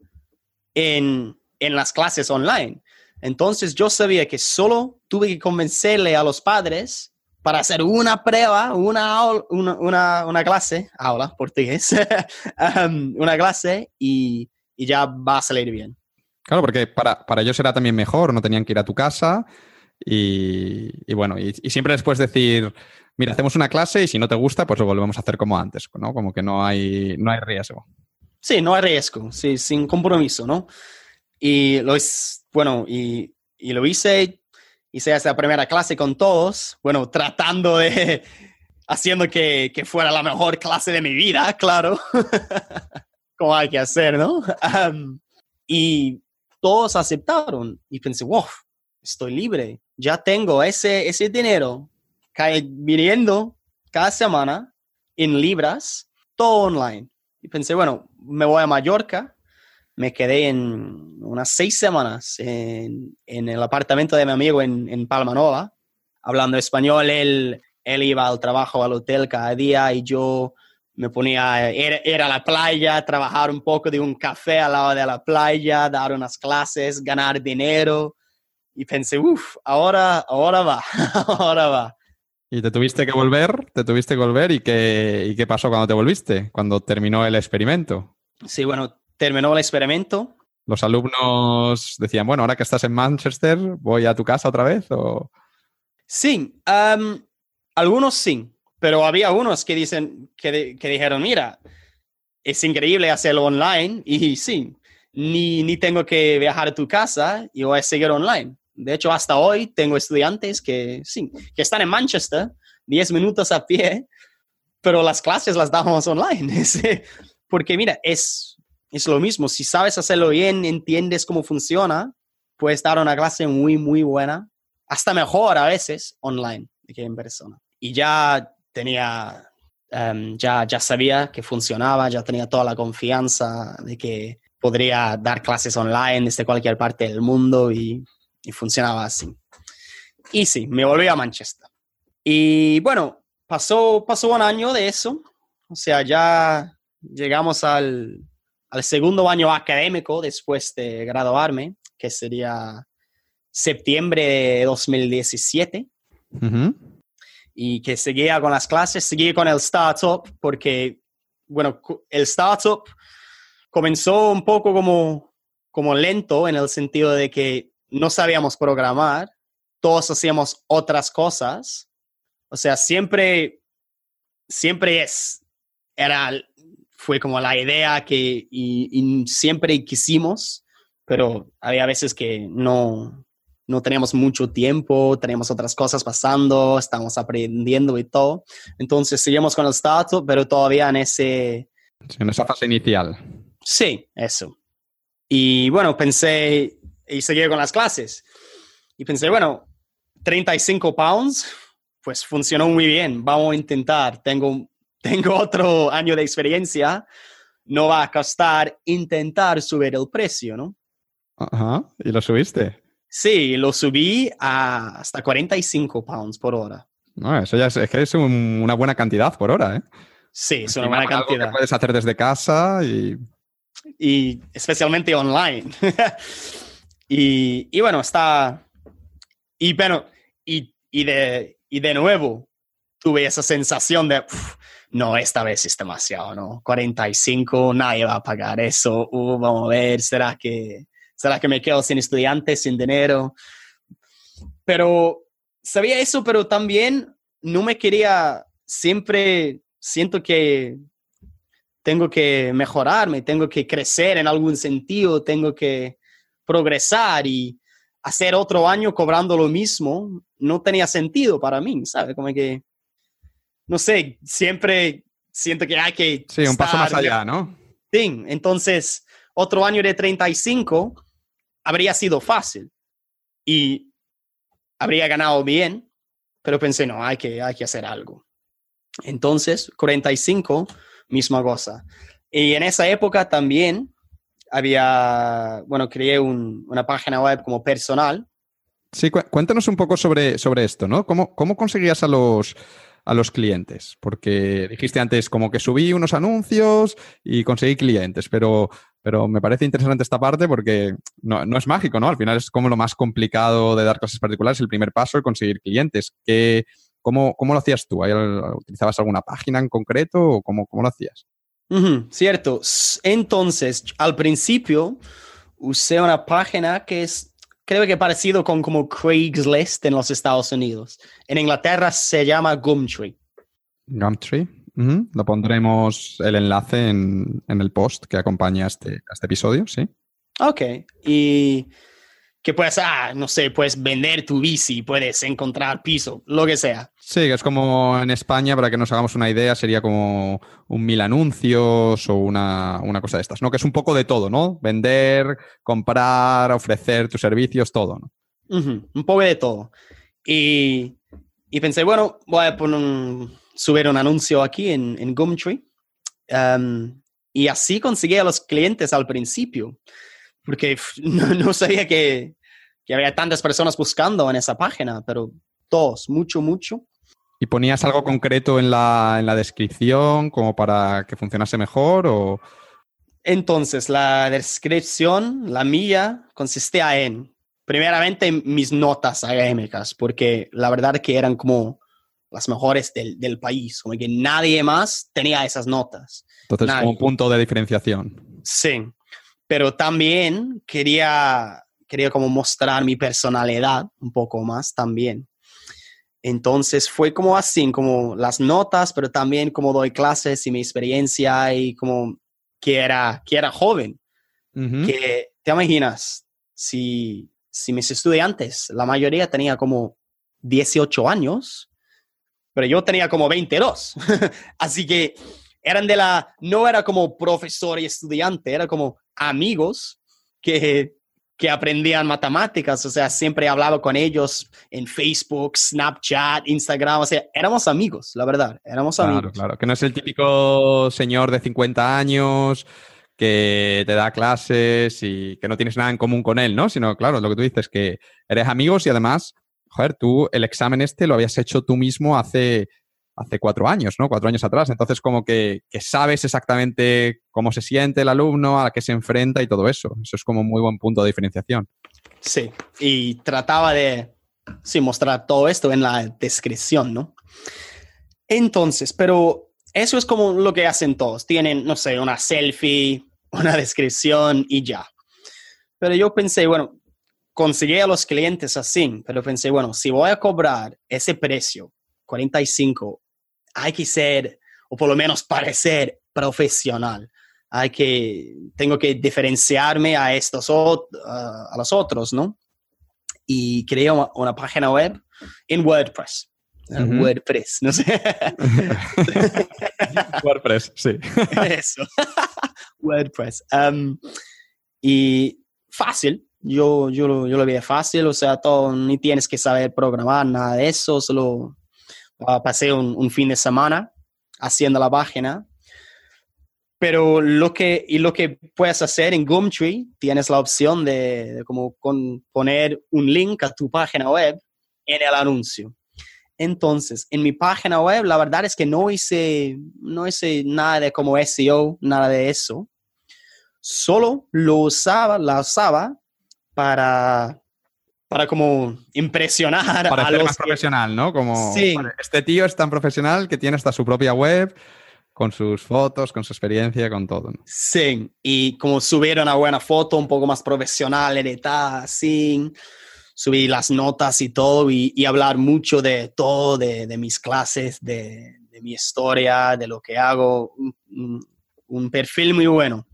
en, en las clases online. Entonces yo sabía que solo tuve que convencerle a los padres para hacer una prueba, una, una, una, clase, aula, portugués, um, una clase y, y, ya va a salir bien. Claro, porque para, para, ellos era también mejor, no tenían que ir a tu casa y, y bueno, y, y, siempre después decir, mira, hacemos una clase y si no te gusta, pues lo volvemos a hacer como antes, ¿no? Como que no hay, no hay riesgo. Sí, no hay riesgo, sí, sin compromiso, ¿no? Y lo es, bueno, y, y lo hice hice esa primera clase con todos, bueno, tratando de, haciendo que, que fuera la mejor clase de mi vida, claro, como hay que hacer, ¿no? y todos aceptaron y pensé, wow, estoy libre, ya tengo ese, ese dinero cae viniendo cada semana en libras, todo online. Y pensé, bueno, me voy a Mallorca me quedé en unas seis semanas en, el apartamento de mi amigo en, en Palma Nova, hablando español. Él, él iba al trabajo, al hotel cada día y yo me ponía a ir, a la playa, trabajar un poco de un café al lado de la playa, dar unas clases, ganar dinero. Y pensé, uff, ahora, ahora va, ahora va. ¿Y te tuviste que volver? ¿Te tuviste que volver? ¿Y qué, ¿Y qué pasó cuando te volviste? Cuando terminó el experimento. Sí, bueno, terminó el experimento. Los alumnos decían, bueno, ahora que estás en Manchester, ¿voy a tu casa otra vez? O... Sí, algunos sí, pero había unos que, dicen, que, que, dijeron, mira, es increíble hacerlo online y sí, ni, ni tengo que viajar a tu casa y voy a seguir online. De hecho, hasta hoy tengo estudiantes que sí, que están en Manchester, 10 minutos a pie, pero las clases las damos online. Porque mira, es, es lo mismo, si sabes hacerlo bien, entiendes cómo funciona, puedes dar una clase muy, muy buena, hasta mejor a veces online que en persona. Y ya tenía, em, ya, ya sabía que funcionaba, ya tenía toda la confianza de que podría dar clases online desde cualquier parte del mundo y, y funcionaba así. Y sí, me volví a Manchester. Y bueno, pasó, pasó un año de eso, o sea, ya llegamos al, al segundo año académico después de graduarme, que sería septiembre de 2017. Y que seguía con las clases, seguía con el startup, porque, bueno, el startup comenzó un poco como, como lento en el sentido de que no sabíamos programar, todos hacíamos otras cosas. O sea, siempre, siempre es, era fue como la idea que y, siempre quisimos, pero había veces que no, no teníamos mucho tiempo, teníamos otras cosas pasando, estamos aprendiendo y todo. Entonces seguimos con el startup, pero todavía en ese... En esa fase inicial. Sí, eso. Y bueno, pensé, y seguí con las clases. Y pensé, bueno, 35 pounds, pues funcionó muy bien, vamos a intentar. Tengo tengo otro año de experiencia, no va a costar intentar subir el precio, ¿no? Ajá, ¿y lo subiste? Sí, lo subí a hasta 45 pounds por hora. No, eso ya es, que es una buena cantidad por hora, ¿eh? Sí, es una buena cantidad. Que puedes hacer desde casa y... Y especialmente online. y, y, bueno, está... Y bueno, y, y, de, y de nuevo tuve esa sensación de no, esta vez es demasiado, ¿no? 45, nadie va a pagar eso, uh, vamos a ver, ¿será que, ¿será que me quedo sin estudiantes, sin dinero? Pero sabía eso, pero también no me quería, siempre siento que tengo que mejorarme, tengo que crecer en algún sentido, tengo que progresar y hacer otro año cobrando lo mismo no tenía sentido para mí, ¿sabes? Como que no sé, siempre siento que hay que... Sí, un paso más allá, ¿no? Sí, entonces otro año de 35 habría sido fácil y habría ganado bien, pero pensé, no, hay que, hay que hacer algo. Entonces, 45, misma cosa. Y en esa época también había, bueno, creé una página web como personal. Sí, cuéntanos un poco sobre, sobre esto, ¿no? ¿Cómo, cómo conseguías a los, a los clientes? Porque dijiste antes como que subí unos anuncios y conseguí clientes, pero, pero me parece interesante esta parte porque no, es mágico, ¿no? Al final es como lo más complicado de dar clases particulares, el primer paso es conseguir clientes. ¿Qué, ¿Cómo, cómo lo hacías tú? ¿Utilizabas alguna página en concreto o cómo, cómo lo hacías? cierto. Entonces, al principio usé una página que es, creo que parecido con como Craigslist en los Estados Unidos. En Inglaterra se llama Gumtree. Gumtree. Lo pondremos el enlace en, en, el post que acompaña este, a este episodio, ¿sí? Ok. Y que puedes, ah, no sé, puedes vender tu bici, puedes encontrar piso, lo que sea. Sí, es como en España, para que nos hagamos una idea, sería como un mil anuncios o una, una cosa de estas, ¿no? Que es un poco de todo, ¿no? Vender, comprar, ofrecer tus servicios, todo, ¿no? un poco de todo. Y, y, pensé, bueno, voy a poner subir un anuncio aquí en, en Gumtree. Um, y así conseguí a los clientes al principio porque no, sabía que, que, había tantas personas buscando en esa página, pero todos, mucho, mucho. ¿Y ponías algo concreto en la, en la descripción como para que funcionase mejor o...? Entonces, la descripción, la mía, consistía en, primeramente, mis notas académicas, porque la verdad que eran como las mejores del, del país, como que nadie más tenía esas notas. Entonces, como punto de diferenciación. Sí pero también quería, quería como mostrar mi personalidad un poco más también. Entonces fue como así, como las notas, pero también como doy clases y mi experiencia y como que era, que era joven. Que te imaginas, si, si mis estudiantes, la mayoría tenía como 18 años, pero yo tenía como 22. así que eran de la, no era como profesor y estudiante, era como amigos que, que aprendían matemáticas, o sea, siempre hablaba con ellos en Facebook, Snapchat, Instagram, o sea, éramos amigos, la verdad, éramos amigos. Claro, claro, que no es el típico señor de 50 años que te da clases y que no tienes nada en común con él, ¿no? Sino, claro, lo que tú dices, que eres amigos y además, joder, tú el examen este lo habías hecho tú mismo hace hace cuatro años, ¿no? Cuatro años atrás. Entonces, como que, sabes exactamente cómo se siente el alumno, a qué se enfrenta y todo eso. Eso es como un muy buen punto de diferenciación. Sí, y trataba de sí, mostrar todo esto en la descripción, ¿no? Entonces, pero eso es como lo que hacen todos. Tienen, no sé, una selfie, una descripción y ya. Pero yo pensé, bueno, conseguí a los clientes así, pero pensé, bueno, si voy a cobrar ese precio, 45 hay que ser, o por lo menos parecer profesional. Hay que, tengo que diferenciarme a estos, a los otros, ¿no? Y creé una, página web en WordPress. WordPress, no sé. WordPress, sí. Eso. WordPress. Um, y fácil, yo, yo, lo, yo lo vi fácil, o sea, todo, ni tienes que saber programar, nada de eso, solo Ah, pasé un, fin de semana haciendo la página. Pero lo que, y lo que puedes hacer en Gumtree, tienes la opción de, como poner un link a tu página web en el anuncio. Entonces, en mi página web, la verdad es que no hice, no hice nada de como SEO, nada de eso. Solo lo usaba, la usaba para para como impresionar para a los más profesional, ¿no? Como sí. este tío es tan profesional que tiene hasta su propia web con sus fotos, con su experiencia, con todo. Sí, y como subir una buena foto un poco más profesional, editada, así, subir las notas y todo, y, hablar mucho de todo, de, de mis clases, de, de, mi historia, de lo que hago, un perfil muy bueno.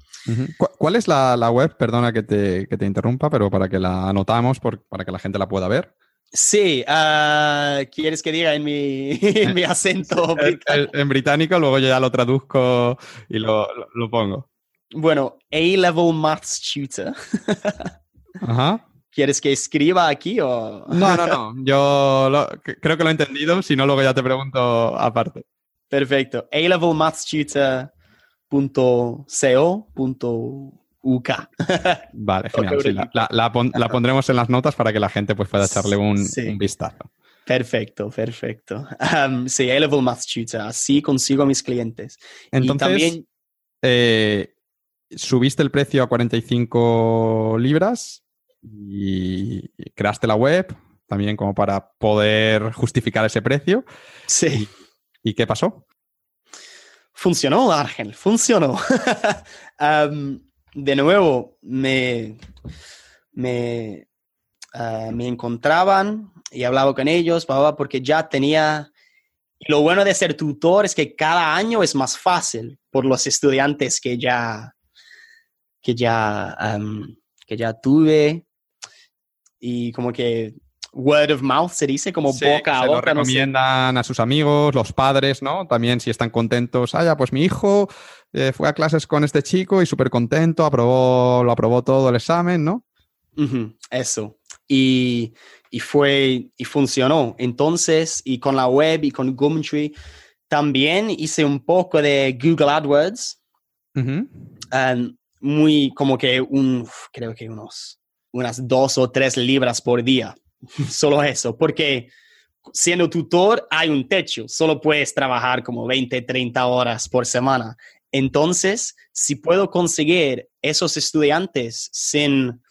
¿Cuál es la, web? Perdona que te, que te, interrumpa, pero para que la anotamos, para que la gente la pueda ver. Sí, ah, ¿quieres que diga en mi, en mi acento británico? En, británico, luego yo ya lo traduzco y lo, lo, pongo. Bueno, A-Level Maths Tutor. Ajá. ¿Quieres que escriba aquí o...? No, no, no. Yo creo que lo he entendido, si no, luego ya te pregunto aparte. Perfecto. A-Level Maths Tutor .co.uk. Vale, genial. la, pondremos en las notas para que la gente pues, pueda echarle un, vistazo. Perfecto, perfecto. Um, sí, A-Level Maths Tutor. Así consigo a mis clientes. Entonces, también... Eh, subiste el precio a 45 libras y creaste la web, también como para poder justificar ese precio. Sí. ¿Y, qué pasó? Funcionó, Ángel, funcionó. de nuevo, me, me, ah, me encontraban y hablaba con ellos, porque ya tenía... lo bueno de ser tutor es que cada año es más fácil por los estudiantes que ya, que ya, que ya tuve y como que word of mouth se dice, como boca a boca. Lo recomiendan a sus amigos, los padres, ¿no? También si están contentos, ah, ya, pues mi hijo eh, fue a clases con este chico y súper contento, aprobó, lo aprobó todo el examen, ¿no? eso. Y, y, fue, y funcionó. Entonces, y con la web y con Gumtree, también hice un poco de Google AdWords. muy como que un, creo que unos, unas dos o tres libras por día solo eso, porque siendo tutor hay un techo, solo puedes trabajar como 20, 30 horas por semana. Entonces, si puedo conseguir esos estudiantes sin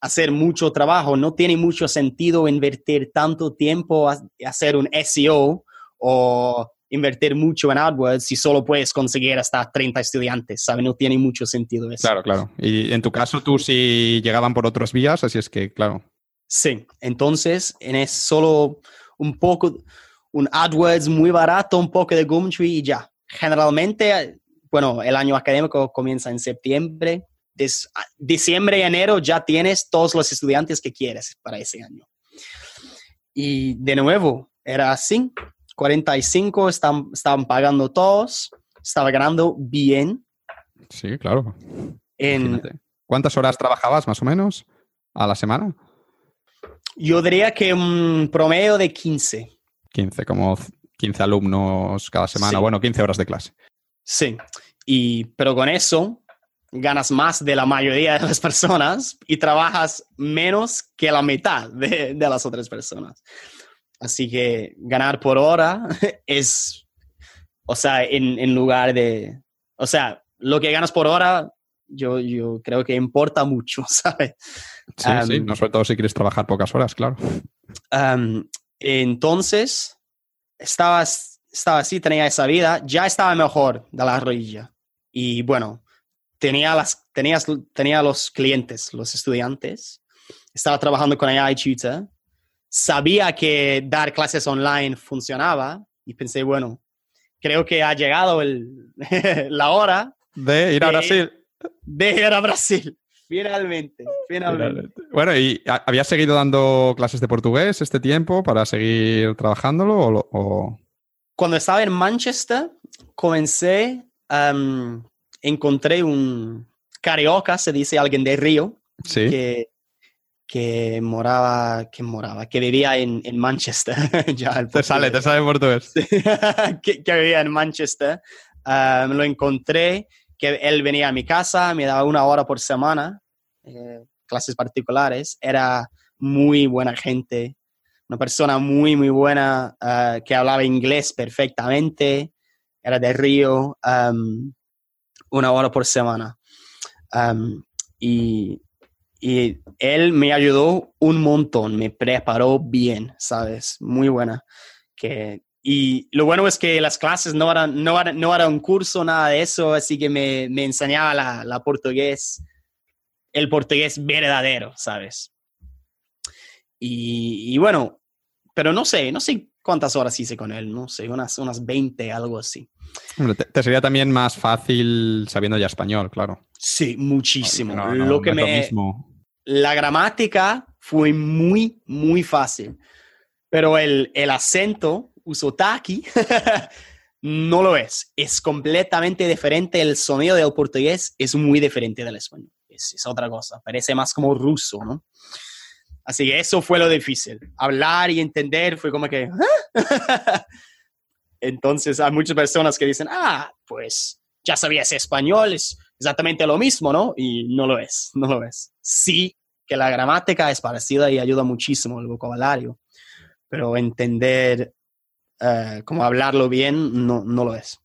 hacer mucho trabajo, no tiene mucho sentido invertir tanto tiempo a, hacer un SEO o invertir mucho en AdWords si solo puedes conseguir hasta 30 estudiantes, ¿sabes? No tiene mucho sentido eso. Claro, claro. Y en tu caso, tú sí llegaban por otras vías, así es que, claro. Sí, entonces en es solo un poco, un AdWords muy barato, un poco de Gumtree y ya. Generalmente, bueno, el año académico comienza en septiembre. diciembre y enero ya tienes todos los estudiantes que quieres para ese año. Y de nuevo, era así. 45 están, estaban pagando todos, estaba ganando bien. Sí, claro. ¿Cuántas horas trabajabas más o menos a la semana? Yo diría que un promedio de 15. 15, como 15 alumnos cada semana, bueno, 15 horas de clase. Sí, y, pero con eso ganas más de la mayoría de las personas y trabajas menos que la mitad de, de las otras personas. Así que ganar por hora es, o sea, en, en, lugar de, o sea, lo que ganas por hora, yo, yo creo que importa mucho, ¿sabes? Sí, sí, no sobre todo si quieres trabajar pocas horas, claro. entonces, estaba, estaba así, tenía esa vida, ya estaba mejor de la rodilla. Y bueno, tenía, las, tenía, tenía los clientes, los estudiantes, estaba trabajando con AI Tutor, sabía que dar clases online funcionaba y pensé, bueno, creo que ha llegado el, la hora de ir a Brasil. De ir a Brasil. Finalmente, finalmente. Bueno, ¿y habías seguido dando clases de portugués este tiempo para seguir trabajándolo o...? Cuando estaba en Manchester, comencé, encontré un carioca, se dice alguien de Río, que, que moraba, que moraba, que vivía en, en Manchester. ya, te sale, te sale portugués. que, que, vivía en Manchester. lo encontré que él venía a mi casa, me daba una hora por semana, eh, clases particulares, era muy buena gente, una persona muy, muy buena eh, que hablaba inglés perfectamente, era de Río, um, una hora por semana. Um, y, y, él me ayudó un montón, me preparó bien, ¿sabes? Muy buena. Que y lo bueno es que las clases no eran, no eran, no era un curso, nada de eso, así que me, me enseñaba la, la, portugués, el portugués verdadero, ¿sabes? Y, y, bueno, pero no sé, no sé cuántas horas hice con él, no sé, unas, unas 20, algo así. Te, sería también más fácil sabiendo ya español, claro. Sí, muchísimo. lo que me... mismo. La gramática fue muy, muy fácil, pero el, el acento Usotaki, no lo es. Es completamente diferente. El sonido del portugués es muy diferente del español. Es, otra cosa. Parece más como ruso, ¿no? Así que eso fue lo difícil. Hablar y entender fue como que... ¿ah? Entonces hay muchas personas que dicen, ah, pues ya sabías español, es exactamente lo mismo, ¿no? Y no lo es, no lo es. Sí que la gramática es parecida y ayuda muchísimo el vocabulario, pero entender uh, como hablarlo bien, no, no lo es.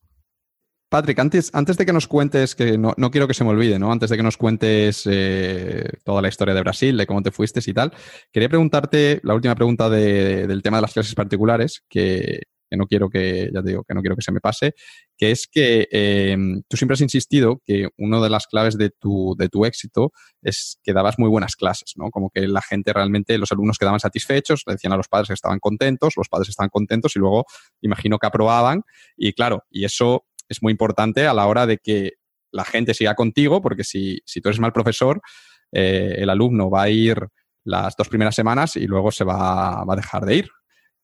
Patrick, antes, antes de que nos cuentes, que no, quiero que se me olvide, ¿no? Antes de que nos cuentes eh, toda la historia de Brasil, de cómo te fuiste y tal, quería preguntarte la última pregunta del tema de las clases particulares, que, que no quiero que, ya te digo, que no quiero que se me pase, que es que eh, tú siempre has insistido que una de las claves de tu, de tu éxito es que dabas muy buenas clases, ¿no? Como que la gente realmente, los alumnos quedaban satisfechos, le decían a los padres que estaban contentos, los padres estaban contentos y luego imagino que aprobaban. Y claro, y eso es muy importante a la hora de que la gente siga contigo, porque si, si tú eres mal profesor, eh, el alumno va a ir las dos primeras semanas y luego se va, va a dejar de ir.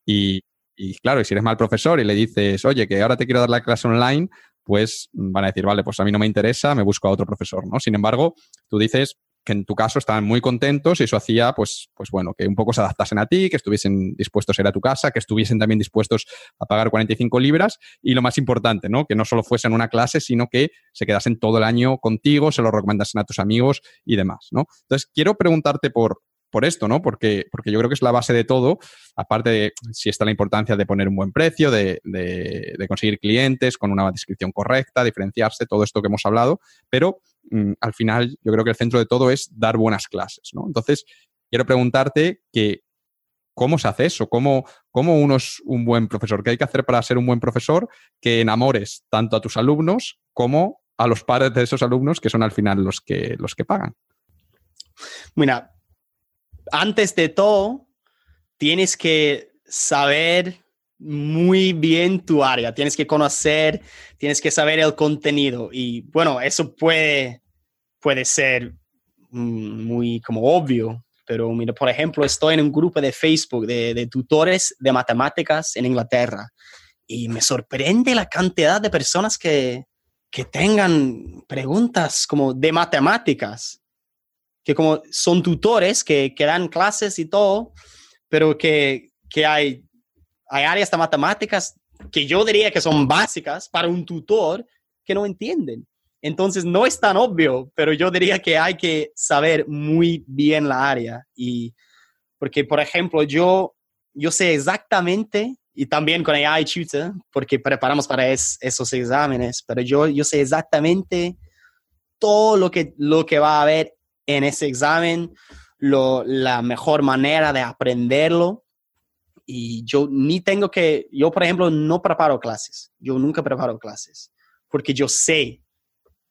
Y, y claro, si eres mal profesor y le dices, oye, que ahora te quiero dar la clase online, pues van a decir, vale, pues a mí no me interesa, me busco a otro profesor, ¿no? Sin embargo, tú dices que en tu caso estaban muy contentos y eso hacía, pues, pues bueno, que un poco se adaptasen a ti, que estuviesen dispuestos a ir a tu casa, que estuviesen también dispuestos a pagar 45 libras y lo más importante, ¿no? Que no solo fuesen una clase, sino que se quedasen todo el año contigo, se lo recomendasen a tus amigos y demás, ¿no? Entonces, quiero preguntarte por, por esto, ¿no? Porque, porque yo creo que es la base de todo, aparte de si está la importancia de poner un buen precio, de, conseguir clientes con una descripción correcta, diferenciarse, todo esto que hemos hablado, pero mm, al final yo creo que el centro de todo es dar buenas clases, ¿no? Entonces, quiero preguntarte que ¿cómo se hace eso? ¿Cómo, cómo uno es un buen profesor? ¿Qué hay que hacer para ser un buen profesor que enamores tanto a tus alumnos como a los padres de esos alumnos que son al final los que, los que pagan? Mira, antes de todo, tienes que saber muy bien tu área, tienes que conocer, tienes que saber el contenido. Y bueno, eso puede, puede ser mm, muy como obvio, pero mira, por ejemplo, estoy en un grupo de Facebook de, de tutores de matemáticas en Inglaterra. Y me sorprende la cantidad de personas que, que tengan preguntas como de matemáticas que como son tutores que, que dan clases y todo, pero que, que hay, hay áreas de matemáticas que yo diría que son básicas para un tutor que no entienden. Entonces no es tan obvio, pero yo diría que hay que saber muy bien la área. Y porque, por ejemplo, yo, yo sé exactamente, y también con AI Tutor, porque preparamos para esos exámenes, pero yo, yo sé exactamente todo lo que, lo que va a haber en ese examen, la mejor manera de aprenderlo. Y yo ni tengo que, yo por ejemplo no preparo clases, yo nunca preparo clases, porque yo sé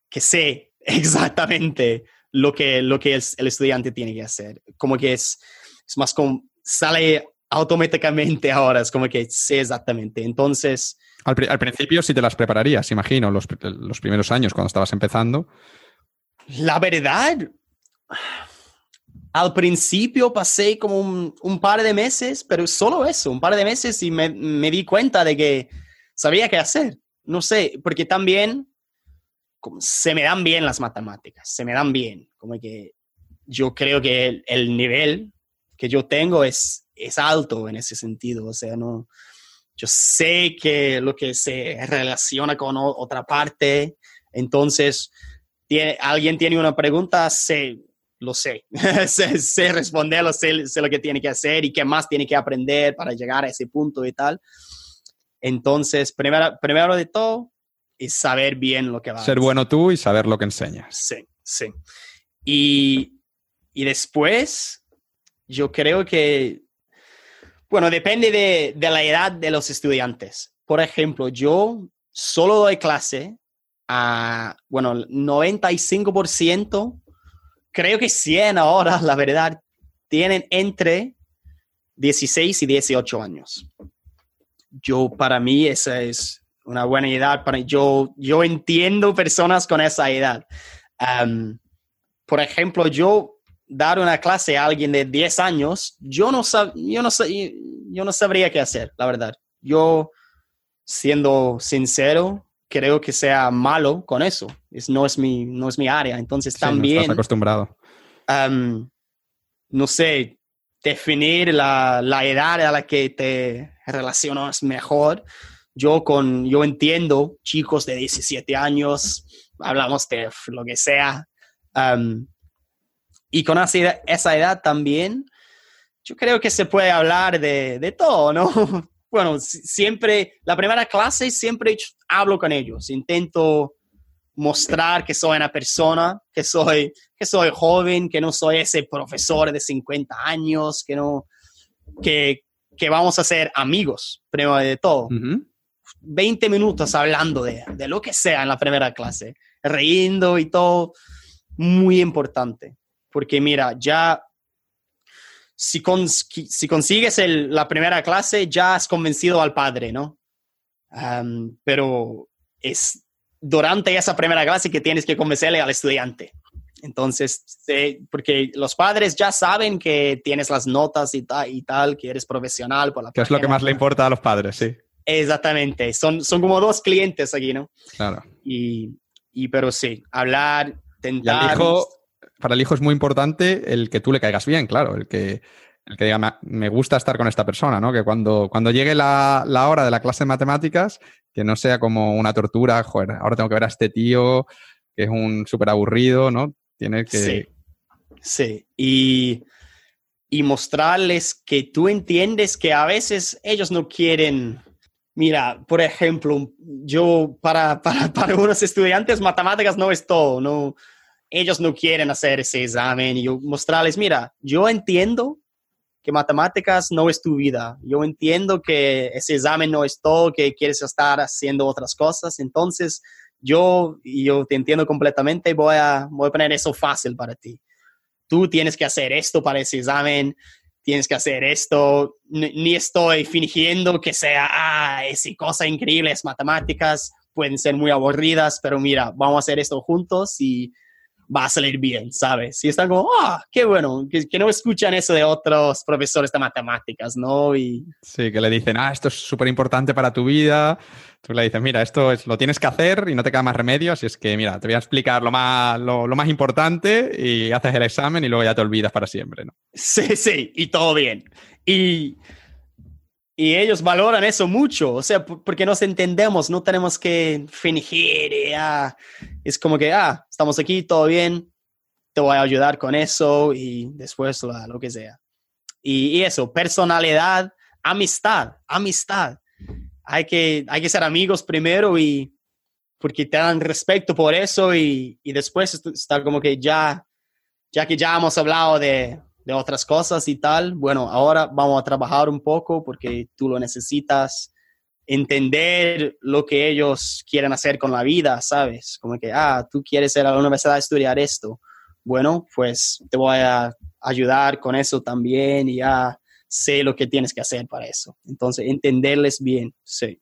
que sé exactamente lo que, lo que el estudiante tiene que hacer. Como que es, es más como, sale automáticamente ahora, es como que sé exactamente. Entonces... Al, principio sí te las prepararías, imagino, los, los primeros años cuando estabas empezando. La verdad, al principio pasé como un, par de meses, pero solo eso, un par de meses y me, di cuenta de que sabía qué hacer. No sé, porque también se me dan bien las matemáticas, se me dan bien. Como que yo creo que el, nivel que yo tengo es, es alto en ese sentido. O sea, no, yo sé que lo que se relaciona con otra parte, entonces alguien tiene una pregunta, sé, lo sé. sé, responderlo, sé, sé, lo que tiene que hacer y qué más tiene que aprender para llegar a ese punto y tal. Entonces, primero, primero de todo, es saber bien lo que va a Ser bueno tú y saber lo que enseñas. Sí, sí. Y, y después, yo creo que, bueno, depende de, de la edad de los estudiantes. Por ejemplo, yo solo doy clase a, bueno, 95% creo que 100 ahora, la verdad, tienen entre 16 y 18 años. Yo, para mí, esa es una buena edad. Para, yo, yo entiendo personas con esa edad. por ejemplo, yo dar una clase a alguien de 10 años, yo no, sab, yo, no, yo no sabría qué hacer, la verdad. Yo, siendo sincero, creo que sea malo con eso. Es, no, es mi, no es mi área. Entonces también... No estás acostumbrado. no sé, definir la, la, edad a la que te relacionas mejor. Yo, con, yo entiendo chicos de 17 años, hablamos de lo que sea. y con esa, esa edad también, yo creo que se puede hablar de, de todo, ¿no? bueno, siempre, la primera clase siempre hablo con ellos, intento mostrar que soy una persona, que soy, que soy joven, que no soy ese profesor de 50 años, que no, que, que vamos a ser amigos, primero de todo. 20 minutos hablando de, de, lo que sea en la primera clase, riendo y todo, muy importante, porque mira, ya si, si consigues el, la primera clase, ya has convencido al padre, ¿no? Pero es durante esa primera clase que tienes que convencerle al estudiante. Entonces, porque los padres ya saben que tienes las notas y, y tal, que eres profesional. Por la que es lo que más le importa a los padres, sí. Exactamente, son, son como dos clientes aquí, ¿no? Claro. Y, y pero sí, hablar, tentar... para el hijo es muy importante el que tú le caigas bien, claro, el que, el que diga, me gusta estar con esta persona, ¿no? Que cuando, cuando llegue la, la, hora de la clase de matemáticas, que no sea como una tortura, joder, ahora tengo que ver a este tío que es un súper aburrido, ¿no? Tiene que... Sí, sí. Y, y mostrarles que tú entiendes que a veces ellos no quieren... Mira, por ejemplo, yo para, para, para unos estudiantes matemáticas no es todo, no, ellos no quieren hacer ese examen y yo mostrarles, mira, yo entiendo que matemáticas no es tu vida. Yo entiendo que ese examen no es todo, que quieres estar haciendo otras cosas. Entonces, yo, yo te entiendo completamente voy a, voy a poner eso fácil para ti. Tú tienes que hacer esto para ese examen, tienes que hacer esto. Ni, estoy fingiendo que sea, ah, esa cosa increíble, es matemáticas, pueden ser muy aburridas, pero mira, vamos a hacer esto juntos y va a salir bien, ¿sabes? Y están como, ah, qué bueno, que, no escuchan eso de otros profesores de matemáticas, ¿no? Y... Sí, que le dicen, ah, esto es súper importante para tu vida. Tú le dices, mira, esto es, lo tienes que hacer y no te queda más remedio, así es que, mira, te voy a explicar lo más, lo, lo más importante y haces el examen y luego ya te olvidas para siempre, ¿no? Sí, sí, y todo bien. Y y ellos valoran eso mucho, o sea, porque nos entendemos, no tenemos que fingir, ah, es como que, ah, estamos aquí, todo bien, te voy a ayudar con eso y después lo que sea. Y, eso, personalidad, amistad, amistad. Hay que, hay que ser amigos primero y porque te dan respeto por eso y, y después está como que ya, ya que ya hemos hablado de, de otras cosas y tal, bueno, ahora vamos a trabajar un poco porque tú lo necesitas entender lo que ellos quieren hacer con la vida, ¿sabes? Como que, ah, tú quieres ir a la universidad a estudiar esto. Bueno, pues te voy a ayudar con eso también y ya sé lo que tienes que hacer para eso. Entonces, entenderles bien, sí.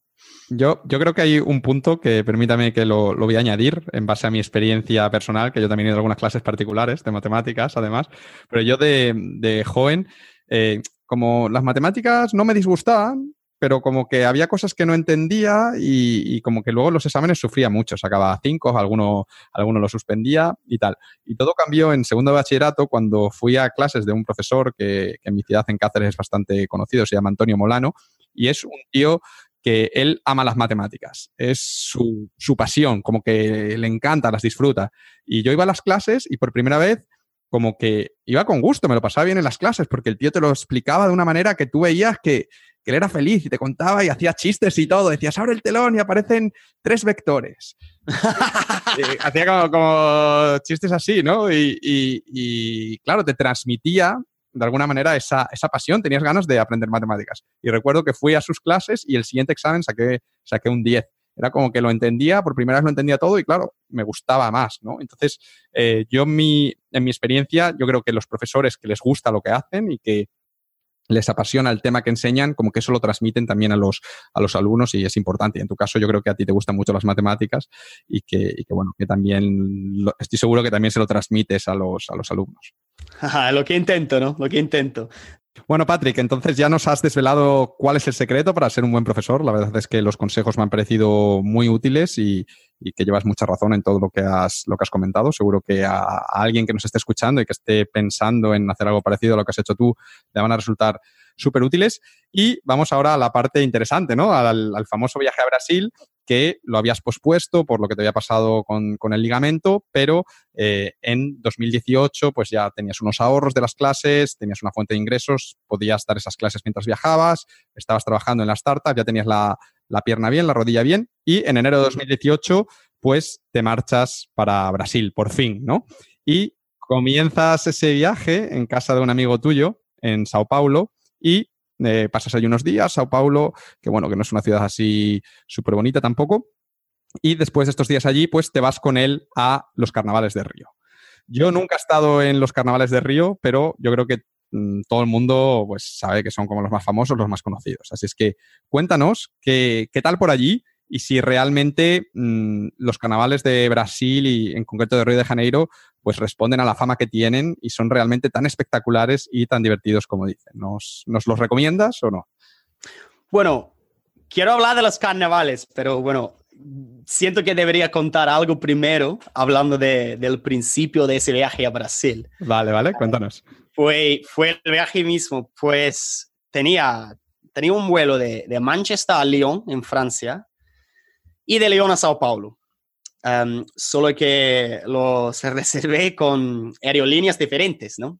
Yo, yo creo que hay un punto que permítame que lo, lo, voy a añadir en base a mi experiencia personal, que yo también he ido a algunas clases particulares de matemáticas, además, pero yo de, de joven, eh, como las matemáticas no me disgustaban, pero como que había cosas que no entendía y, y, como que luego los exámenes sufría mucho, sacaba cinco, alguno, alguno lo suspendía y tal. Y todo cambió en segundo de bachillerato cuando fui a clases de un profesor que, que en mi ciudad en Cáceres es bastante conocido, se llama Antonio Molano, y es un tío que él ama las matemáticas, es su, su, pasión, como que le encanta, las disfruta. Y yo iba a las clases y por primera vez como que iba con gusto, me lo pasaba bien en las clases, porque el tío te lo explicaba de una manera que tú veías que, que él era feliz y te contaba y hacía chistes y todo. Decías, abre el telón y aparecen tres vectores. hacía como, chistes así, ¿no? Y, y, claro, te transmitía de alguna manera esa, esa, pasión, tenías ganas de aprender matemáticas. Y recuerdo que fui a sus clases y el siguiente examen saqué, saqué un 10. Era como que lo entendía, por primera vez lo entendía todo y claro, me gustaba más, ¿no? Entonces, eh, yo mi, en mi experiencia, yo creo que los profesores que les gusta lo que hacen y que les apasiona el tema que enseñan, como que eso lo transmiten también a los, a los alumnos y es importante. Y en tu caso yo creo que a ti te gustan mucho las matemáticas y que, y que bueno, que también, lo, estoy seguro que también se lo transmites a los, a los alumnos. lo que intento, ¿no? Lo que intento. Bueno, Patrick, entonces ya nos has desvelado cuál es el secreto para ser un buen profesor. La verdad es que los consejos me han parecido muy útiles y, que llevas mucha razón en todo lo que has, comentado. Seguro que a, alguien que nos esté escuchando y que esté pensando en hacer algo parecido a lo que has hecho tú, le van a resultar súper útiles. Y vamos ahora a la parte interesante, ¿no? Al, famoso viaje a Brasil, que lo habías pospuesto por lo que te había pasado con, con el ligamento, pero eh, en 2018 pues ya tenías unos ahorros de las clases, tenías una fuente de ingresos, podías dar esas clases mientras viajabas, estabas trabajando en la startup, ya tenías la, la pierna bien, la rodilla bien, y en enero de 2018, pues te marchas para Brasil, por fin, ¿no? Y comienzas ese viaje en casa de un amigo tuyo en Sao Paulo y eh, pasas allí unos días, Sao Paulo, que bueno, que no es una ciudad así súper bonita tampoco. Y después de estos días allí, pues te vas con él a los carnavales de Río. Yo nunca he estado en los carnavales de Río, pero yo creo que mm, todo el mundo pues, sabe que son como los más famosos, los más conocidos. Así es que cuéntanos qué, qué tal por allí y si realmente mm, los carnavales de Brasil y en concreto de Río de Janeiro pues responden a la fama que tienen y son realmente tan espectaculares y tan divertidos como dicen. ¿Nos, nos los recomiendas o no? Bueno, quiero hablar de los carnavales, pero bueno, siento que debería contar algo primero, hablando de, del principio de ese viaje a Brasil. Vale, vale, cuéntanos. Fue, fue el viaje mismo, pues tenía, tenía un vuelo de, de Manchester a Lyon, en Francia, y de Lyon a Sao Paulo. Solo que lo se reservé con aerolíneas diferentes, ¿no?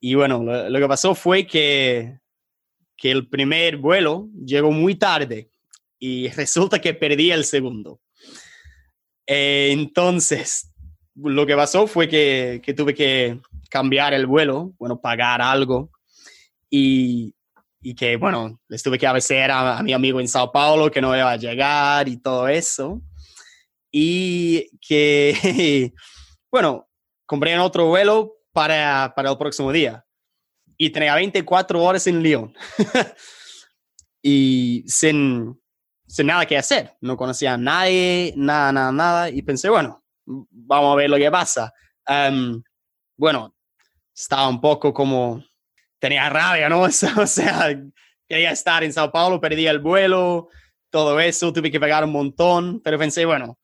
Y bueno, lo, lo, que pasó fue que, que el primer vuelo llegó muy tarde y resulta que perdí el segundo. Eh, entonces, lo que pasó fue que, que, tuve que cambiar el vuelo, bueno, pagar algo y, y que, bueno, les tuve que avisar a, mi amigo en Sao Paulo que no iba a llegar y todo eso. Y que, bueno, compré otro vuelo para, para el próximo día y tenía 24 horas en Lyon. y sin, sin nada que hacer. No conocía a nadie, nada, nada, nada. Y pensé, bueno, vamos a ver lo que pasa. Um, bueno, estaba un poco como, tenía rabia, ¿no? o sea, quería estar en Sao Paulo, perdí el vuelo, todo eso, tuve que pagar un montón, pero pensé, bueno,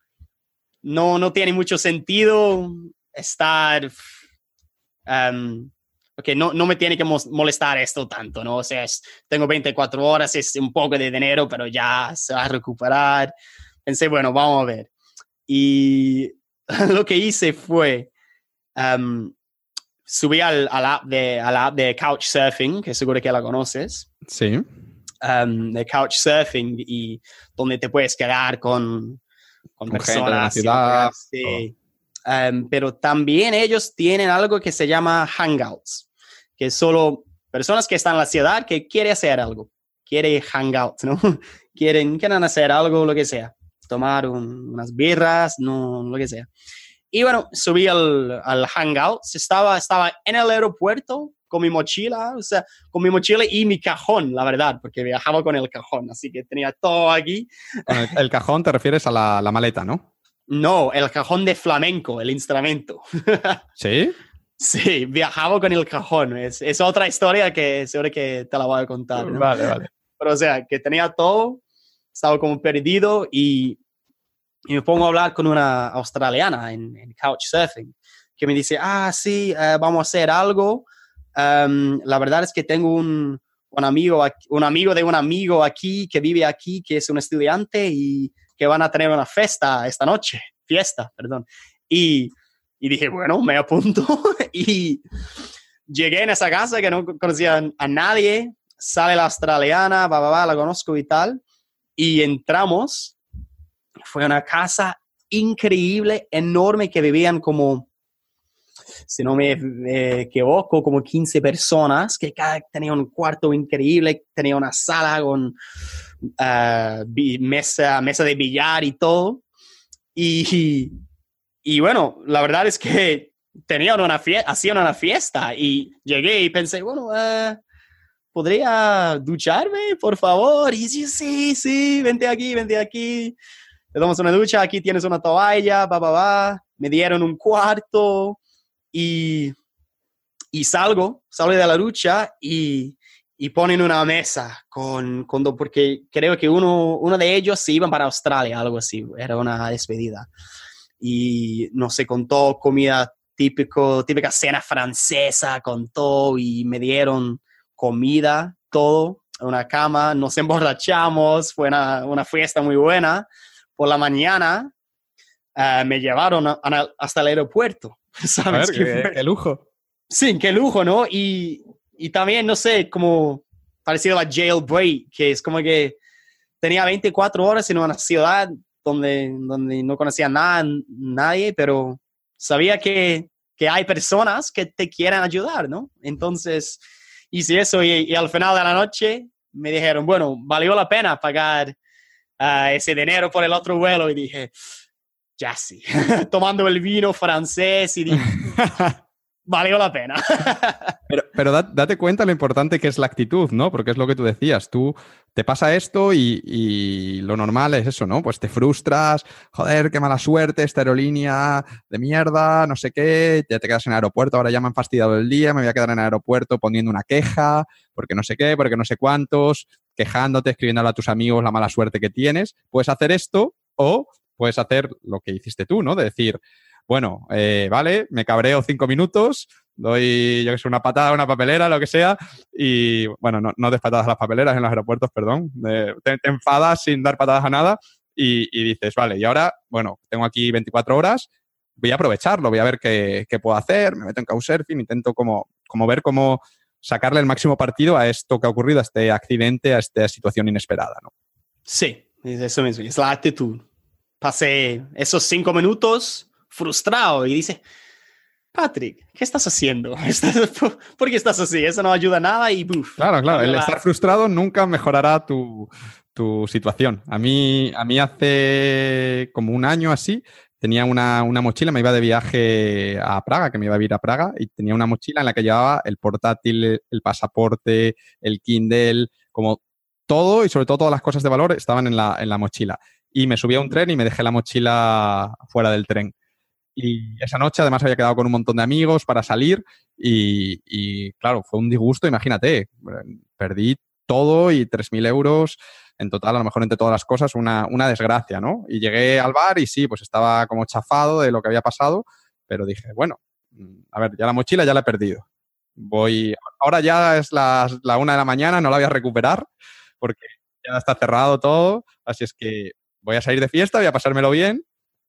no, no tiene mucho sentido estar um, porque no, no me tiene que molestar esto tanto, ¿no? O sea, es, tengo 24 horas, es un poco de dinero, pero ya se va a recuperar. Pensé, bueno, vamos a ver. Y lo que hice fue, um, subí al, al, app de, al app de Couchsurfing, que seguro que la conoces. Sí. Um, de Couchsurfing y donde te puedes quedar con, con, con personas. De la ciudad. Sí. Um, pero también ellos tienen algo que se llama Hangouts, que es solo personas que están en la ciudad que quieren hacer algo, quieren hangout, ¿no? quieren, quieren hacer algo, lo que sea, tomar un, unas birras, no, lo que sea. Y bueno, subí al, al hangout, estaba, estaba en el aeropuerto con mi mochila, o sea, con mi mochila y mi cajón, la verdad, porque viajaba con el cajón, así que tenía todo aquí. El, el cajón te refieres a la, la maleta, ¿no? No, el cajón de flamenco, el instrumento. ¿Sí? Sí, viajaba con el cajón. Es, es, otra historia que seguro que te la voy a contar. ¿no? Vale, vale. Pero o sea, que tenía todo, estaba como perdido y, y me pongo a hablar con una australiana en, en Couchsurfing que me dice, ah, sí, uh, vamos a hacer algo. Um, la verdad es que tengo un, un, amigo, un amigo de un amigo aquí que vive aquí, que es un estudiante y que van a tener una fiesta esta noche, fiesta, perdón. Y, y dije, bueno, me apunto y llegué en esa casa que no conocía a nadie, sale la australiana, va, va, va, la conozco y tal, y entramos, fue una casa increíble, enorme, que vivían como, si no me equivoco, como 15 personas, que cada tenía un cuarto increíble, tenía una sala con uh, mesa, mesa de billar y todo. Y, y bueno, la verdad es que tenían una fiesta, hacían una fiesta y llegué y pensé, bueno, uh, ¿podría ducharme, por favor? Y sí, sí, sí, vente aquí, vente aquí. Te damos una ducha, aquí tienes una toalla, va, va, va. Me dieron un cuarto y, y salgo, salgo de la ducha y y ponen una mesa con, con porque creo que uno, uno de ellos se iban para Australia, algo así, era una despedida. Y no sé, contó comida típico, típica cena francesa, contó y me dieron comida, todo, una cama, nos emborrachamos, fue una, una fiesta muy buena. Por la mañana uh, me llevaron a, a, hasta el aeropuerto. ¿Sabes? Ver, qué, qué lujo. Sí, qué lujo, ¿no? Y y también, no sé, como parecido a Jailbreak, que es como que tenía 24 horas en una ciudad donde, donde no conocía nada, nadie, pero sabía que, que hay personas que te quieren ayudar, ¿no? Entonces hice eso y, al final de la noche me dijeron, bueno, valió la pena pagar ah, ese dinero por el otro vuelo y dije, ya sí, tomando el vino francés y dije, valió la pena. pero, pero date cuenta lo importante que es la actitud, ¿no? Porque es lo que tú decías, tú te pasa esto y, lo normal es eso, ¿no? Pues te frustras, joder, qué mala suerte, esta aerolínea de mierda, no sé qué, ya te quedas en el aeropuerto, ahora ya me han fastidiado el día, me voy a quedar en el aeropuerto poniendo una queja, porque no sé qué, porque no sé cuántos, quejándote, escribiéndole a tus amigos la mala suerte que tienes. Puedes hacer esto o puedes hacer lo que hiciste tú, ¿no? De decir, bueno, eh, vale, me cabreo cinco minutos, doy, yo que sé, una patada una papelera, lo que sea, y bueno, no, no des patadas a las papeleras en los aeropuertos, perdón, te, enfadas sin dar patadas a nada y, dices, vale, y ahora, bueno, tengo aquí 24 horas, voy a aprovecharlo, voy a ver qué, puedo hacer, me meto en Couchsurfing, intento como, como ver cómo sacarle el máximo partido a esto que ha ocurrido, a este accidente, a esta situación inesperada, ¿no? Sí, es eso mismo, es la actitud. Pasé esos cinco minutos frustrado y dice, Patrick, ¿qué estás haciendo? ¿Por qué estás así? Eso no ayuda a nada y Claro, claro, el estar frustrado nunca mejorará tu, tu, situación. A mí, a mí hace como un año así, tenía una, una, mochila, me iba de viaje a Praga, que me iba a ir a Praga, y tenía una mochila en la que llevaba el portátil, el pasaporte, el Kindle, como todo y sobre todo todas las cosas de valor estaban en la, en la mochila. Y me subí a un tren y me dejé la mochila fuera del tren. Y esa noche además había quedado con un montón de amigos para salir y, claro, fue un disgusto, imagínate, perdí todo y 3.000 euros en total, a lo mejor entre todas las cosas, una, una desgracia, ¿no? Y llegué al bar y sí, pues estaba como chafado de lo que había pasado, pero dije, bueno, a ver, ya la mochila ya la he perdido. Voy, ahora ya es la, la una de la mañana, no la voy a recuperar porque ya está cerrado todo, así es que voy a salir de fiesta, voy a pasármelo bien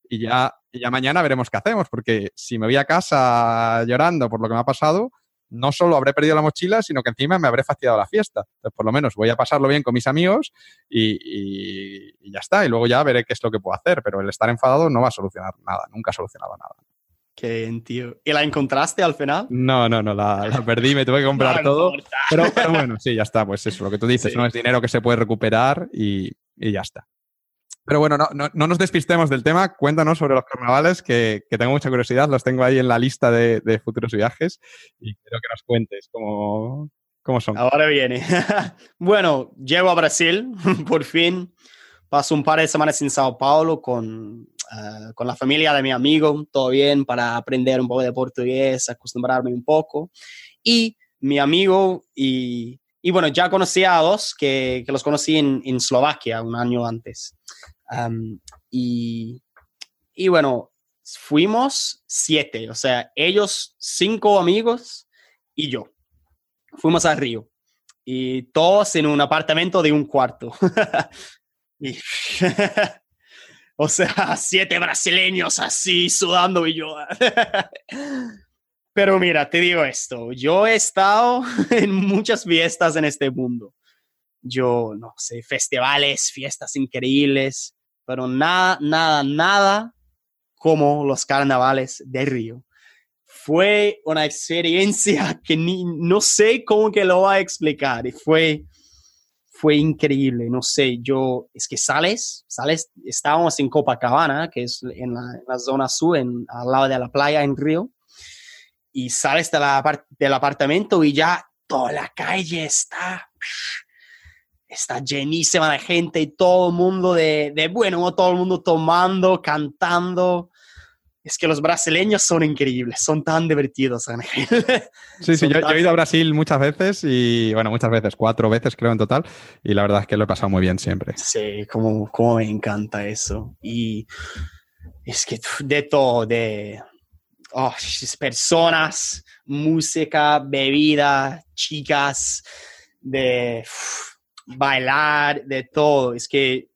y ya, ya mañana veremos qué hacemos, porque si me voy a casa llorando por lo que me ha pasado, no solo habré perdido la mochila, sino que encima me habré fastidiado la fiesta. Entonces, por lo menos voy a pasarlo bien con mis amigos y, ya está. Y luego ya veré qué es lo que puedo hacer. Pero el estar enfadado no va a solucionar nada. Nunca ha solucionado nada. Qué bien, tío. ¿Y la encontraste al final? No, no, no. La, perdí, me tuve que comprar todo. Pero, bueno, sí, ya está. Pues eso, lo que tú dices, ¿no? Es dinero que se puede recuperar y ya está. Pero bueno, no, no, nos despistemos del tema. Cuéntanos sobre los carnavales, que, que, tengo mucha curiosidad. Los tengo ahí en la lista de, de futuros viajes y quiero que nos cuentes cómo, cómo son. Ahora viene. bueno, llego a Brasil, por fin. Paso un par de semanas en Sao Paulo con, uh, con la familia de mi amigo, todo bien, para aprender un poco de portugués, acostumbrarme un poco. Y mi amigo y, y bueno, ya conocía a dos que, que los conocí en, en Eslovaquia un año antes y, y bueno, fuimos siete, o sea, ellos cinco amigos y yo. Fuimos a Río y todos en un apartamento de un cuarto. o sea, siete brasileños así sudando y yo. Pero mira, te digo esto, yo he estado en muchas fiestas en este mundo. Yo, no sé, festivales, fiestas increíbles, pero nada, nada, nada como los carnavales de Río. Fue una experiencia que no sé cómo que lo voy a explicar. Y fue, fue increíble. No sé, yo, es que sales, sales, estábamos en Copacabana, que es en la, zona sur, en, al lado de la playa en Río, y sales de la, del apartamento y ya toda la calle está está llenísima de gente y todo el mundo de, de, bueno, todo el mundo tomando, cantando. Es que los brasileños son increíbles, son tan divertidos, Ángel. Sí, sí, yo, he ido a Brasil muchas veces y, bueno, muchas veces, cuatro veces creo en total, y la verdad es que lo he pasado muy bien siempre. Sí, como, como me encanta eso. Y es que de todo, de oh, personas, música, bebida, chicas, de bailar, de todo. Es que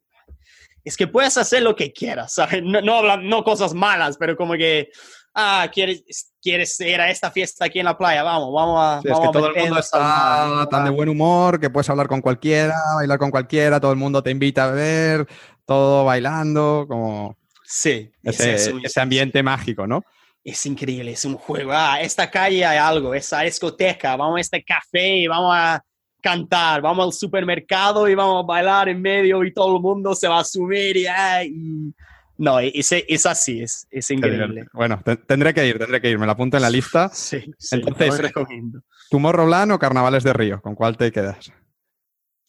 es que puedes hacer lo que quieras, ¿sabes? No, no, no cosas malas, pero como que, ah, ¿quieres, quieres ir a esta fiesta aquí en la playa, vamos, vamos a... es que todo el mundo está tan de buen humor que puedes hablar con cualquiera, bailar con cualquiera, todo el mundo te invita a ver, todo bailando, como... Sí, ese, ese ambiente mágico, ¿no? Es increíble, es un juego. Ah, esta calle hay algo, esa discoteca, vamos a este café, vamos a cantar, vamos al supermercado y vamos a bailar en medio y todo el mundo se va a subir y, no, es, es así, es, es increíble. Bueno, tendré que ir, tendré que ir, me la apunto en la lista. Sí, sí Entonces, recomiendo. ¿Tomorrowland o Carnavales de Río? ¿Con cuál te quedas?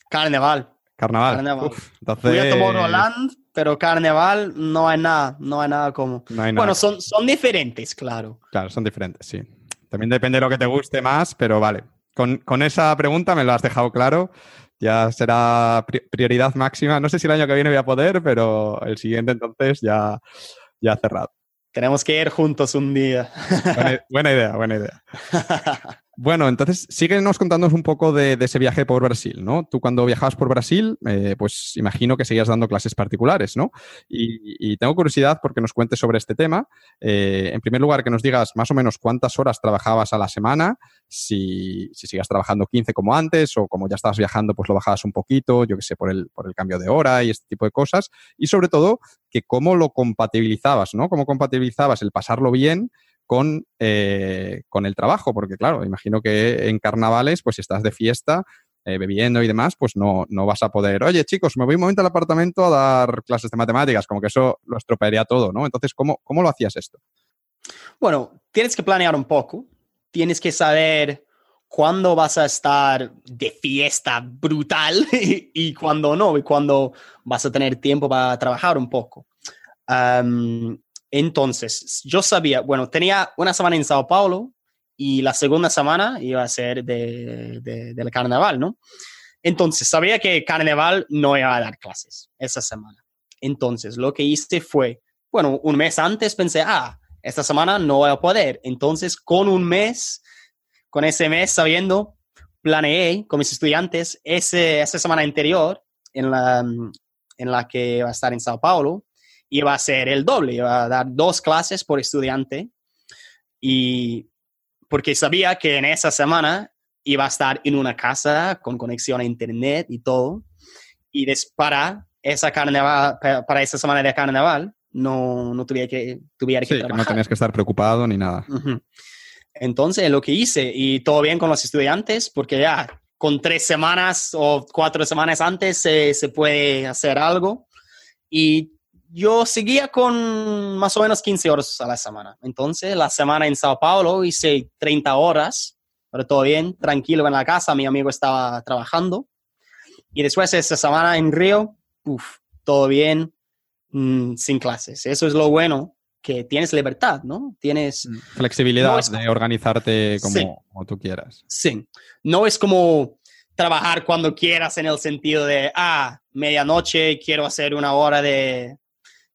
Carnaval. Carnaval. Carnaval. entonces... Fui a Tomorrowland, pero Carnaval no hay nada, no hay nada como... Bueno, son, son diferentes, claro. Claro, son diferentes, sí. También depende de lo que te guste más, pero vale. Con, con esa pregunta me lo has dejado claro ya será prioridad máxima. No sé si el año que viene voy a poder, pero el siguiente entonces ya, ya cerrado. Tenemos que ir juntos un día. buena idea, buena idea. Bueno, entonces síguenos contándonos un poco de, ese viaje por Brasil, ¿no? Tú cuando viajabas por Brasil, eh, pues imagino que seguías dando clases particulares, ¿no? Y, tengo curiosidad porque nos cuentes sobre este tema. Eh, en primer lugar, que nos digas más o menos cuántas horas trabajabas a la semana, si, si sigas trabajando 15 como antes o como ya estabas viajando, pues lo bajabas un poquito, yo qué sé, por el, por el cambio de hora y este tipo de cosas. Y sobre todo, que cómo lo compatibilizabas, ¿no? Cómo compatibilizabas el pasarlo bien con, eh, con el trabajo, porque claro, imagino que en carnavales, pues si estás de fiesta, eh, bebiendo y demás, pues no, no vas a poder, oye chicos, me voy un momento al apartamento a dar clases de matemáticas, como que eso lo estropearía todo, ¿no? Entonces, ¿cómo, cómo lo hacías esto? Bueno, tienes que planear un poco, tienes que saber cuándo vas a estar de fiesta brutal y, cuándo no, y cuándo vas a tener tiempo para trabajar un poco. Entonces, yo sabía, bueno, tenía una semana en Sao Paulo y la segunda semana iba a ser de, del carnaval, ¿no? Entonces, sabía que carnaval no iba a dar clases esa semana. Entonces, lo que hice fue, bueno, un mes antes pensé, ah, esta semana no voy a poder. Entonces, con un mes, con ese mes sabiendo, planeé con mis estudiantes ese, esa semana anterior en la, en la que va a estar en Sao Paulo iba a ser el doble, iba a dar dos clases por estudiante y porque sabía que en esa semana iba a estar en una casa con conexión a internet y todo y para esa carnaval, para esa semana de carnaval no, no tuviera que, tuviera que, no tenías que estar preocupado ni nada. Entonces, lo que hice, y todo bien con los estudiantes, porque ya con tres semanas o cuatro semanas antes se, se puede hacer algo. Y yo seguía con más o menos 15 horas a la semana. Entonces, la semana en Sao Paulo hice 30 horas, pero todo bien, tranquilo en la casa, mi amigo estaba trabajando. Y después esa semana en Río, uf, todo bien, mm, sin clases. Eso es lo bueno, que tienes libertad, ¿no? Tienes... Mm, flexibilidad de organizarte como, como tú quieras. Sí, no es como trabajar cuando quieras en el sentido de, ah, medianoche quiero hacer una hora de,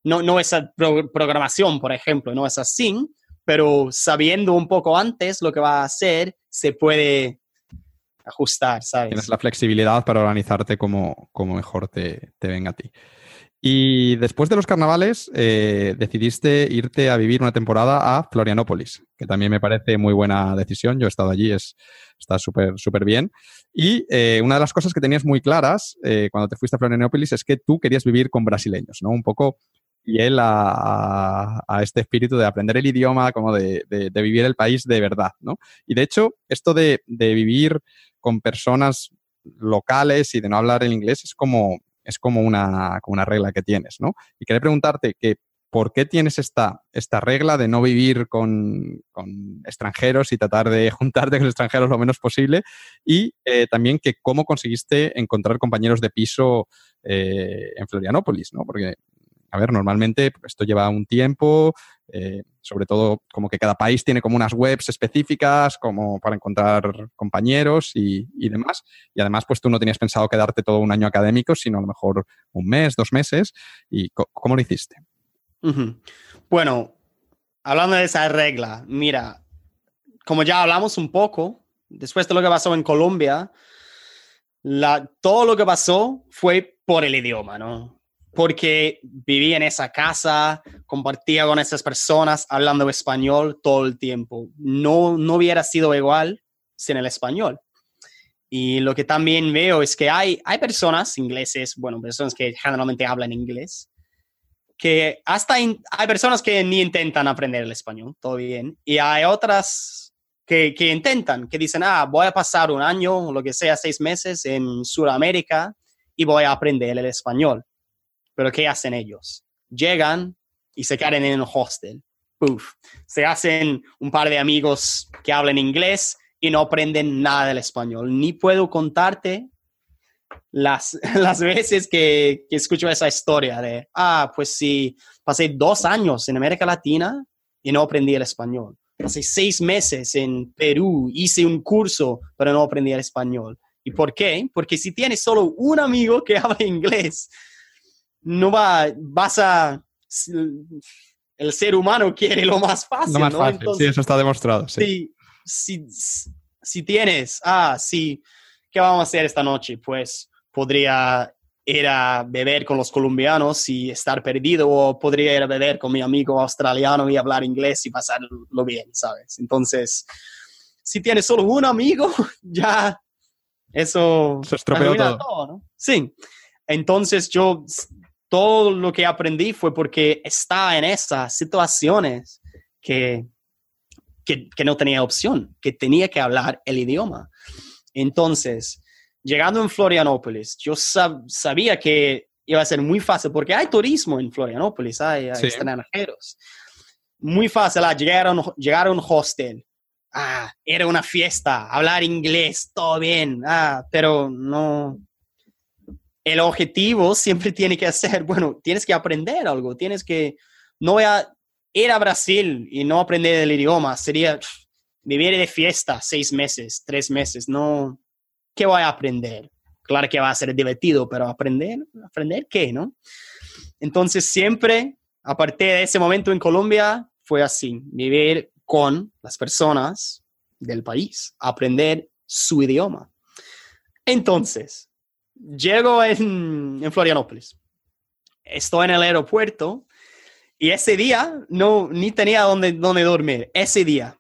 no, no esa programación, por ejemplo, no es así, pero sabiendo un poco antes lo que va a hacer, se puede ajustar, ¿sabes? Tienes la flexibilidad para organizarte como, como mejor te, te venga a ti. Y después de los carnavales, eh, decidiste irte a vivir una temporada a Florianópolis, que también me parece muy buena decisión. Yo he estado allí, es, está súper, súper bien. Y eh, una de las cosas que tenías muy claras eh, cuando te fuiste a Florianópolis es que tú querías vivir con brasileños, ¿no? Un poco y él a, este espíritu de aprender el idioma, como de, vivir el país de verdad, ¿no? Y de hecho, esto de, vivir con personas locales y de no hablar el inglés es como, es como una, una regla que tienes, ¿no? Y quería preguntarte que ¿por qué tienes esta, esta regla de no vivir con, extranjeros y tratar de juntarte con extranjeros lo menos posible? Y eh, también que cómo conseguiste encontrar compañeros de piso eh, en Florianópolis, ¿no? Porque a ver, normalmente esto lleva un tiempo, eh, sobre todo como que cada país tiene como unas webs específicas como para encontrar compañeros y, demás. Y además, pues tú no tenías pensado quedarte todo un año académico, sino a lo mejor un mes, dos meses. ¿Y cómo lo hiciste? Bueno, hablando de esa regla, mira, como ya hablamos un poco, después de lo que pasó en Colombia, todo lo que pasó fue por el idioma, ¿no? Porque vivía en esa casa, compartía con esas personas hablando español todo el tiempo. No, no hubiera sido igual sin el español. Y lo que también veo es que hay, hay personas ingleses, bueno, personas que generalmente hablan inglés, que hasta hay personas que ni intentan aprender el español, todo bien, y hay otras que, que intentan, que dicen, ah, voy a pasar un año o lo que sea, seis meses en Sudamérica y voy a aprender el español pero ¿qué hacen ellos? Llegan y se quedan en un hostel. Puf. Se hacen un par de amigos que hablan inglés y no aprenden nada del español. Ni puedo contarte las, las veces que, que escucho esa historia de, ah, pues sí, pasé dos años en América Latina y no aprendí el español. Pasé seis meses en Perú, hice un curso, pero no aprendí el español. ¿Y por qué? Porque si tienes solo un amigo que habla inglés, no va, vas a... El ser humano quiere lo más fácil. Lo más fácil, sí, eso está demostrado. Sí. Si, si, tienes, ah, sí, ¿qué vamos a hacer esta noche? Pues podría ir a beber con los colombianos y estar perdido o podría ir a beber con mi amigo australiano y hablar inglés y pasarlo bien, ¿sabes? Entonces, si tienes solo un amigo, ya eso... Se estropeó todo. ¿no? Sí. Entonces yo todo lo que aprendí fue porque estaba en esas situaciones que, que, no tenía opción, que tenía que hablar el idioma. Entonces, llegando en Florianópolis, yo sabía que iba a ser muy fácil, porque hay turismo en Florianópolis, hay, extranjeros. Muy fácil, ah, llegar, a un, llegar a un hostel. Ah, era una fiesta, hablar inglés, todo bien, ah, pero no, el objetivo siempre tiene que ser, bueno, tienes que aprender algo, tienes que, no voy a ir a Brasil y no aprender el idioma, sería vivir de fiesta seis meses, tres meses, no, ¿qué voy a aprender? Claro que va a ser divertido, pero aprender, aprender qué, ¿no? Entonces siempre, a partir de ese momento en Colombia, fue así, vivir con las personas del país, aprender su idioma. Entonces, llego en, en Florianópolis. Estoy en el aeropuerto y ese día no, ni tenía dónde, dónde dormir. Ese día.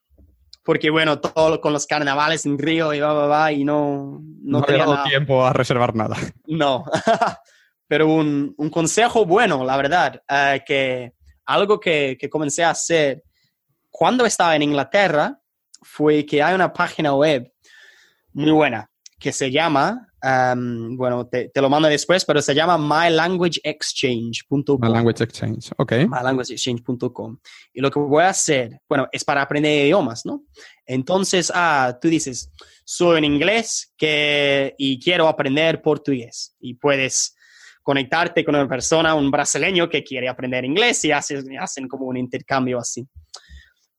Porque bueno, todo con los carnavales en Río y va, va, va, y no, no, tenía dado tiempo a reservar nada. No. Pero un, un, consejo bueno, la verdad, eh, que algo que, que comencé a hacer cuando estaba en Inglaterra fue que hay una página web muy buena que se llama Um, bueno, te, te, lo mando después, pero se llama mylanguageexchange.com. Mylanguageexchange, ok. Mylanguageexchange.com. Y lo que voy a hacer, bueno, es para aprender idiomas, ¿no? Entonces, ah, tú dices, soy en inglés que, y quiero aprender portugués. Y puedes conectarte con una persona, un brasileño que quiere aprender inglés y hacen, hacen como un intercambio así.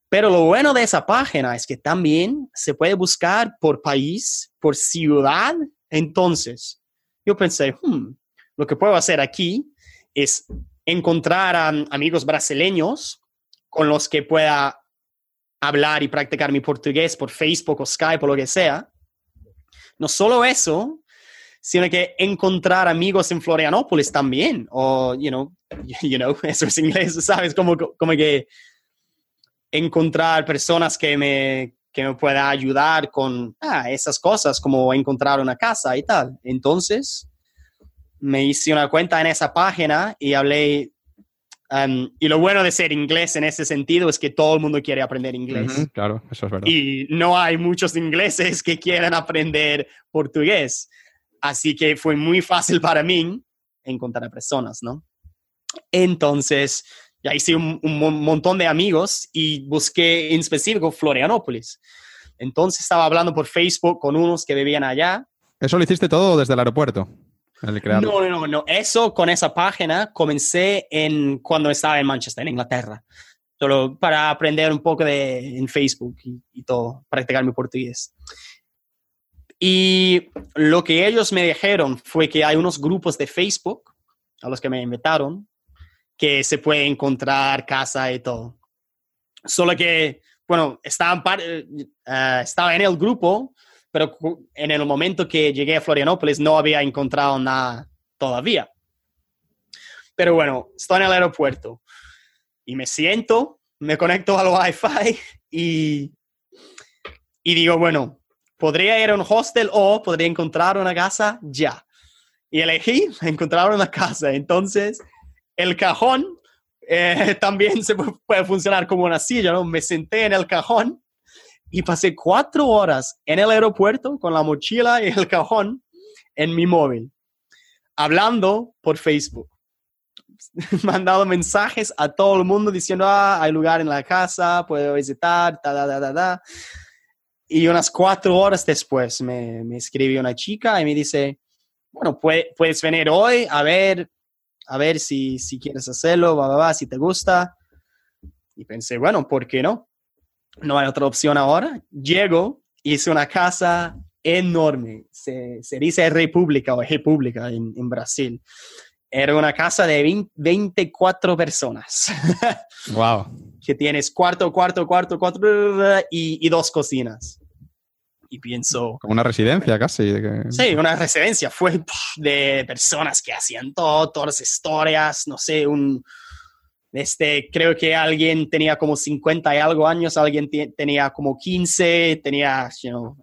Pero lo bueno de esa página es que también se puede buscar por país, por ciudad entonces, yo pensé, hmm, lo que puedo hacer aquí es encontrar a amigos brasileños con los que pueda hablar y practicar mi portugués por Facebook o Skype o lo que sea. No solo eso, sino que encontrar amigos en Florianópolis también, o, you know, you know, eso es inglés, ¿sabes? Como, como que encontrar personas que me, que me pueda ayudar con ah, esas cosas, como encontrar una casa y tal. Entonces, me hice una cuenta en esa página y hablé. Um, y lo bueno de ser inglés en ese sentido es que todo el mundo quiere aprender inglés. claro, eso es verdad. Y no hay muchos ingleses que quieran aprender portugués. Así que fue muy fácil para mí encontrar personas, ¿no? Entonces, ya hice un, montón de amigos y busqué en específico Florianópolis. Entonces estaba hablando por Facebook con unos que vivían allá. ¿Eso lo hiciste todo desde el aeropuerto? no, no, no, no. Eso con esa página comencé en, cuando estaba en Manchester, en Inglaterra. Solo para aprender un poco de, en Facebook y, y todo, practicar mi portugués. Y lo que ellos me dijeron fue que hay unos grupos de Facebook a los que me invitaron que se puede encontrar casa y todo. Solo que, bueno, estaba, uh, estaba en el grupo, pero en el momento que llegué a Florianópolis no había encontrado nada todavía. Pero bueno, estoy en el aeropuerto y me siento, me conecto al Wi-Fi y, y digo, bueno, podría ir a un hostel o podría encontrar una casa ya. Y elegí encontrar una casa. Entonces, el cajón eh, también se puede funcionar como una silla, ¿no? Me senté en el cajón y pasé cuatro horas en el aeropuerto con la mochila y el cajón en mi móvil, hablando por Facebook. Mandado mensajes a todo el mundo diciendo, ah, hay lugar en la casa, puedo visitar, ta, ta, ta, ta, Y unas cuatro horas después me, me escribió una chica y me dice, bueno, puedes venir hoy a ver, a ver si, si quieres hacerlo, va, va, va, si te gusta. Y pensé, bueno, ¿por qué no? No hay otra opción ahora. Llego, hice una casa enorme, se, se dice República o República en, en Brasil. Era una casa de 20, 24 personas. wow. que tienes cuarto, cuarto, cuarto, cuarto y, y dos cocinas y pienso... Como una residencia casi. Sí, una residencia. Fue de personas que hacían todo, todas las historias, no sé, un... Este, creo que alguien tenía como 50 y algo años, alguien tenía como 15, tenía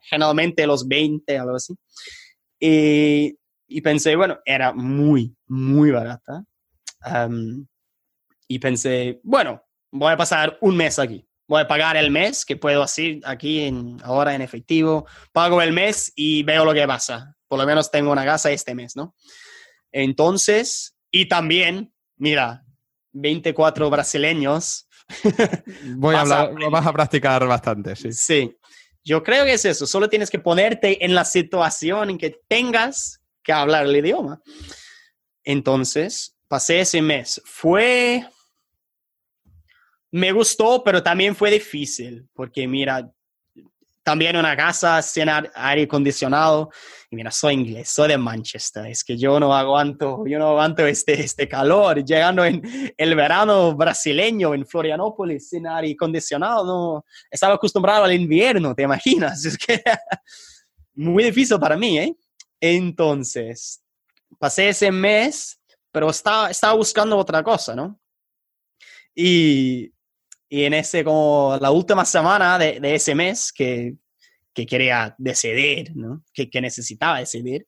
generalmente los 20, algo así. Y, y, pensé, bueno, era muy, muy barata. y pensé, bueno, voy a pasar un mes aquí voy a pagar el mes, que puedo así aquí en, ahora en efectivo, pago el mes y veo lo que pasa. Por lo menos tengo una casa este mes, ¿no? Entonces, y también, mira, 24 brasileños. Voy a hablar, vas a practicar bastante, sí. Sí, yo creo que es eso, solo tienes que ponerte en la situación en que tengas que hablar el idioma. Entonces, pasé ese mes. Fue me gustó, pero también fue difícil, porque mira, también una casa sin aire acondicionado, y mira, soy inglés, soy de Manchester, es que yo no aguanto, yo no aguanto este, este calor, llegando en el verano brasileño en Florianópolis sin aire acondicionado, no, estaba acostumbrado al invierno, ¿te imaginas? Es que muy difícil para mí, ¿eh? Entonces, pasé ese mes, pero estaba, estaba buscando otra cosa, ¿no? Y y en ese, como la última semana de, de ese mes que, que, quería decidir, ¿no? que, que necesitaba decidir,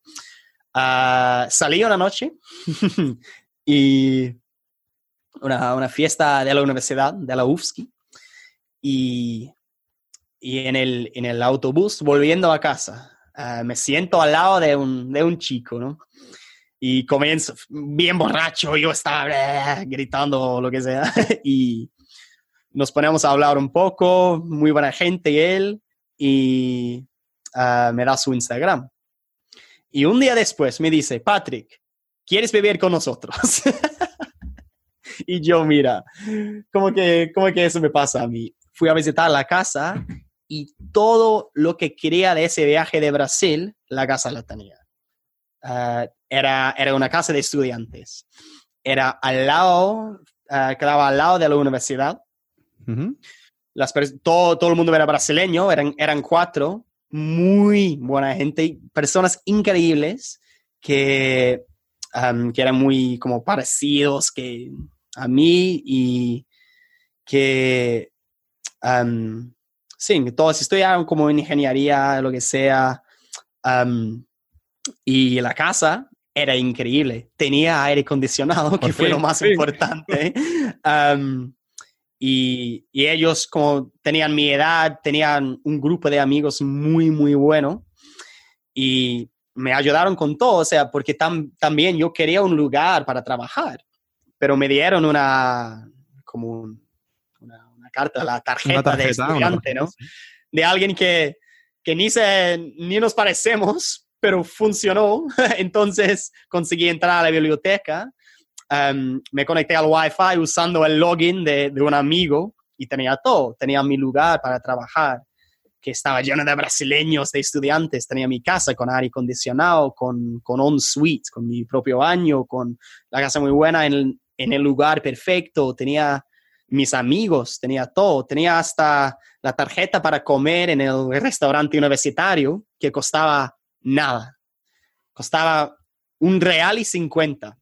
uh, salí una noche y una, una, fiesta de la universidad, de la UFSC, y, y en, el, en el autobús volviendo a casa, uh, me siento al lado de un, de un chico, ¿no? Y comienzo bien borracho, yo estaba gritando lo que sea, y nos ponemos a hablar un poco, muy buena gente él, y ah, me da su Instagram. Y un día después me dice, Patrick, ¿quieres vivir con nosotros? y yo, mira, como que, como que eso me pasa a mí. Fui a visitar la casa y todo lo que quería de ese viaje de Brasil, la casa la tenía. Ah, era, era una casa de estudiantes. Era al lado, uh, quedaba al lado de la universidad las todo, todo el mundo era brasileño, eran, eran cuatro, muy buena gente, personas increíbles que, que eran muy como parecidos que a mí y que, sí, todos estudiaron como en ingeniería, lo que sea. y la casa era increíble. Tenía aire acondicionado, que fue lo más importante. Y, ellos, como tenían mi edad, tenían un grupo de amigos muy, muy bueno. Y me ayudaron con todo, o sea, porque también yo quería un lugar para trabajar, pero me dieron una, como una, carta, la tarjeta, de estudiante, ¿no? De alguien que, que ni, se, ni nos parecemos, pero funcionó. Entonces conseguí entrar a la biblioteca Em, me conecté al Wi-Fi usando el login de, de, un amigo y tenía todo. Tenía mi lugar para trabajar, que estaba lleno de brasileños, de estudiantes. Tenía mi casa con aire acondicionado, con, con on suite, con mi propio baño, con la casa muy buena en, en el lugar perfecto. Tenía mis amigos, tenía todo. Tenía hasta la tarjeta para comer en el restaurante universitario que costaba nada. Costaba un real y cincuenta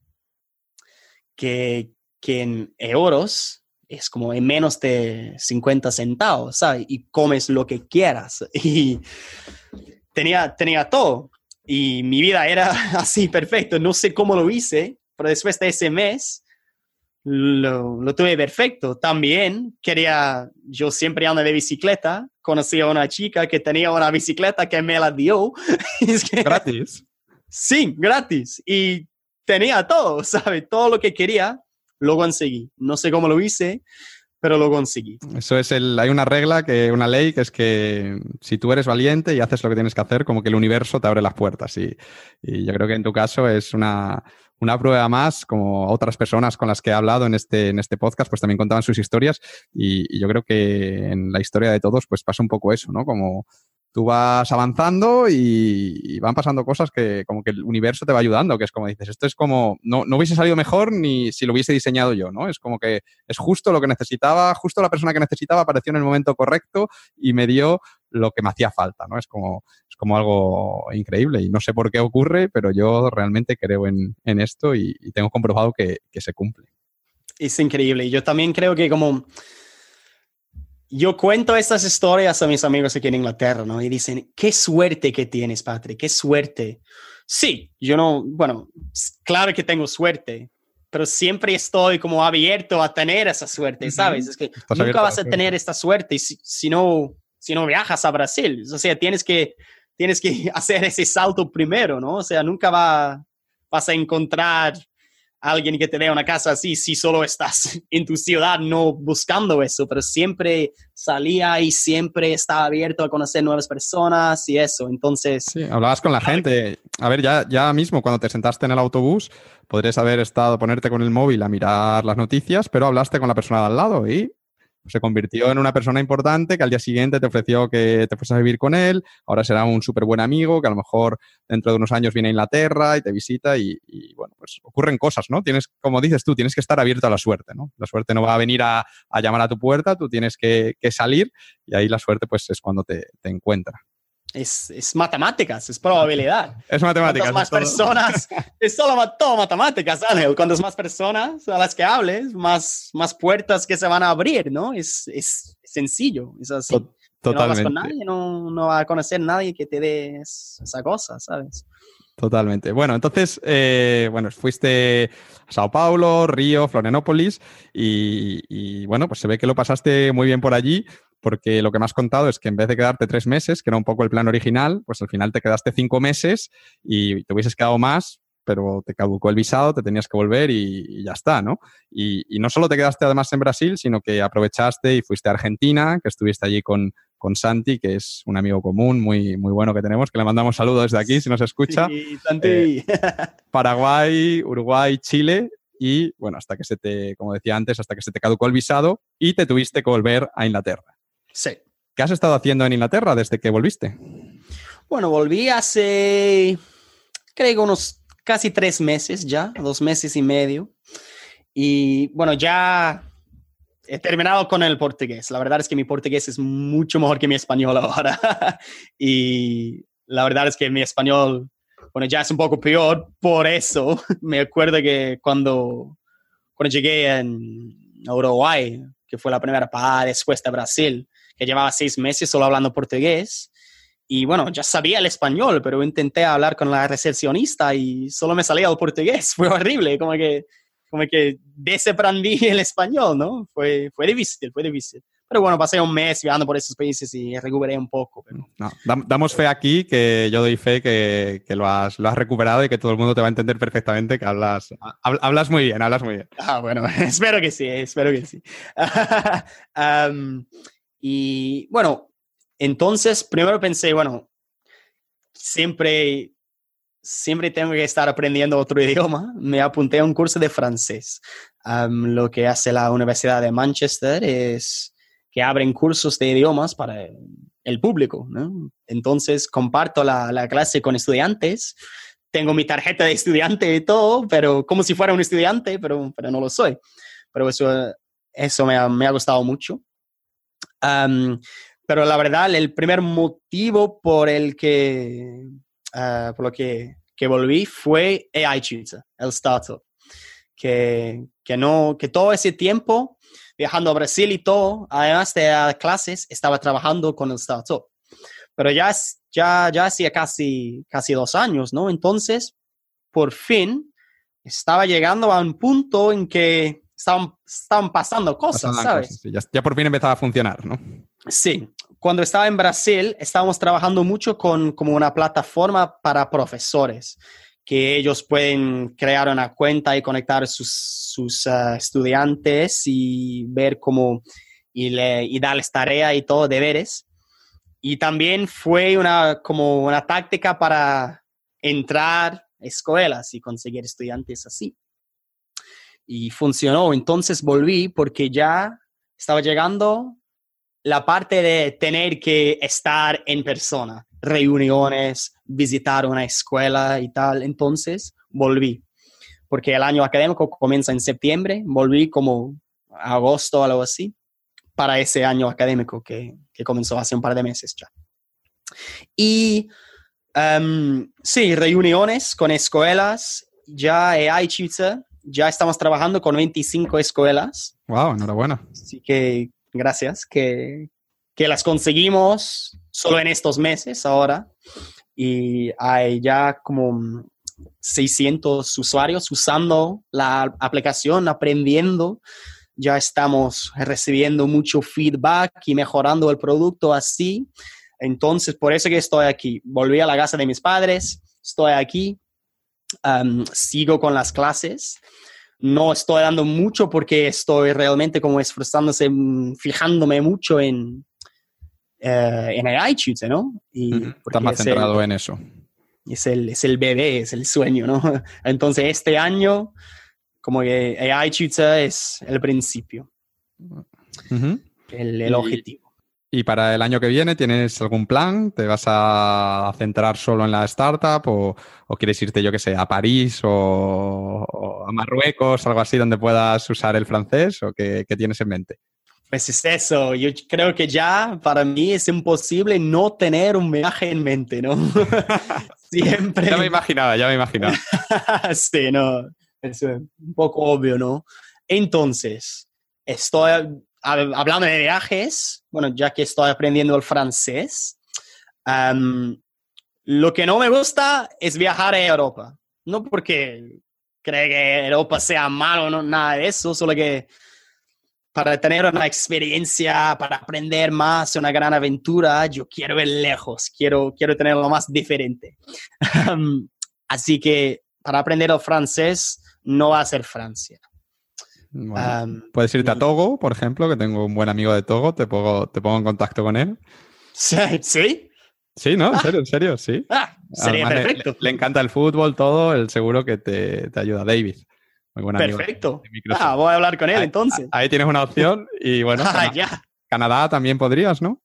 que, que en euros es como en menos de 50 centavos, ¿sabes? Y comes lo que quieras. Y tenía, tenía todo. Y mi vida era así, perfecto. No sé cómo lo hice, pero después de ese mes lo, lo tuve perfecto. También quería, yo siempre ando de bicicleta. Conocí a una chica que tenía una bicicleta que me la dio. es que, gratis. Sí, gratis. Y tenía todo, ¿sabes? Todo lo que quería, lo conseguí. No sé cómo lo hice, pero lo conseguí. Eso es el, hay una regla, que, una ley, que es que si tú eres valiente y haces lo que tienes que hacer, como que el universo te abre las puertas. Y, y yo creo que en tu caso es una, una prueba más, como otras personas con las que he hablado en este, en este podcast, pues también contaban sus historias. Y, y yo creo que en la historia de todos, pues pasa un poco eso, ¿no? Como tú vas avanzando y, van pasando cosas que como que el universo te va ayudando, que es como dices, esto es como, no, no, hubiese salido mejor ni si lo hubiese diseñado yo, ¿no? Es como que es justo lo que necesitaba, justo la persona que necesitaba apareció en el momento correcto y me dio lo que me hacía falta, ¿no? Es como, es como algo increíble y no sé por qué ocurre, pero yo realmente creo en, en esto y, y, tengo comprobado que, que se cumple. Es increíble. Yo también creo que como yo cuento estas historias a mis amigos aquí en Inglaterra, ¿no? Y dicen, qué suerte que tienes, Patrick, qué suerte. Sí, yo no, bueno, claro que tengo suerte, pero siempre estoy como abierto a tener esa suerte, ¿sabes? Es que Estás nunca vas a tener esta suerte si, si, no, si no viajas a Brasil. O sea, tienes que, tienes que hacer ese salto primero, ¿no? O sea, nunca va, vas a encontrar alguien que te dé una casa así si solo estás en tu ciudad no buscando eso, pero siempre salía y siempre estaba abierto a conocer nuevas personas y eso. Entonces... Sí, hablabas con la gente. A ver, ya, ya mismo cuando te sentaste en el autobús, podrías haber estado, ponerte con el móvil a mirar las noticias, pero hablaste con la persona de al lado y se convirtió en una persona importante que al día siguiente te ofreció que te fueses a vivir con él, ahora será un súper buen amigo que a lo mejor dentro de unos años viene a Inglaterra y te visita y, y, bueno, pues ocurren cosas, ¿no? Tienes, como dices tú, tienes que estar abierto a la suerte, ¿no? La suerte no va a venir a, a llamar a tu puerta, tú tienes que, que, salir y ahí la suerte pues es cuando te, te encuentra es, es, matemáticas, es probabilidad. Es matemáticas. Cuantas más personas, es solo todo matemáticas, Ángel. Cuantas más personas a las que hables, más, más puertas que se van a abrir, ¿no? Es, es sencillo, es así. Totalmente. no con nadie, no, no va a conocer a nadie que te dé esa cosa, ¿sabes? Totalmente. Bueno, entonces, eh, bueno, fuiste a Sao Paulo, Río, Florianópolis y, y, bueno, pues se ve que lo pasaste muy bien por allí porque lo que me has contado es que en vez de quedarte tres meses, que era un poco el plan original, pues al final te quedaste cinco meses y te hubieses quedado más, pero te caducó el visado, te tenías que volver y, y ya está, ¿no? Y, y, no solo te quedaste además en Brasil, sino que aprovechaste y fuiste a Argentina, que estuviste allí con, con Santi, que es un amigo común muy, muy bueno que tenemos, que le mandamos saludos desde aquí si nos escucha. Sí, Santi. Eh, Paraguay, Uruguay, Chile y, bueno, hasta que se te, como decía antes, hasta que se te caducó el visado y te tuviste que volver a Inglaterra. Sí. ¿Qué has estado haciendo en Inglaterra desde que volviste? Bueno, volví hace, creo que unos casi tres meses ya, dos meses y medio. Y bueno, ya he terminado con el portugués. La verdad es que mi portugués es mucho mejor que mi español ahora. y la verdad es que mi español, bueno, ya es un poco peor. Por eso me acuerdo que cuando, cuando llegué en Uruguay, que fue la primera parada después de Brasil, que llevaba seis meses solo hablando portugués. Y bueno, ya sabía el español, pero intenté hablar con la recepcionista y solo me salía el portugués. Fue horrible, como que, como que desaprendí el español, ¿no? Fue, fue difícil, fue difícil. Pero bueno, pasé un mes viajando por esos países y recuperé un poco. Pero... No, damos fe aquí, que yo doy fe que, que, lo, has, lo has recuperado y que todo el mundo te va a entender perfectamente, que hablas, hablas muy bien, hablas muy bien. Ah, bueno, espero que sí, espero que sí. um, y bueno, entonces primero pensé, bueno, siempre, siempre tengo que estar aprendiendo otro idioma. Me apunté a un curso de francés. Lo que hace la Universidad de Manchester es que abren cursos de idiomas para el público. Entonces comparto la, la clase con estudiantes tengo mi tarjeta de estudiante y todo, pero como si fuera un estudiante, pero, pero no lo soy. Pero eso, eso me, ha, me ha gustado mucho. Pero la verdad, el primer motivo por el que, uh, por lo que, que volví fue AI el startup, que, que, no, que todo ese tiempo viajando a Brasil y todo, además de clases, estaba trabajando con el startup. Pero ya, ya, ya hacía casi, casi dos años, ¿no? Entonces, por fin, estaba llegando a un punto en que estaban, estaban pasando cosas, ¿sabes? ya, ya, por fin empezaba a funcionar, ¿no? Sí. Cuando estaba en Brasil, estábamos trabajando mucho con como una plataforma para profesores que ellos pueden crear una cuenta y conectar sus, sus uh, estudiantes y ver cómo y, le, y darles tarea y todo, deberes. Y también fue una, como una táctica para entrar a escuelas y conseguir estudiantes así. Y funcionó. Entonces volví porque ya estaba llegando la parte de tener que estar en persona reuniones, visitar una escuela y tal. Entonces volví, porque el año académico comienza en septiembre, volví como agosto o algo así, para ese año académico que, que comenzó hace un par de meses ya. Y um, sí, reuniones con escuelas, ya hay Tutor, ya estamos trabajando con 25 escuelas. Wow, enhorabuena. Así que gracias, que, que las conseguimos solo en estos meses ahora y hay ya como 600 usuarios usando la aplicación, aprendiendo. Ya estamos recibiendo mucho feedback y mejorando el producto así. Entonces, por eso que estoy aquí. Volví a la casa de mis padres, estoy aquí, um, sigo con las clases. No estoy dando mucho porque estoy realmente como esforzándose, mm, fijándome mucho en, eh, en el iTunes, ¿no? Y Estás más centrado en eso. Es el, es el bebé, es el sueño, ¿no? Entonces, este año, como que iTunes es el principio, el, el objetivo. ¿Y para el año que viene tienes algún plan? ¿Te vas a centrar solo en la startup o, o quieres irte, yo qué sé, a París o, o, a Marruecos, algo así donde puedas usar el francés o qué, qué tienes en mente? Pues es eso, yo creo que ya para mí es imposible no tener un viaje en mente, ¿no? Siempre. Ya me imaginaba, ya me imaginaba. sí, no, es un poco obvio, ¿no? Entonces, estoy hablando de viajes, bueno, ya que estoy aprendiendo el francés, um, lo que no me gusta es viajar a Europa. No porque cree que Europa sea malo, no, nada de eso, solo que para tener una experiencia, para aprender más, una gran aventura, yo quiero ir lejos, quiero, quiero tener lo más diferente. así que para aprender el francés no va a ser Francia. Puedes irte a Togo, por ejemplo, que tengo un buen amigo de Togo, te pongo, te pongo en contacto con él. ¿Sí? Sí, ¿no? En serio, en serio, sí. Ah, sería perfecto. Le, encanta el fútbol, todo, el seguro que te, te ayuda, David. Perfecto. Ah, voy a hablar con él entonces. Ahí tienes una opción y bueno, ah, ya. Canadá también podrías, ¿no?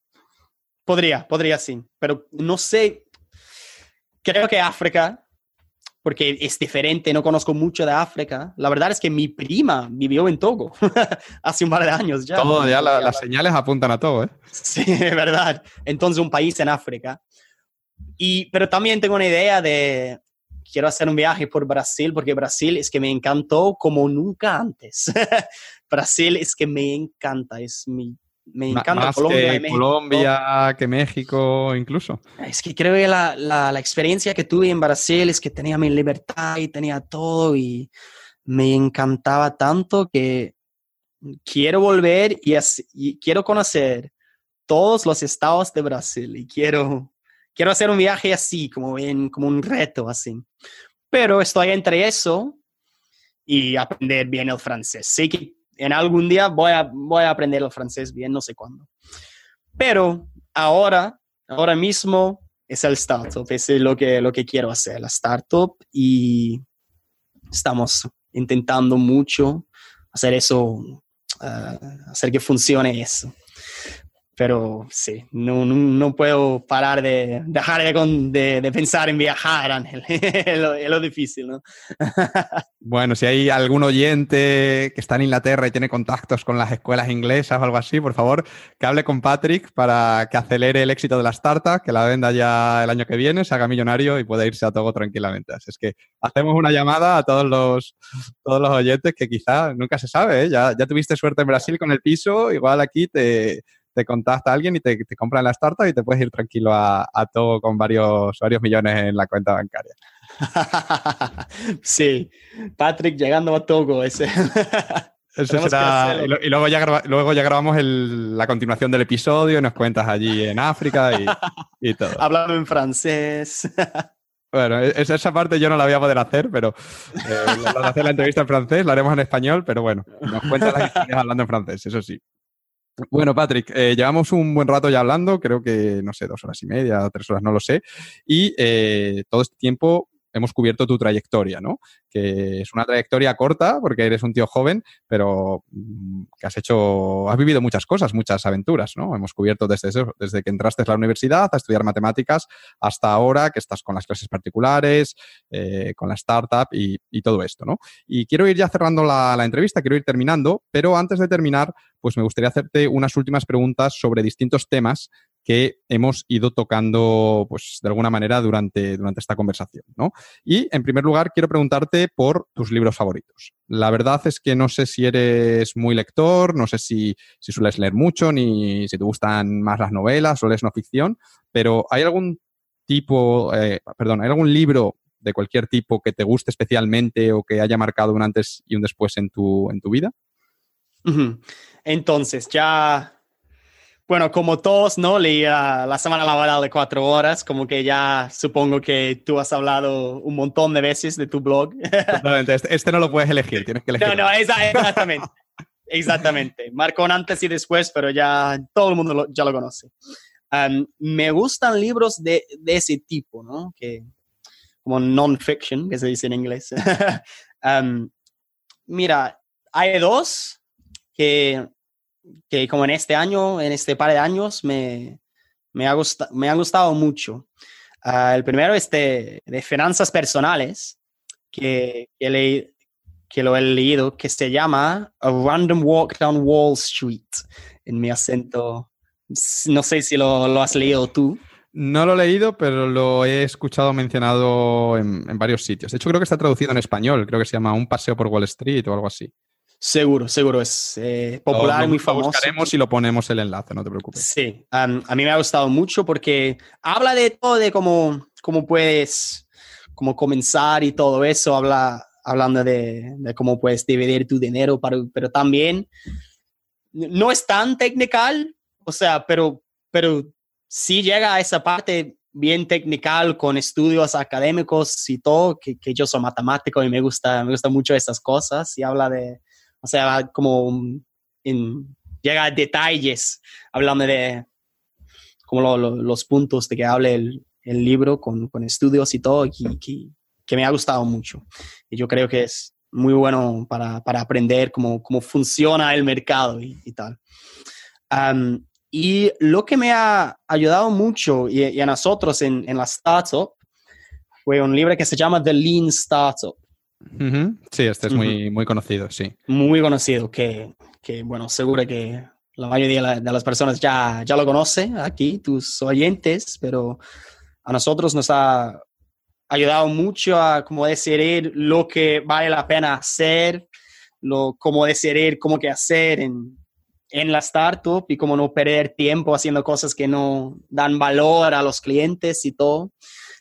Podría, podría sí, pero no sé, creo que África, porque es diferente, no conozco mucho de África. La verdad es que mi prima vivió en Togo hace un par de años ya. Todo, ya las señales apuntan a Togo, ¿eh? Sí, es verdad. Entonces, un país en África. Y, pero también tengo una idea de quiero hacer un viaje por Brasil porque Brasil es que me encantó como nunca antes. Brasil es que me encanta, es mi, me encanta Colombia, que México. Colombia, que México incluso. Es que creo que la, la, la, experiencia que tuve en Brasil es que tenía mi libertad y tenía todo y me encantaba tanto que quiero volver y, y quiero conocer todos los estados de Brasil y quiero quiero hacer un viaje así, como, en, como un reto así. Pero estoy entre eso y aprender bien el francés. Sé que en algún día voy a, voy a aprender el francés bien, no sé cuándo. Pero ahora, ahora mismo es el startup, es lo que, lo que quiero hacer, la startup y estamos intentando mucho hacer eso, uh, hacer que funcione eso. Pero sí, no, no, puedo parar de dejar de, de, pensar en viajar, Ángel. es, lo, difícil, ¿no? bueno, si hay algún oyente que está en Inglaterra y tiene contactos con las escuelas inglesas o algo así, por favor, que hable con Patrick para que acelere el éxito de la startup, que la venda ya el año que viene, se haga millonario y pueda irse a Togo tranquilamente. Así es que hacemos una llamada a todos los, todos los oyentes que quizá nunca se sabe, ¿eh? ya, ya tuviste suerte en Brasil con el piso, igual aquí te te contacta alguien y te, te compran la startup y te puedes ir tranquilo a, todo con varios, varios millones en la cuenta bancaria. sí, Patrick llegando a Togo, ese. Eso será, y, luego, ya luego ya grabamos la continuación del episodio y nos cuentas allí en África y, todo. Hablando en francés. Bueno, e, esa parte yo no la voy a poder hacer, pero eh, hacer la entrevista en francés, la haremos en español, pero bueno, nos cuentas las historias hablando en francés, eso sí. Bueno, Patrick, eh, llevamos un buen rato ya hablando, creo que, no sé, dos horas y media, tres horas, no lo sé, y eh, todo este tiempo hemos cubierto tu trayectoria, ¿no? Que es una trayectoria corta porque eres un tío joven, pero mm, que has hecho, has vivido muchas cosas, muchas aventuras, ¿no? Hemos cubierto desde eso, desde que entraste a la universidad a estudiar matemáticas hasta ahora que estás con las clases particulares, eh, con la startup y, todo esto, ¿no? Y quiero ir ya cerrando la, la entrevista, quiero ir terminando, pero antes de terminar, pues me gustaría hacerte unas últimas preguntas sobre distintos temas que hemos ido tocando, pues, de alguna manera durante, durante esta conversación, ¿no? Y, en primer lugar, quiero preguntarte por tus libros favoritos. La verdad es que no sé si eres muy lector, no sé si, si sueles leer mucho, ni si te gustan más las novelas o lees no ficción, pero ¿hay algún tipo, eh, perdón, ¿hay algún libro de cualquier tipo que te guste especialmente o que haya marcado un antes y un después en tu, en tu vida? Entonces, ya bueno, como todos, ¿no? Leía la semana laboral de cuatro horas, como que ya supongo que tú has hablado un montón de veces de tu blog. Este, este, no lo puedes elegir, tienes que elegir. No, no, exactamente. exactamente. Marcó un antes y después, pero ya todo el mundo ya lo conoce. Um, me gustan libros de, de, ese tipo, ¿no? Que, como non-fiction, que se dice en inglés. um, mira, hay dos que que como en este año, en este par de años, me, me, ha, gustado, me han gustado mucho. Ah, el primero es de, finanzas personales, que, que, que, lo he leído, que se llama A Random Walk Down Wall Street, en mi acento. No sé si lo, lo has leído tú. No lo he leído, pero lo he escuchado mencionado en, en, varios sitios. De hecho, creo que está traducido en español. Creo que se llama Un paseo por Wall Street o algo así. Seguro, seguro, es eh, popular muy famoso. Lo buscaremos y lo ponemos el enlace, no te preocupes. Sí, a mí me ha gustado mucho porque habla de todo, de cómo, cómo puedes cómo comenzar y todo eso, habla hablando de, de cómo puedes dividir tu dinero, pero, pero también no es tan technical, o sea, pero, pero sí llega a esa parte bien technical con estudios académicos y todo, que, que yo soy matemático y me gusta, me gusta mucho esas cosas y habla de, o sea, como en, llega a detalles, hablando de como los puntos de que hable el, el libro con, con, estudios y todo, que, que, me ha gustado mucho. Y yo creo que es muy bueno para, para aprender cómo, cómo, funciona el mercado y, tal. y lo que me ha ayudado mucho y, a nosotros en, en la startup fue un libro que se llama The Lean Startup. Sí, este es muy, muy conocido, sí. Muy conocido, que, que, bueno, seguro que la mayoría de las personas ya, ya lo conoce aquí, tus oyentes, pero a nosotros nos ha ayudado mucho a como decidir lo que vale la pena hacer, lo, cómo decidir cómo que hacer en, en la startup y cómo no perder tiempo haciendo cosas que no dan valor a los clientes y todo.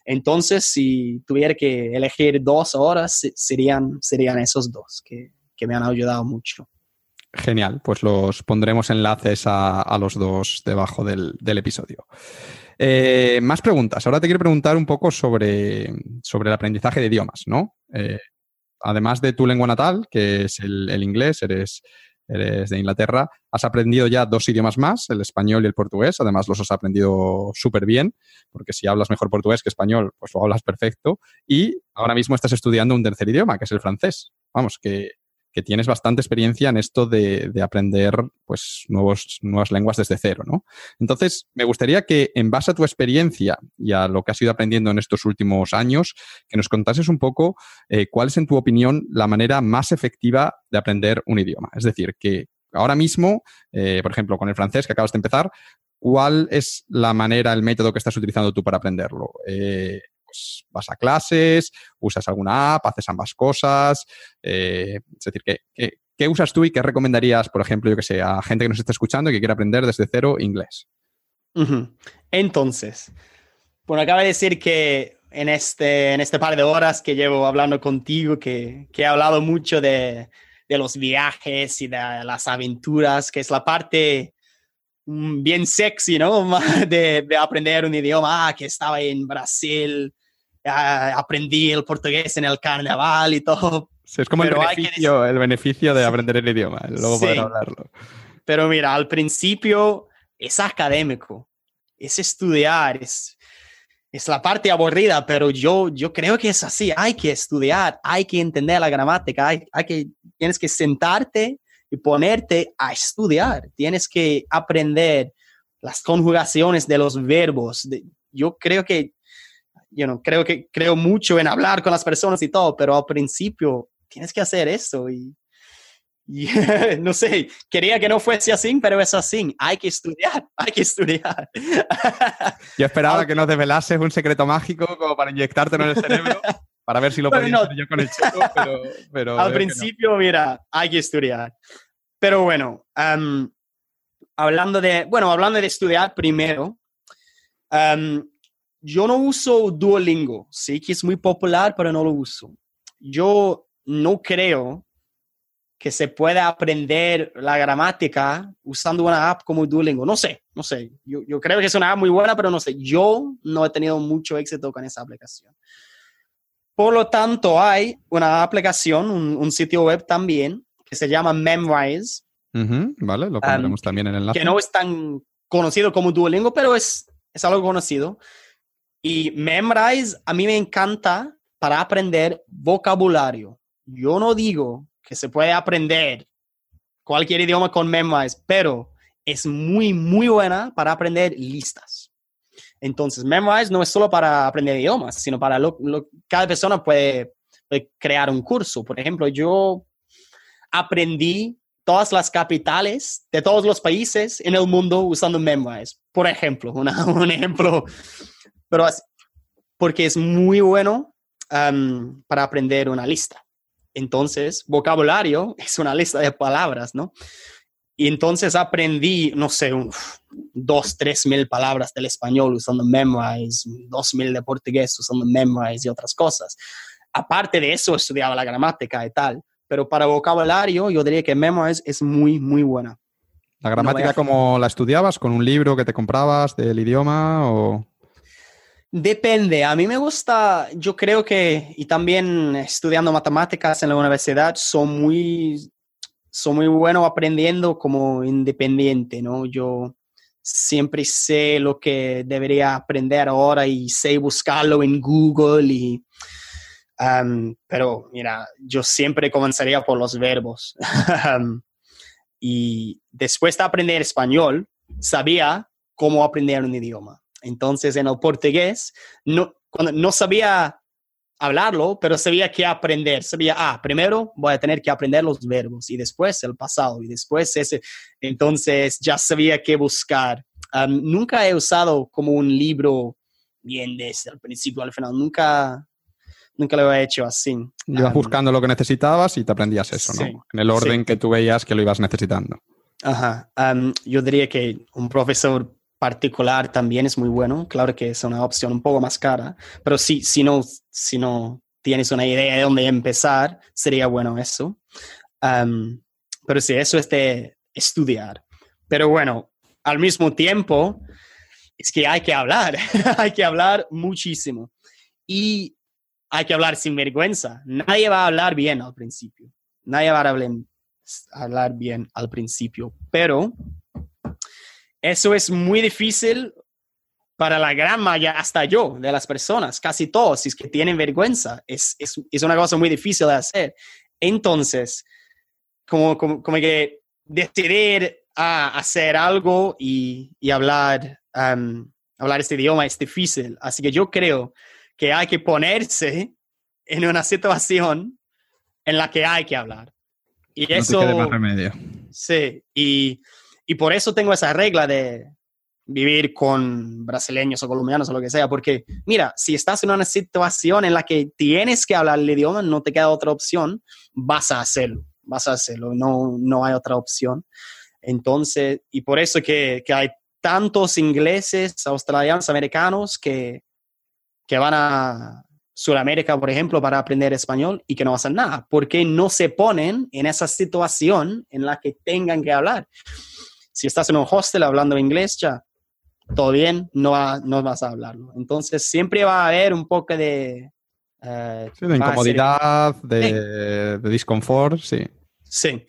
Entonces, si tuviera que elegir dos horas, serían, serían esos dos que, me han ayudado mucho. Genial, pues los pondremos enlaces a, los dos debajo del, episodio. Eh, más preguntas. Ahora te quiero preguntar un poco sobre, sobre el aprendizaje de idiomas, ¿no? Eh, además de tu lengua natal, que es el, el inglés, eres eres de Inglaterra, has aprendido ya dos idiomas más, el español y el portugués, además los has aprendido súper bien, porque si hablas mejor portugués que español, pues lo hablas perfecto, y ahora mismo estás estudiando un tercer idioma, que es el francés. Vamos, que que tienes bastante experiencia en esto de, aprender pues, nuevos, nuevas lenguas desde cero, ¿no? Entonces, me gustaría que en base a tu experiencia y a lo que has ido aprendiendo en estos últimos años, que nos contases un poco eh, cuál es, en tu opinión, la manera más efectiva de aprender un idioma. Es decir, que ahora mismo, eh, por ejemplo, con el francés que acabas de empezar, ¿cuál es la manera, el método que estás utilizando tú para aprenderlo? Eh, pues vas a clases, usas alguna app, haces ambas cosas. Eh, es decir, ¿qué, usas tú y qué recomendarías, por ejemplo, yo que sé, a gente que nos está escuchando y que quiere aprender desde cero inglés? Entonces, bueno, acaba de decir que en este, en este par de horas que llevo hablando contigo, que, he hablado mucho de, los viajes y de las aventuras, que es la parte bien sexy, ¿no? De, de, aprender un idioma, ah, que estaba en Brasil aprendí el portugués en el carnaval y todo. es como el beneficio, el beneficio de aprender el idioma, luego poder hablarlo. Pero mira, al principio es académico, es estudiar, es, es la parte aburrida, pero yo, yo creo que es así, hay que estudiar, hay que entender la gramática, hay, hay que, tienes que sentarte y ponerte a estudiar, tienes que aprender las conjugaciones de los verbos. yo creo que you creo que creo mucho en hablar con las personas y todo, pero al principio tienes que hacer eso y, no sé, quería que no fuese así, pero es así. Hay que estudiar, hay que estudiar. Yo esperaba que nos desvelases un secreto mágico como para inyectártelo en el cerebro, para ver si lo podía hacer yo con el chico, pero... Al principio, mira, hay que estudiar. Pero bueno, hablando de, bueno, hablando de estudiar primero, yo no uso Duolingo, sé que es muy popular, pero no lo uso. Yo no creo que se pueda aprender la gramática usando una app como Duolingo. No sé, no sé. Yo, yo, creo que es una app muy buena, pero no sé. Yo no he tenido mucho éxito con esa aplicación. Por lo tanto, hay una aplicación, un, sitio web también, que se llama Memrise. vale, lo pondremos um, también en el enlace. Que no es tan conocido como Duolingo, pero es, es algo conocido. Y Memrise a mí me encanta para aprender vocabulario. Yo no digo que se puede aprender cualquier idioma con Memrise, pero es muy, muy buena para aprender listas. Entonces, Memrise no es solo para aprender idiomas, sino para lo, cada persona puede, puede, crear un curso. Por ejemplo, yo aprendí todas las capitales de todos los países en el mundo usando Memrise. Por ejemplo, un ejemplo pero porque es muy bueno para aprender una lista. Entonces, vocabulario es una lista de palabras, ¿no? Y entonces aprendí, no sé, dos, tres mil palabras del español usando Memrise, dos mil de portugués usando Memrise y otras cosas. Aparte de eso, estudiaba la gramática y tal. Pero para vocabulario, yo diría que Memrise es muy, muy buena. ¿La gramática como la estudiabas? ¿Con un libro que te comprabas del idioma o...? Depende, a mí me gusta, yo creo que, y también estudiando matemáticas en la universidad, son muy, son muy bueno aprendiendo como independiente, ¿no? Yo siempre sé lo que debería aprender ahora y sé buscarlo en Google y... pero mira, yo siempre comenzaría por los verbos. y después de aprender español, sabía cómo aprender un idioma. Entonces, en el portugués, no, cuando no sabía hablarlo, pero sabía qué aprender. Sabía, ah, primero voy a tener que aprender los verbos y después el pasado y después ese. Entonces, ya sabía qué buscar. nunca he usado como un libro bien desde el principio al final. Nunca, nunca lo he hecho así. Ibas buscando lo que necesitabas y te aprendías eso, ¿no? en el orden que tú veías que lo ibas necesitando. Ajá. yo diría que un profesor particular también es muy bueno. Claro que es una opción un poco más cara, pero sí, si no, si no tienes una idea de dónde empezar, sería bueno eso. pero sí, eso es de estudiar. Pero bueno, al mismo tiempo, es que hay que hablar, hay que hablar muchísimo. Y hay que hablar sin vergüenza. Nadie va a hablar bien al principio. Nadie va a hablar, hablar bien al principio, pero eso es muy difícil para la gran mayoría, hasta yo, de las personas, casi todos, si es que tienen vergüenza. Es, es, es una cosa muy difícil de hacer. Entonces, como, como, como que decidir a hacer algo y, y hablar, um, hablar este idioma es difícil. Así que yo creo que hay que ponerse en una situación en la que hay que hablar. Y eso... más remedio. Sí, y, y por eso tengo esa regla de vivir con brasileños o colombianos o lo que sea, porque mira, si estás en una situación en la que tienes que hablar el idioma, no te queda otra opción, vas a hacerlo, vas a hacerlo, no, no hay otra opción. Entonces, y por eso que, que hay tantos ingleses, australianos, americanos que, que van a Sudamérica, por ejemplo, para aprender español y que no hacen nada, porque no se ponen en esa situación en la que tengan que hablar. Si estás en un hostel hablando inglés, ya, todo bien, no, no vas a hablarlo. Entonces, siempre va a haber un poco de... Eh, de incomodidad, de, de disconfort, sí. Sí,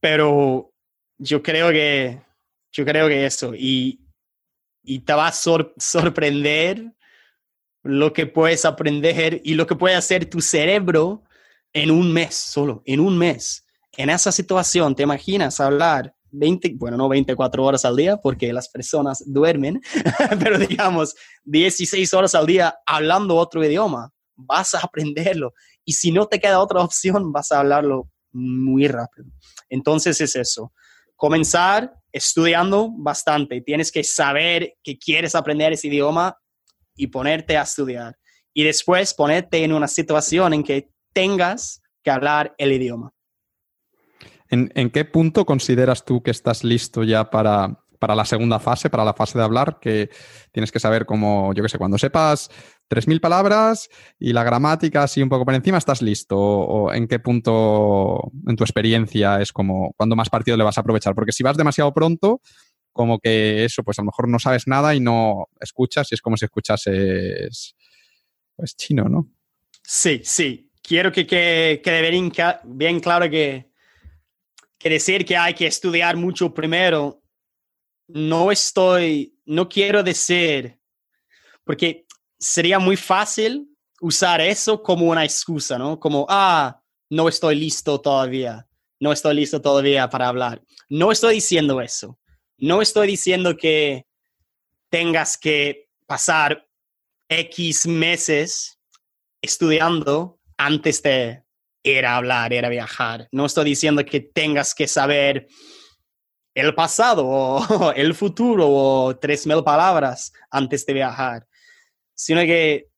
pero yo creo que, yo creo que eso, y, y te va a sorprender lo que puedes aprender y lo que puede hacer tu cerebro en un mes solo, en un mes. En esa situación, ¿te imaginas hablar 20, bueno, no 24 horas al día porque las personas duermen, pero digamos 16 horas al día hablando otro idioma? Vas a aprenderlo. Y si no te queda otra opción, vas a hablarlo muy rápido. Entonces es eso. Comenzar estudiando bastante. Tienes que saber que quieres aprender ese idioma y ponerte a estudiar. Y después ponerte en una situación en que tengas que hablar el idioma. ¿En, qué punto consideras tú que estás listo ya para, para, la segunda fase, para la fase de hablar? Que tienes que saber cómo, yo qué sé, cuando sepas 3.000 palabras y la gramática así un poco por encima, ¿estás listo? ¿O, en qué punto en tu experiencia es como cuando más partido le vas a aprovechar? Porque si vas demasiado pronto, como que eso, pues a lo mejor no sabes nada y no escuchas y es como si escuchases pues chino, ¿no? Sí, sí. Quiero que, quede bien, bien, claro que, que decir que hay que estudiar mucho primero, no estoy, no quiero decir, porque sería muy fácil usar eso como una excusa, ¿no? Como, ah, no estoy listo todavía, no estoy listo todavía para hablar. No estoy diciendo eso no estoy diciendo que tengas que pasar X meses estudiando antes de ir a hablar, ir a viajar. No estoy diciendo que tengas que saber el pasado o el futuro o tres mil palabras antes de viajar, sino que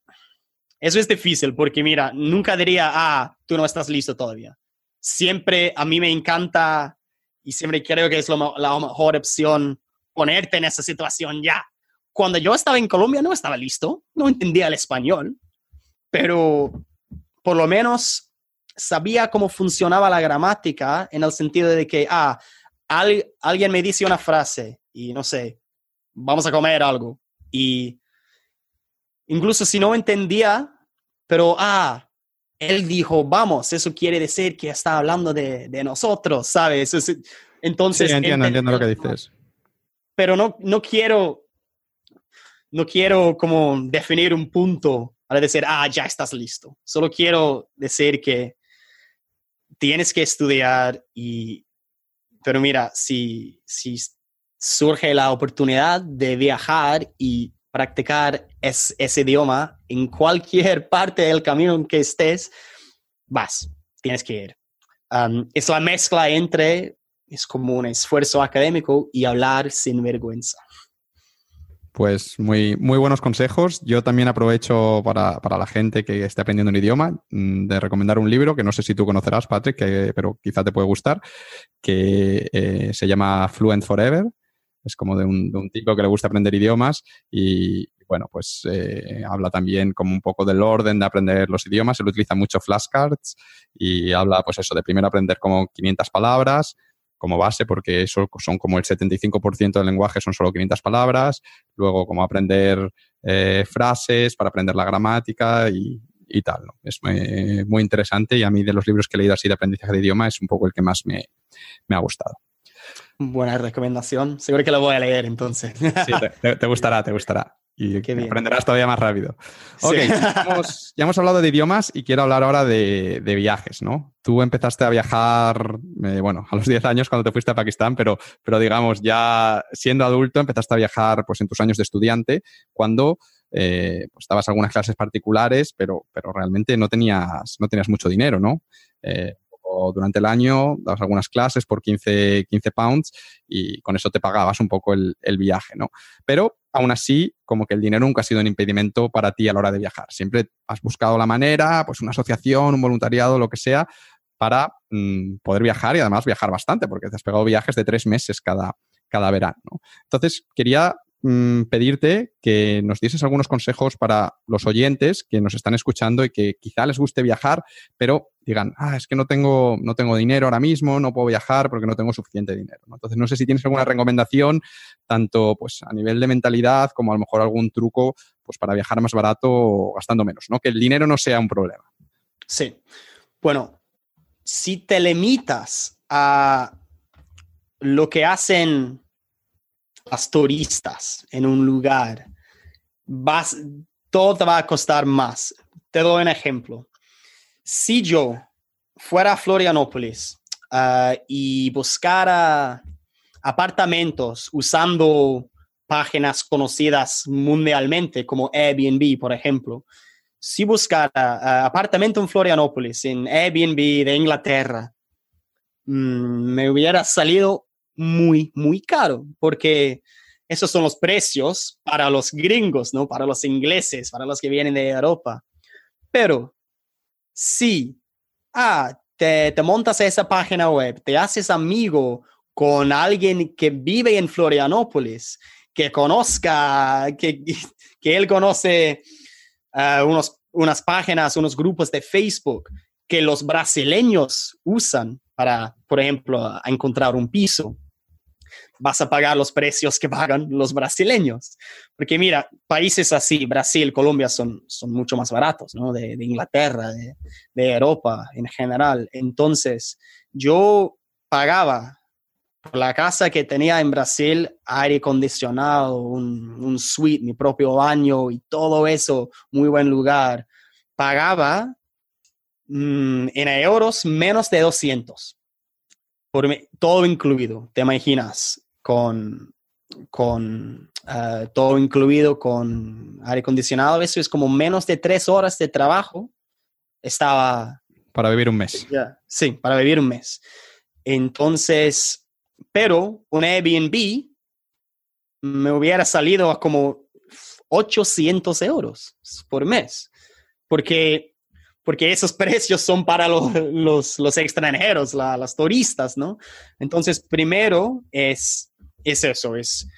eso es difícil porque mira, nunca diría, ah, tú no estás listo todavía. Siempre a mí me encanta y siempre creo que es la mejor opción ponerte en esa situación ya. Cuando yo estaba en Colombia no estaba listo, no entendía el español, pero por lo menos sabía cómo funcionaba la gramática en el sentido de que, ah, alguien me dice una frase y no sé, vamos a comer algo. Y incluso si no entendía, pero, ah, él dijo, vamos, eso quiere decir que está hablando de, de nosotros, ¿sabes? entonces... Sí, entiendo, entiendo lo que dices. Pero no, no quiero, no quiero como definir un punto al decir, ah, ya estás listo. Solo quiero decir que tienes que estudiar y, pero mira, si, surge la oportunidad de viajar y practicar ese idioma en cualquier parte del camino en que estés, vas, tienes que ir. Um, es la mezcla entre, es como un esfuerzo académico y hablar sin vergüenza. Pues muy, muy buenos consejos. Yo también aprovecho para, la gente que esté aprendiendo un idioma mm, de recomendar un libro que no sé si tú conocerás, Patrick, pero quizá te puede gustar, que eh, se llama Fluent Forever es como de un, de un tipo que le gusta aprender idiomas y, bueno, pues eh, habla también como un poco del orden de aprender los idiomas. Él utiliza mucho flashcards y habla, pues eso, de primero aprender como 500 palabras como base, porque eso son como el 75% del lenguaje, son solo 500 palabras. Luego, como aprender eh, frases para aprender la gramática y, y tal. ¿no? Es muy, muy, interesante y a mí de los libros que he leído así de aprendizaje de idioma es un poco el que más me, me ha gustado. Buena recomendación. Seguro que lo voy a leer entonces. Sí, te, gustará, te gustará. Y aprenderás todavía más rápido. Ok, ya hemos hablado de idiomas y quiero hablar ahora de, viajes, ¿no? Tú empezaste a viajar, eh, bueno, a los 10 años cuando te fuiste a Pakistán, pero, pero digamos, ya siendo adulto empezaste a viajar pues, en tus años de estudiante, cuando eh, pues, estabas en algunas clases particulares, pero, pero realmente no tenías, no tenías mucho dinero, ¿no? Eh, durante el año dabas algunas clases por 15, 15 pounds y con eso te pagabas un poco el, el viaje, ¿no? Pero aún así, como que el dinero nunca ha sido un impedimento para ti a la hora de viajar. Siempre has buscado la manera, pues una asociación, un voluntariado, lo que sea, para mm, poder viajar y además viajar bastante, porque te has pegado viajes de tres meses cada, cada verano. Entonces, quería Mm, pedirte que nos dieses algunos consejos para los oyentes que nos están escuchando y que quizá les guste viajar, pero digan, ah, es que no tengo, no tengo dinero ahora mismo, no puedo viajar porque no tengo suficiente dinero. Entonces, no sé si tienes alguna recomendación, tanto pues, a nivel de mentalidad como a lo mejor algún truco pues, para viajar más barato o gastando menos, ¿no? Que el dinero no sea un problema. Sí. Bueno, si te limitas a lo que hacen las turistas en un lugar, vas, todo va a costar más. Te doy un ejemplo. Si yo fuera a Florianópolis ah, y buscara apartamentos usando páginas conocidas mundialmente como Airbnb, por ejemplo, si buscara ah, apartamento en Florianópolis, en Airbnb de Inglaterra, mm, me hubiera salido muy, muy caro, porque esos son los precios para los gringos, ¿no? Para los ingleses, para los que vienen de Europa. Pero si ah, te, te montas esa página web, te haces amigo con alguien que vive en Florianópolis, que conozca, que, que él conoce ah, unos, unas páginas, unos grupos de Facebook que los brasileños usan para, por ejemplo, encontrar un piso vas a pagar los precios que pagan los brasileños. Porque mira, países así, Brasil, Colombia, son, son mucho más baratos, ¿no? De, Inglaterra, de, Europa en general. Entonces, yo pagaba por la casa que tenía en Brasil, aire acondicionado, un, un suite, mi propio baño y todo eso, muy buen lugar. Pagaba mm, en euros menos de 200. Por, todo incluido, te imaginas, con, con eh, todo incluido, con aire acondicionado, eso es como menos de tres horas de trabajo. Estaba... Para vivir un mes. sí, para vivir un mes. Entonces, pero un Airbnb me hubiera salido a como 800 euros por mes, porque, porque esos precios son para los, los, extranjeros, las turistas, ¿no? Entonces, primero es es eso, es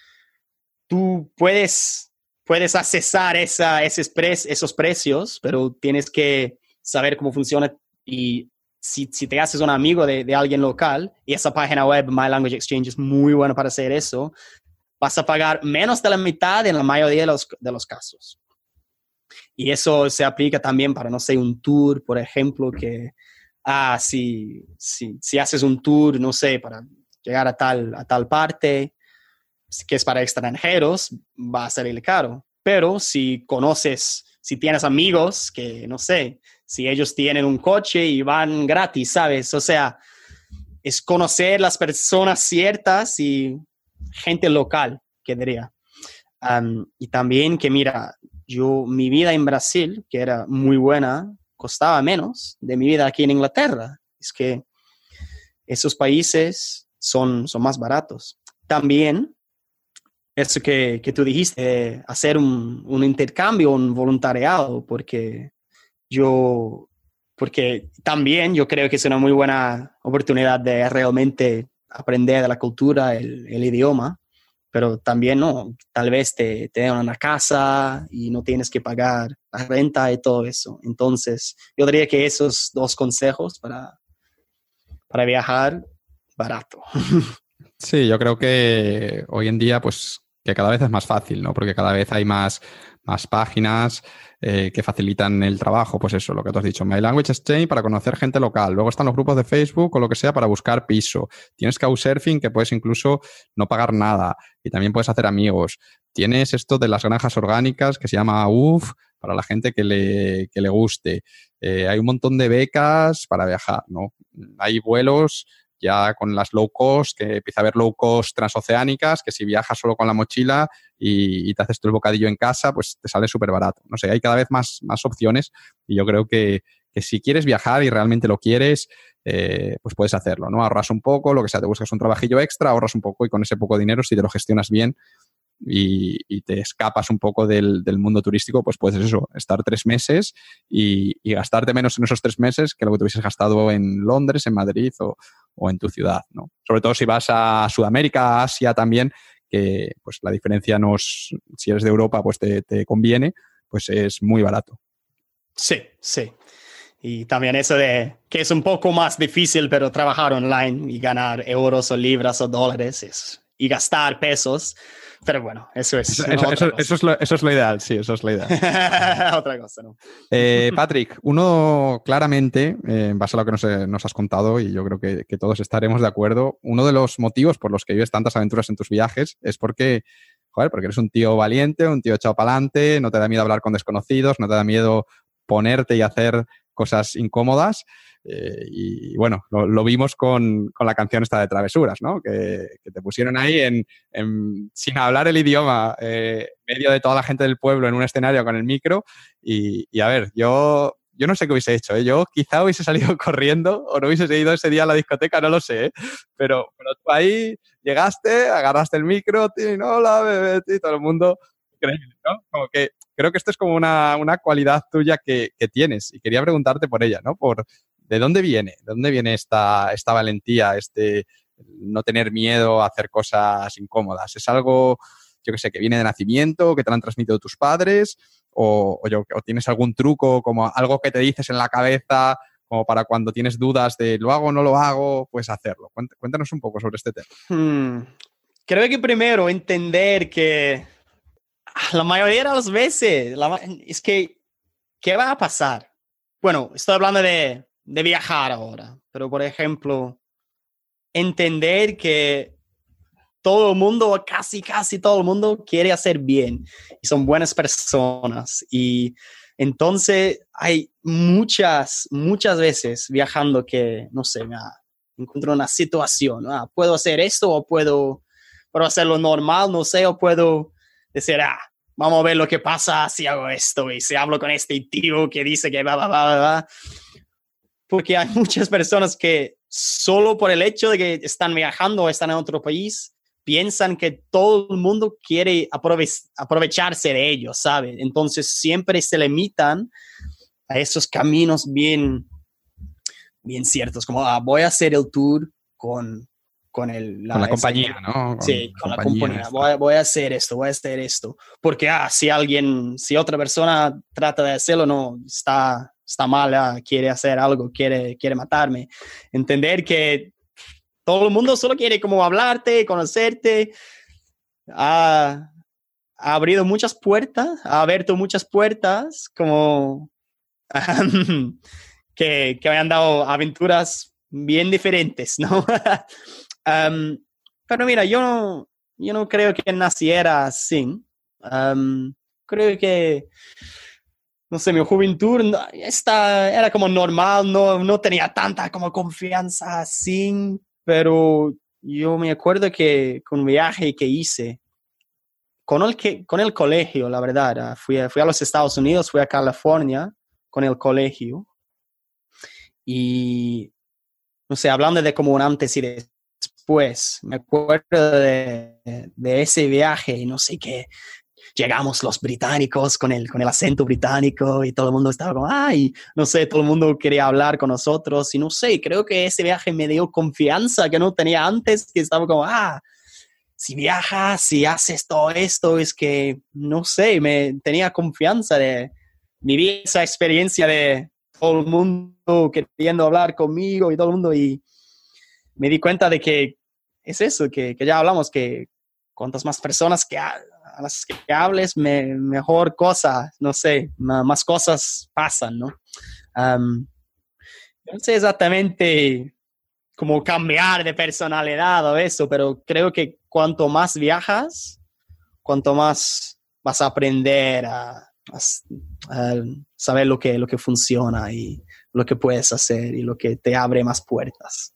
tú puedes, puedes accesar esa, esos precios, pero tienes que saber cómo funciona y si, te haces un amigo de, alguien local y esa página web, My Language Exchange, es muy buena para hacer eso, vas a pagar menos de la mitad en la mayoría de los, de los casos. Y eso se aplica también para, no sé, un tour, por ejemplo, que, ah, si, si, si haces un tour, no sé, para llegar a tal, a tal parte, que es para extranjeros, va a salir caro. Pero si conoces, si tienes amigos que, no sé, si ellos tienen un coche y van gratis, ¿sabes? O sea, es conocer las personas ciertas y gente local, que diría. y también que, mira, yo, mi vida en Brasil, que era muy buena, costaba menos de mi vida aquí en Inglaterra. Es que esos países son, son más baratos. También eso que, que tú dijiste, hacer un, un, intercambio, un voluntariado, porque yo, porque también yo creo que es una muy buena oportunidad de realmente aprender de la cultura, el, el idioma, pero también no, tal vez te, te den una casa y no tienes que pagar la renta y todo eso. Entonces, yo diría que esos dos consejos para, para viajar barato. Sí, yo creo que hoy en día, pues que cada vez es más fácil, ¿no? Porque cada vez hay más, más páginas eh, que facilitan el trabajo. Pues eso, lo que tú has dicho, My Language Exchange para conocer gente local. Luego están los grupos de Facebook o lo que sea para buscar piso. Tienes Couchsurfing que puedes incluso no pagar nada y también puedes hacer amigos. Tienes esto de las granjas orgánicas que se llama UF para la gente que le, que le guste. Eh, hay un montón de becas para viajar, ¿no? Hay vuelos ya con las low cost, que empieza a haber low cost transoceánicas, que si viajas solo con la mochila y, te haces tú el bocadillo en casa, pues te sale súper barato. No sé, hay cada vez más, más opciones y yo creo que, si quieres viajar y realmente lo quieres, eh, pues puedes hacerlo, ¿no? Ahorras un poco, lo que sea, te buscas un trabajillo extra, ahorras un poco y con ese poco dinero, si te lo gestionas bien, y, te escapas un poco del, mundo turístico, pues puedes eso, estar tres meses y, gastarte menos en esos tres meses que lo que te hubieses gastado en Londres, en Madrid o, en tu ciudad, ¿no? Sobre todo si vas a Sudamérica, Asia también, que pues la diferencia nos, si eres de Europa, pues te, conviene, pues es muy barato. Sí, sí. Y también eso de que es un poco más difícil, pero trabajar online y ganar euros o libras o dólares es, y gastar pesos pero bueno, eso es. Eso, es, lo, ideal, sí, eso es lo ideal. otra cosa, ¿no? Eh, Patrick, uno claramente, eh, en base a lo que nos, eh, has contado, y yo creo que, todos estaremos de acuerdo, uno de los motivos por los que vives tantas aventuras en tus viajes es porque, joder, porque eres un tío valiente, un tío echado para adelante, no te da miedo hablar con desconocidos, no te da miedo ponerte y hacer cosas incómodas. Eh, y bueno, lo, vimos con, la canción esta de Travesuras, ¿no? Que, te pusieron ahí en, sin hablar el idioma, eh, medio de toda la gente del pueblo en un escenario con el micro. Y, a ver, yo, yo no sé qué hubiese hecho. ¿eh? Yo quizá hubiese salido corriendo o no hubiese ido ese día a la discoteca, no lo sé. ¿eh? Pero, pero tú ahí llegaste, agarraste el micro, no hola, bebé, y todo el mundo increíble, ¿no? Como que creo que esto es como una, cualidad tuya que, que, tienes y quería preguntarte por ella, ¿no? Por, ¿De dónde viene? ¿De dónde viene esta, esta valentía, este no tener miedo a hacer cosas incómodas? ¿Es algo, yo que sé, que viene de nacimiento, que te han transmitido tus padres? O, o, tienes algún truco, como algo que te dices en la cabeza, como para cuando tienes dudas de lo hago o no lo hago, pues hacerlo? Cuéntanos un poco sobre este tema. Hmm. Creo que primero entender que la mayoría de las veces es que, ¿qué va a pasar? Bueno, estoy hablando de de viajar ahora, pero por ejemplo, entender que todo el mundo, casi, casi todo el mundo quiere hacer bien y son buenas personas. Y entonces hay muchas, muchas veces viajando que, no sé, me encuentro una situación, ah, puedo hacer esto o puedo, puedo hacerlo normal, no sé, o puedo decir, ah, vamos a ver lo que pasa si hago esto y si hablo con este tío que dice que va, va, va, va porque hay muchas personas que solo por el hecho de que están viajando o están en otro país, piensan que todo el mundo quiere aprovecharse de ellos, ¿sabe? Entonces siempre se limitan a esos caminos bien, bien ciertos, como ah, voy a hacer el tour con, con, el, la, compañía, ¿no? sí, con la compañía. Voy, voy, a hacer esto, voy a hacer esto. Porque ah, si alguien, si otra persona trata de hacerlo, no, está, está mal, quiere hacer algo, quiere, quiere matarme. Entender que todo el mundo solo quiere como hablarte, conocerte. Ha, ha abrido muchas puertas, ha abierto muchas puertas, como que, que me han dado aventuras bien diferentes, ¿no? pero mira, yo no, yo no creo que naciera así. creo que no sé, mi juventud era como normal, no, no tenía tanta como confianza así, pero yo me acuerdo que con un viaje que hice, con el, que, con el colegio, la verdad, fui a, fui a los Estados Unidos, fui a California con el colegio y, no sé, hablando de como un antes y después, me acuerdo de, de ese viaje y no sé qué, llegamos los británicos con el, con el acento británico y todo el mundo estaba como, ay, no sé, todo el mundo quería hablar con nosotros y no sé, creo que ese viaje me dio confianza que no tenía antes, que estaba como, ah, si viajas, si haces todo esto, es que, no sé, me tenía confianza de vivir esa experiencia de todo el mundo queriendo hablar conmigo y todo el mundo y me di cuenta de que es eso, que, que ya hablamos, que cuantas más personas que a, las que hables, mejor cosa, no sé, más cosas pasan, ¿no? no sé exactamente cómo cambiar de personalidad o eso, pero creo que cuanto más viajas, cuanto más vas a aprender a, saber lo que, lo que funciona y lo que puedes hacer y lo que te abre más puertas.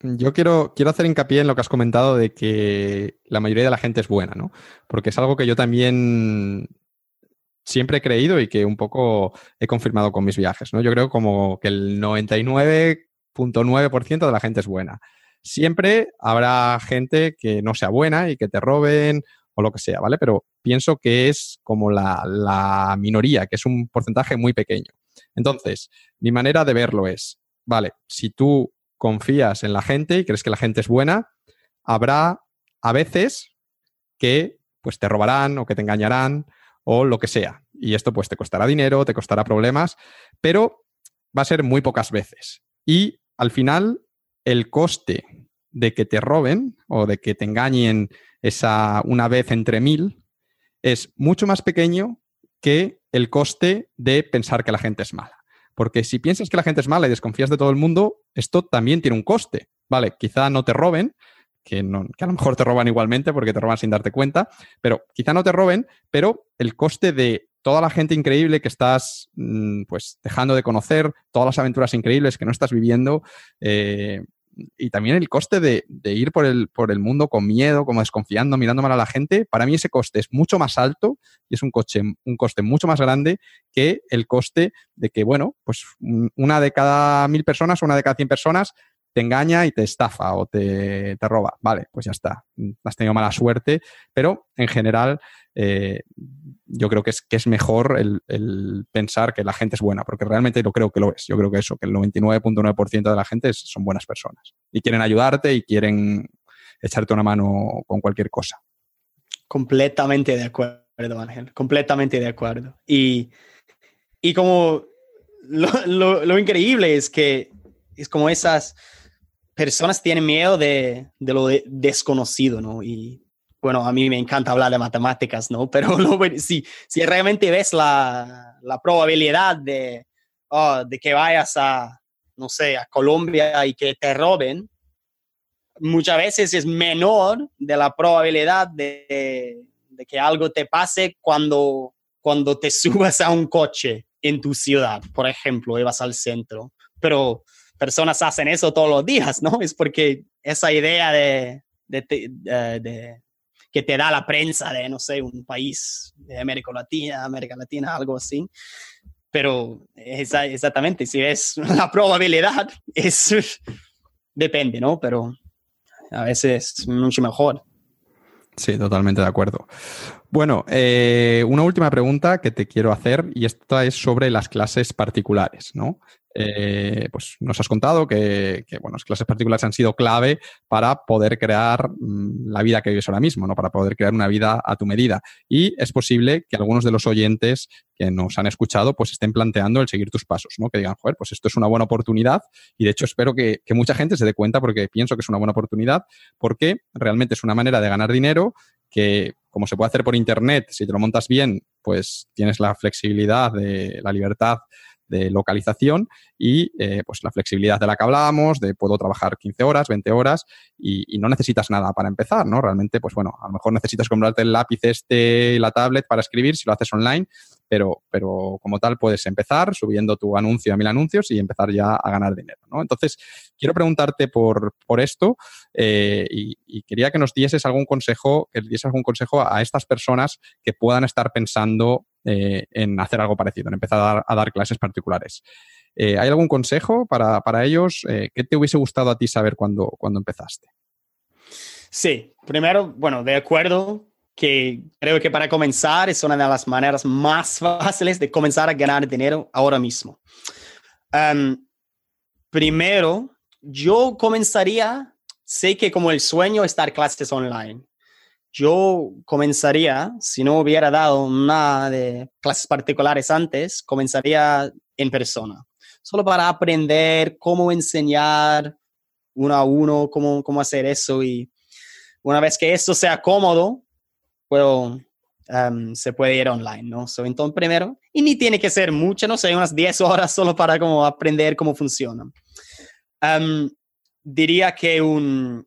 Yo quiero, quiero hacer hincapié en lo que has comentado de que la mayoría de la gente es buena, ¿no? Porque es algo que yo también siempre he creído y que un poco he confirmado con mis viajes, ¿no? Yo creo como que el 99.9% de la gente es buena. Siempre habrá gente que no sea buena y que te roben o lo que sea, ¿vale? Pero pienso que es como la, la minoría, que es un porcentaje muy pequeño. Entonces, mi manera de verlo es, vale, si tú confías en la gente y crees que la gente es buena, habrá a veces que pues te robarán o que te engañarán o lo que sea. Y esto pues te costará dinero, te costará problemas, pero va a ser muy pocas veces. Y al final el coste de que te roben o de que te engañen esa una vez entre mil es mucho más pequeño que el coste de pensar que la gente es mala. Porque si piensas que la gente es mala y desconfías de todo el mundo, esto también tiene un coste. Vale, quizá no te roben, que, a lo mejor te roban igualmente porque te roban sin darte cuenta, pero quizá no te roben, pero el coste de toda la gente increíble que estás mm, pues dejando de conocer, todas las aventuras increíbles que no estás viviendo, eh, y también el coste de, ir por el, por el, mundo con miedo, como desconfiando, mirando mal a la gente, para mí ese coste es mucho más alto y es un, coche, un coste mucho más grande que el coste de que, bueno, pues una de cada mil personas una de cada cien personas te engaña y te estafa o te, te roba. Vale, pues ya está. Has tenido mala suerte, pero en general eh, yo creo que es, que es mejor el, pensar que la gente es buena, porque realmente yo creo que lo es. Yo creo que eso, que el 99.9% de la gente son buenas personas y quieren ayudarte y quieren echarte una mano con cualquier cosa. Completamente de acuerdo, Ángel, completamente de acuerdo. Y, y como lo, lo, increíble es que es como esas personas tienen miedo de, de lo desconocido, ¿no? Y bueno, a mí me encanta hablar de matemáticas, ¿no? Pero si, si realmente ves la, la probabilidad de, oh, de que vayas a, no sé, a Colombia y que te roben, muchas veces es menor de la probabilidad de, de que algo te pase cuando, cuando te subas a un coche en tu ciudad, por ejemplo, y vas al centro. Pero personas hacen eso todos los días, ¿no? Es porque esa idea de, que te da la prensa de, no sé, un país de América Latina, América Latina, algo así. Pero exactamente, si ves la probabilidad, es, depende, ¿no? Pero a veces es mucho mejor. Sí, totalmente de acuerdo. Bueno, eh, una última pregunta que te quiero hacer y esta es sobre las clases particulares, ¿no? Eh, pues nos has contado que, bueno, las clases particulares han sido clave para poder crear mm, la vida que vives ahora mismo, ¿no? Para poder crear una vida a tu medida. Y es posible que algunos de los oyentes que nos han escuchado pues estén planteando el seguir tus pasos, ¿no? Que digan, joder, pues esto es una buena oportunidad y de hecho espero que, que mucha gente se dé cuenta porque pienso que es una buena oportunidad porque realmente es una manera de ganar dinero que como se puede hacer por internet, si te lo montas bien, pues tienes la flexibilidad de la libertad de localización y eh, pues la flexibilidad de la que hablábamos, de puedo trabajar 15 horas, 20 horas y, no necesitas nada para empezar, ¿no? Realmente, pues bueno, a lo mejor necesitas comprarte el lápiz este y la tablet para escribir si lo haces online, pero, pero como tal puedes empezar subiendo tu anuncio a mil anuncios y empezar ya a ganar dinero, ¿no? Entonces, quiero preguntarte por, por esto eh, y, quería que nos dieses algún consejo, que dieses algún consejo a estas personas que puedan estar pensando eh, en hacer algo parecido, en empezar a dar, clases particulares. Eh, ¿Hay algún consejo para, ellos? Eh, ¿Qué te hubiese gustado a ti saber cuando, cuando empezaste? Sí, primero, bueno, de acuerdo que creo que para comenzar es una de las maneras más fáciles de comenzar a ganar dinero ahora mismo. primero, yo comenzaría, sé que como el sueño es dar clases online, yo comenzaría, si no hubiera dado nada de clases particulares antes, comenzaría en persona, solo para aprender cómo enseñar uno a uno, cómo, cómo hacer eso. Y una vez que esto sea cómodo, puedo, em, se puede ir online, ¿no? So, entonces, primero, y ni tiene que ser mucho, no sé, unas 10 horas solo para como aprender cómo funciona. Em, diría que un,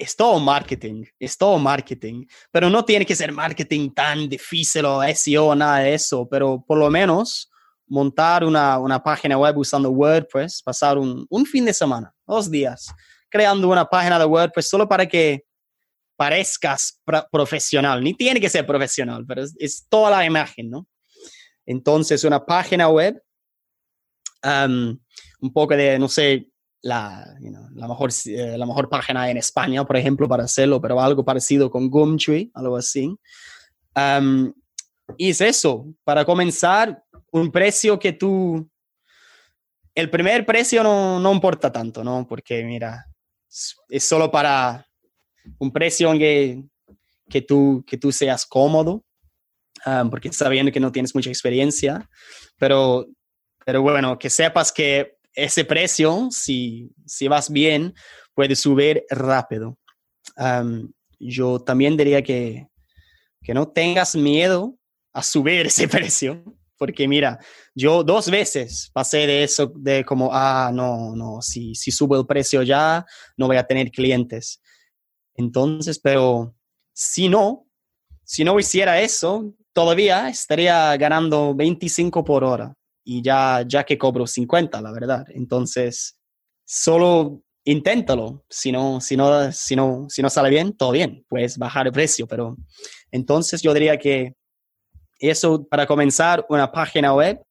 es todo marketing, es todo marketing, pero no tiene que ser marketing tan difícil o SEO nada de eso, pero por lo menos montar una, una página web usando WordPress, pasar un, un, fin de semana, dos días, creando una página de WordPress solo para que parezcas profesional. Ni tiene que ser profesional, pero es, toda la imagen, ¿no? Entonces, una página web, um, un poco de, no sé, la, la, mejor, eh, la mejor página en España, por ejemplo, para hacerlo, pero algo parecido con Gumtree, algo así. Um, y es eso, para comenzar, un precio que tú, el primer precio no, no importa tanto, ¿no? Porque mira, es solo para un precio que, que, tú, que tú seas cómodo, um, porque sabiendo que no tienes mucha experiencia, pero, pero bueno, que sepas que ese precio, si, si vas bien, puede subir rápido. yo también diría que, que no tengas miedo a subir ese precio, porque mira, yo dos veces pasé de eso, de como, ah, no, no, si, si subo el precio ya, no voy a tener clientes. Entonces, pero si no, si no hiciera eso, todavía estaría ganando 25 por hora y ya, ya que cobro 50, la verdad. Entonces, solo inténtalo. Si no, si no, si no, si no sale bien, todo bien, puedes bajar el precio. Pero entonces yo diría que eso, para comenzar una página web,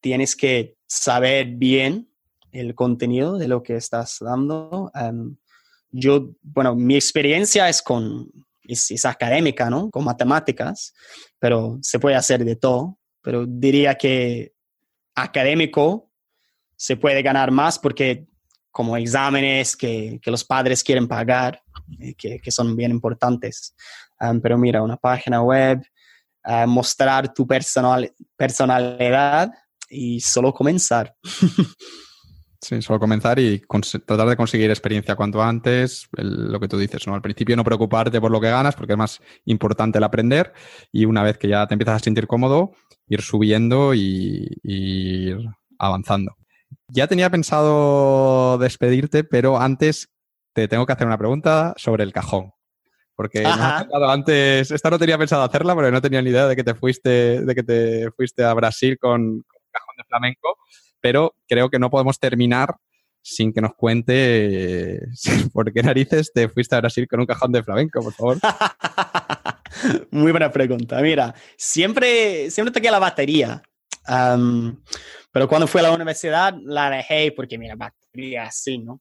tienes que saber bien el contenido de lo que estás dando. Yo, bueno, mi experiencia es con, es, académica, ¿no? Con matemáticas, pero se puede hacer de todo pero diría que académico se puede ganar más porque como exámenes que, que los padres quieren pagar, eh, que, que, son bien importantes. Um, pero mira, una página web, uh, mostrar tu personal, personalidad y solo comenzar. Sí, solo comenzar y tratar de conseguir experiencia cuanto antes, lo que tú dices, ¿no? Al principio no preocuparte por lo que ganas porque es más importante el aprender y una vez que ya te empiezas a sentir cómodo, ir subiendo y, ir avanzando. Ya tenía pensado despedirte, pero antes te tengo que hacer una pregunta sobre el cajón. Porque antes, esta no tenía pensado hacerla porque no tenía ni idea de que te fuiste, de que te fuiste a Brasil con, con cajón de flamenco pero creo que no podemos terminar sin que nos cuente por qué narices te fuiste a Brasil con un cajón de flamenco, por favor. Muy buena pregunta. Mira, siempre, siempre toqué la batería, pero cuando fui a la universidad la dejé porque, mira, batería así, ¿no?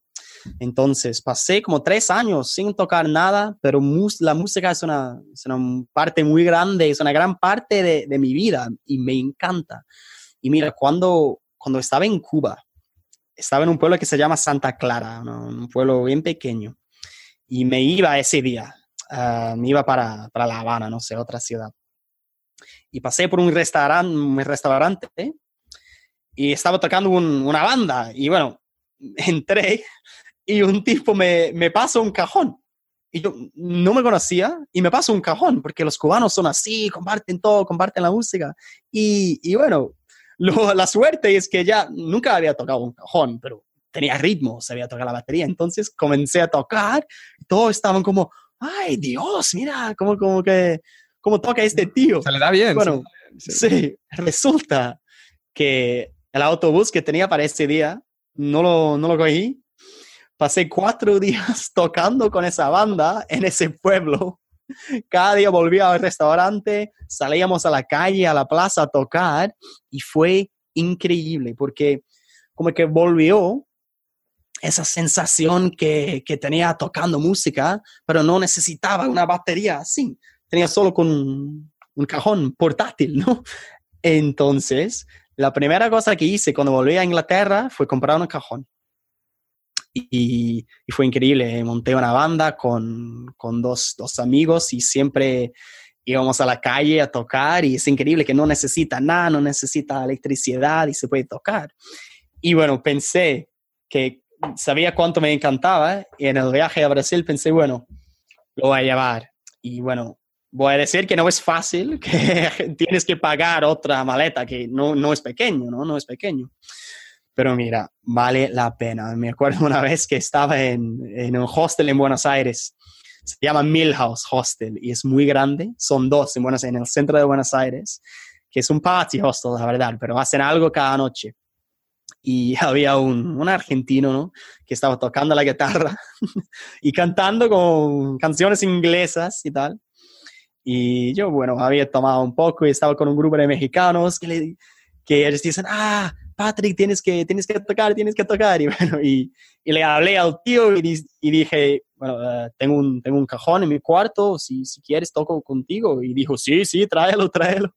Entonces pasé como tres años sin tocar nada, pero la música es una, es una, parte muy grande, es una gran parte de, de mi vida y me encanta. Y mira, cuando, cuando estaba en Cuba, estaba en un pueblo que se llama Santa Clara, un pueblo bien pequeño, y me iba ese día, ah, me iba para, para, La Habana, no sé, otra ciudad. Y pasé por un restaurante, un restaurante y estaba tocando una banda, y bueno, entré y un tipo me, me pasó un cajón. Y yo no me conocía y me pasó un cajón, porque los cubanos son así, comparten todo, comparten la música. Y, y bueno, la suerte es que ya nunca había tocado un cajón, pero tenía ritmo, sabía tocar la batería. Entonces comencé a tocar, todos estaban como, ay Dios, mira, como, como que, cómo toca este tío. Se le da bien. Bueno, sí. resulta que el autobús que tenía para ese día no lo, no lo cogí. Pasé cuatro días tocando con esa banda en ese pueblo cada día volvía al restaurante, salíamos a la calle, a la plaza a tocar y fue increíble porque como que volvió esa sensación que, que tenía tocando música, pero no necesitaba una batería así, tenía solo con un cajón portátil, ¿no? Entonces, la primera cosa que hice cuando volví a Inglaterra fue comprar un cajón y, fue increíble. Monté una banda con, con dos, dos, amigos y siempre íbamos a la calle a tocar y es increíble que no necesita nada, no necesita electricidad y se puede tocar. Y bueno, pensé que sabía cuánto me encantaba y en el viaje a Brasil pensé, bueno, lo voy a llevar. Y bueno, voy a decir que no es fácil, que tienes que pagar otra maleta que no, no es pequeño, ¿no? No es pequeño. Pero mira, vale la pena. Me acuerdo una vez que estaba en, en un hostel en Buenos Aires. Se llama Millhouse Hostel y es muy grande. Son dos en, Buenos, en el centro de Buenos Aires, que es un party hostel, la verdad, pero hacen algo cada noche. Y había un, un argentino, ¿no? Que estaba tocando la guitarra y cantando con canciones inglesas y tal. Y yo, bueno, había tomado un poco y estaba con un grupo de mexicanos que, le, que ellos dicen, ah, Patrick, tienes que, tienes que tocar, tienes que tocar. Y bueno, y, y le hablé al tío y, y dije, bueno, uh, tengo, un, tengo un cajón en mi cuarto, si, si quieres toco contigo. Y dijo, sí, sí, tráelo, tráelo.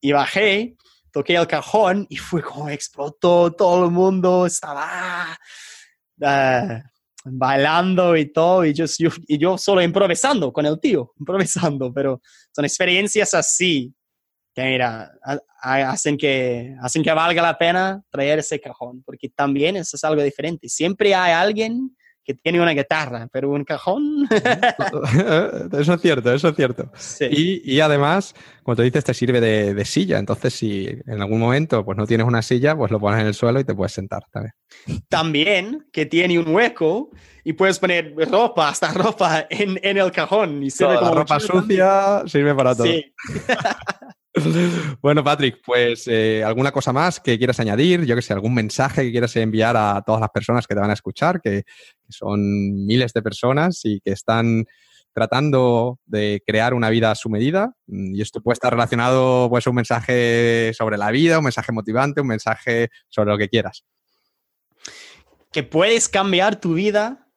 Y bajé, toqué el cajón y fue como explotó, todo el mundo estaba... Uh, bailando y todo, y yo, yo, y yo solo improvisando con el tío, improvisando, pero son experiencias así mira, hacen que, hacen que valga la pena traer ese cajón, porque también eso es algo diferente. Siempre hay alguien que tiene una guitarra, pero un cajón. eso es cierto, eso es cierto. Sí. Y, y, además, como tú dices, te sirve de, de, silla. Entonces, si en algún momento pues, no tienes una silla, pues lo pones en el suelo y te puedes sentar también. También que tiene un hueco y puedes poner ropa, hasta ropa en, en el cajón. Y sirve como la ropa sucia sirve para todo. Sí. Bueno, Patrick, pues eh, alguna cosa más que quieras añadir, yo que sé, algún mensaje que quieras enviar a todas las personas que te van a escuchar, que, que son miles de personas y que están tratando de crear una vida a su medida. Y esto puede estar relacionado, pues, un mensaje sobre la vida, un mensaje motivante, un mensaje sobre lo que quieras. Que puedes cambiar tu vida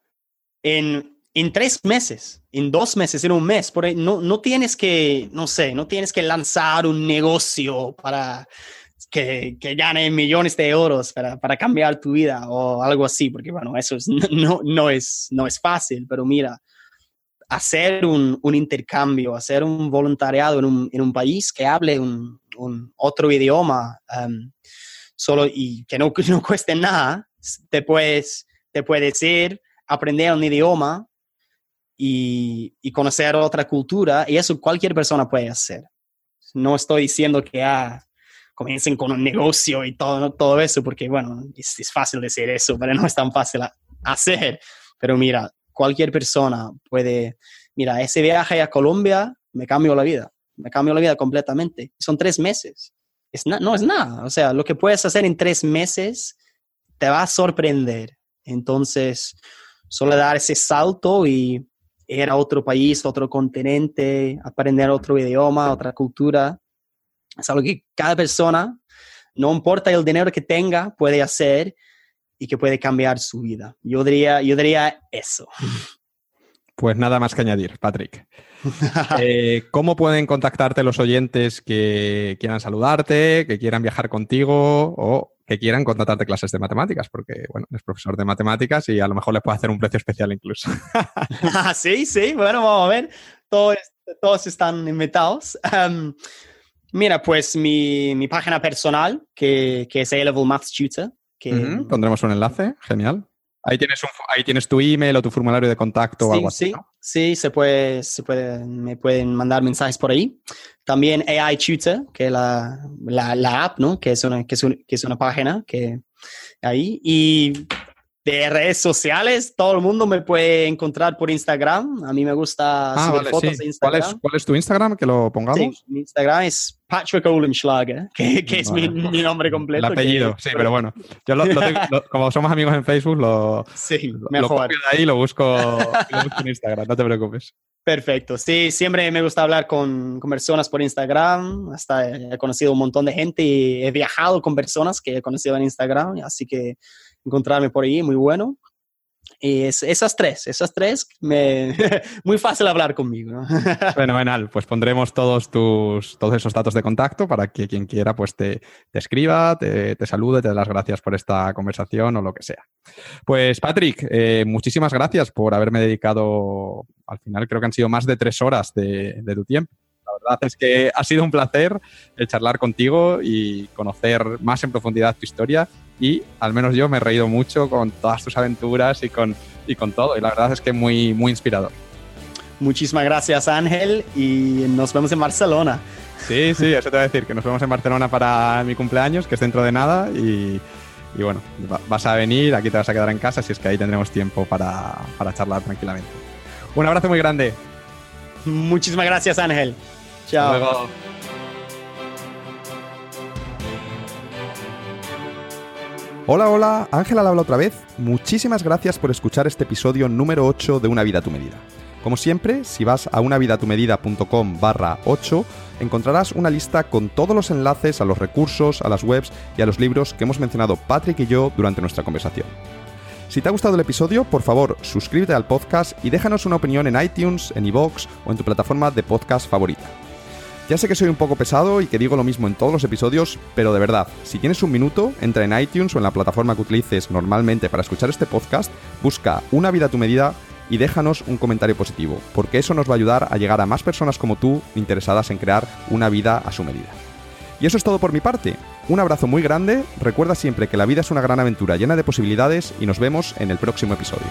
en en tres meses, en dos meses, en un mes. Por ahí, no, no tienes que, no sé, no tienes que lanzar un negocio para que, que gane millones de euros para, para, cambiar tu vida o algo así, porque bueno, eso es, no, no, es, no es fácil, pero mira, hacer un, un intercambio, hacer un voluntariado en un, en un país que hable un, un otro idioma um, solo y que no, no cueste nada, te puedes, te puede decir aprender un idioma y, y, conocer otra cultura, y eso cualquier persona puede hacer. No estoy diciendo que ah, comiencen con un negocio y todo, todo eso, porque bueno, es, es fácil decir eso, pero no es tan fácil hacer. Pero mira, cualquier persona puede, mira, ese viaje a Colombia me cambió la vida, me cambió la vida completamente. Son tres meses. Es no es nada. O sea, lo que puedes hacer en tres meses te va a sorprender. Entonces, solo dar ese salto y ir otro país, otro continente, aprender otro idioma, otra cultura. Es algo que cada persona, no importa el dinero que tenga, puede hacer y que puede cambiar su vida. Yo diría, yo diría eso. Pues nada más que añadir, Patrick. eh, ¿Cómo pueden contactarte los oyentes que quieran saludarte, que quieran viajar contigo que quieran contratarte clases de matemáticas, porque, bueno, es profesor de matemáticas y a lo mejor les puede hacer un precio especial incluso. sí, sí, bueno, vamos a ver. Todos, todos están invitados. Um, mira, pues mi, mi, página personal, que, que es A-Level Maths Tutor. Que... Uh -huh. Pondremos un enlace, genial. Ahí tienes, un, ahí tienes tu email o tu formulario de contacto sí, o algo así. Sí, ¿no? sí se puede, se puede, me pueden mandar mensajes por ahí. También AI Tutor, que es la, la, la app, ¿no? Que es, una, que, es una, que es una página que ahí. Y de redes sociales, todo el mundo me puede encontrar por Instagram. A mí me gusta ah, subir vale, fotos sí. de Instagram. ¿Cuál es, ¿Cuál es, tu Instagram? Que lo pongamos. Sí, mi Instagram es Patrick Olenschlager, que, que es mi, mi, nombre completo. El apellido, que, sí, pero bueno. Yo lo, lo tengo, lo, como somos amigos en Facebook, lo, sí, lo copio de ahí y lo busco, lo busco en Instagram, no te preocupes. Perfecto, sí, siempre me gusta hablar con, con, personas por Instagram, hasta he conocido un montón de gente y he viajado con personas que he conocido en Instagram, así que encontrarme por ahí, muy bueno. Es, esas tres, esas tres, me, muy fácil hablar conmigo. ¿no? Fenomenal, pues pondremos todos tus, todos esos datos de contacto para que quien quiera pues te, te escriba, te, te, salude, te dé las gracias por esta conversación o lo que sea. Pues Patrick, eh, muchísimas gracias por haberme dedicado, al final creo que han sido más de tres horas de, de tu tiempo. La verdad es que ha sido un placer el charlar contigo y conocer más en profundidad tu historia y al menos yo me he reído mucho con todas tus aventuras y con, y con todo. Y la verdad es que muy, muy inspirador. Muchísimas gracias Ángel y nos vemos en Barcelona. Sí, sí, eso te voy a decir, que nos vemos en Barcelona para mi cumpleaños, que es dentro de nada y, y bueno, vas a venir, aquí te vas a quedar en casa, si es que ahí tendremos tiempo para, para charlar tranquilamente. Un abrazo muy grande. Muchísimas gracias Ángel. Chao. Hasta luego. Hola, hola, Ángela habla otra vez. Muchísimas gracias por escuchar este episodio número 8 de Una vida a tu medida. Como siempre, si vas a unavidatumedida.com barra 8, encontrarás una lista con todos los enlaces a los recursos, a las webs y a los libros que hemos mencionado Patrick y yo durante nuestra conversación. Si te ha gustado el episodio, por favor, suscríbete al podcast y déjanos una opinión en iTunes, en iVoox o en tu plataforma de podcast favorita. Ya sé que soy un poco pesado y que digo lo mismo en todos los episodios, pero de verdad, si tienes un minuto, entra en iTunes o en la plataforma que utilices normalmente para escuchar este podcast, busca Una vida a tu medida y déjanos un comentario positivo, porque eso nos va a ayudar a llegar a más personas como tú interesadas en crear una vida a su medida. Y eso es todo por mi parte. Un abrazo muy grande, recuerda siempre que la vida es una gran aventura llena de posibilidades y nos vemos en el próximo episodio.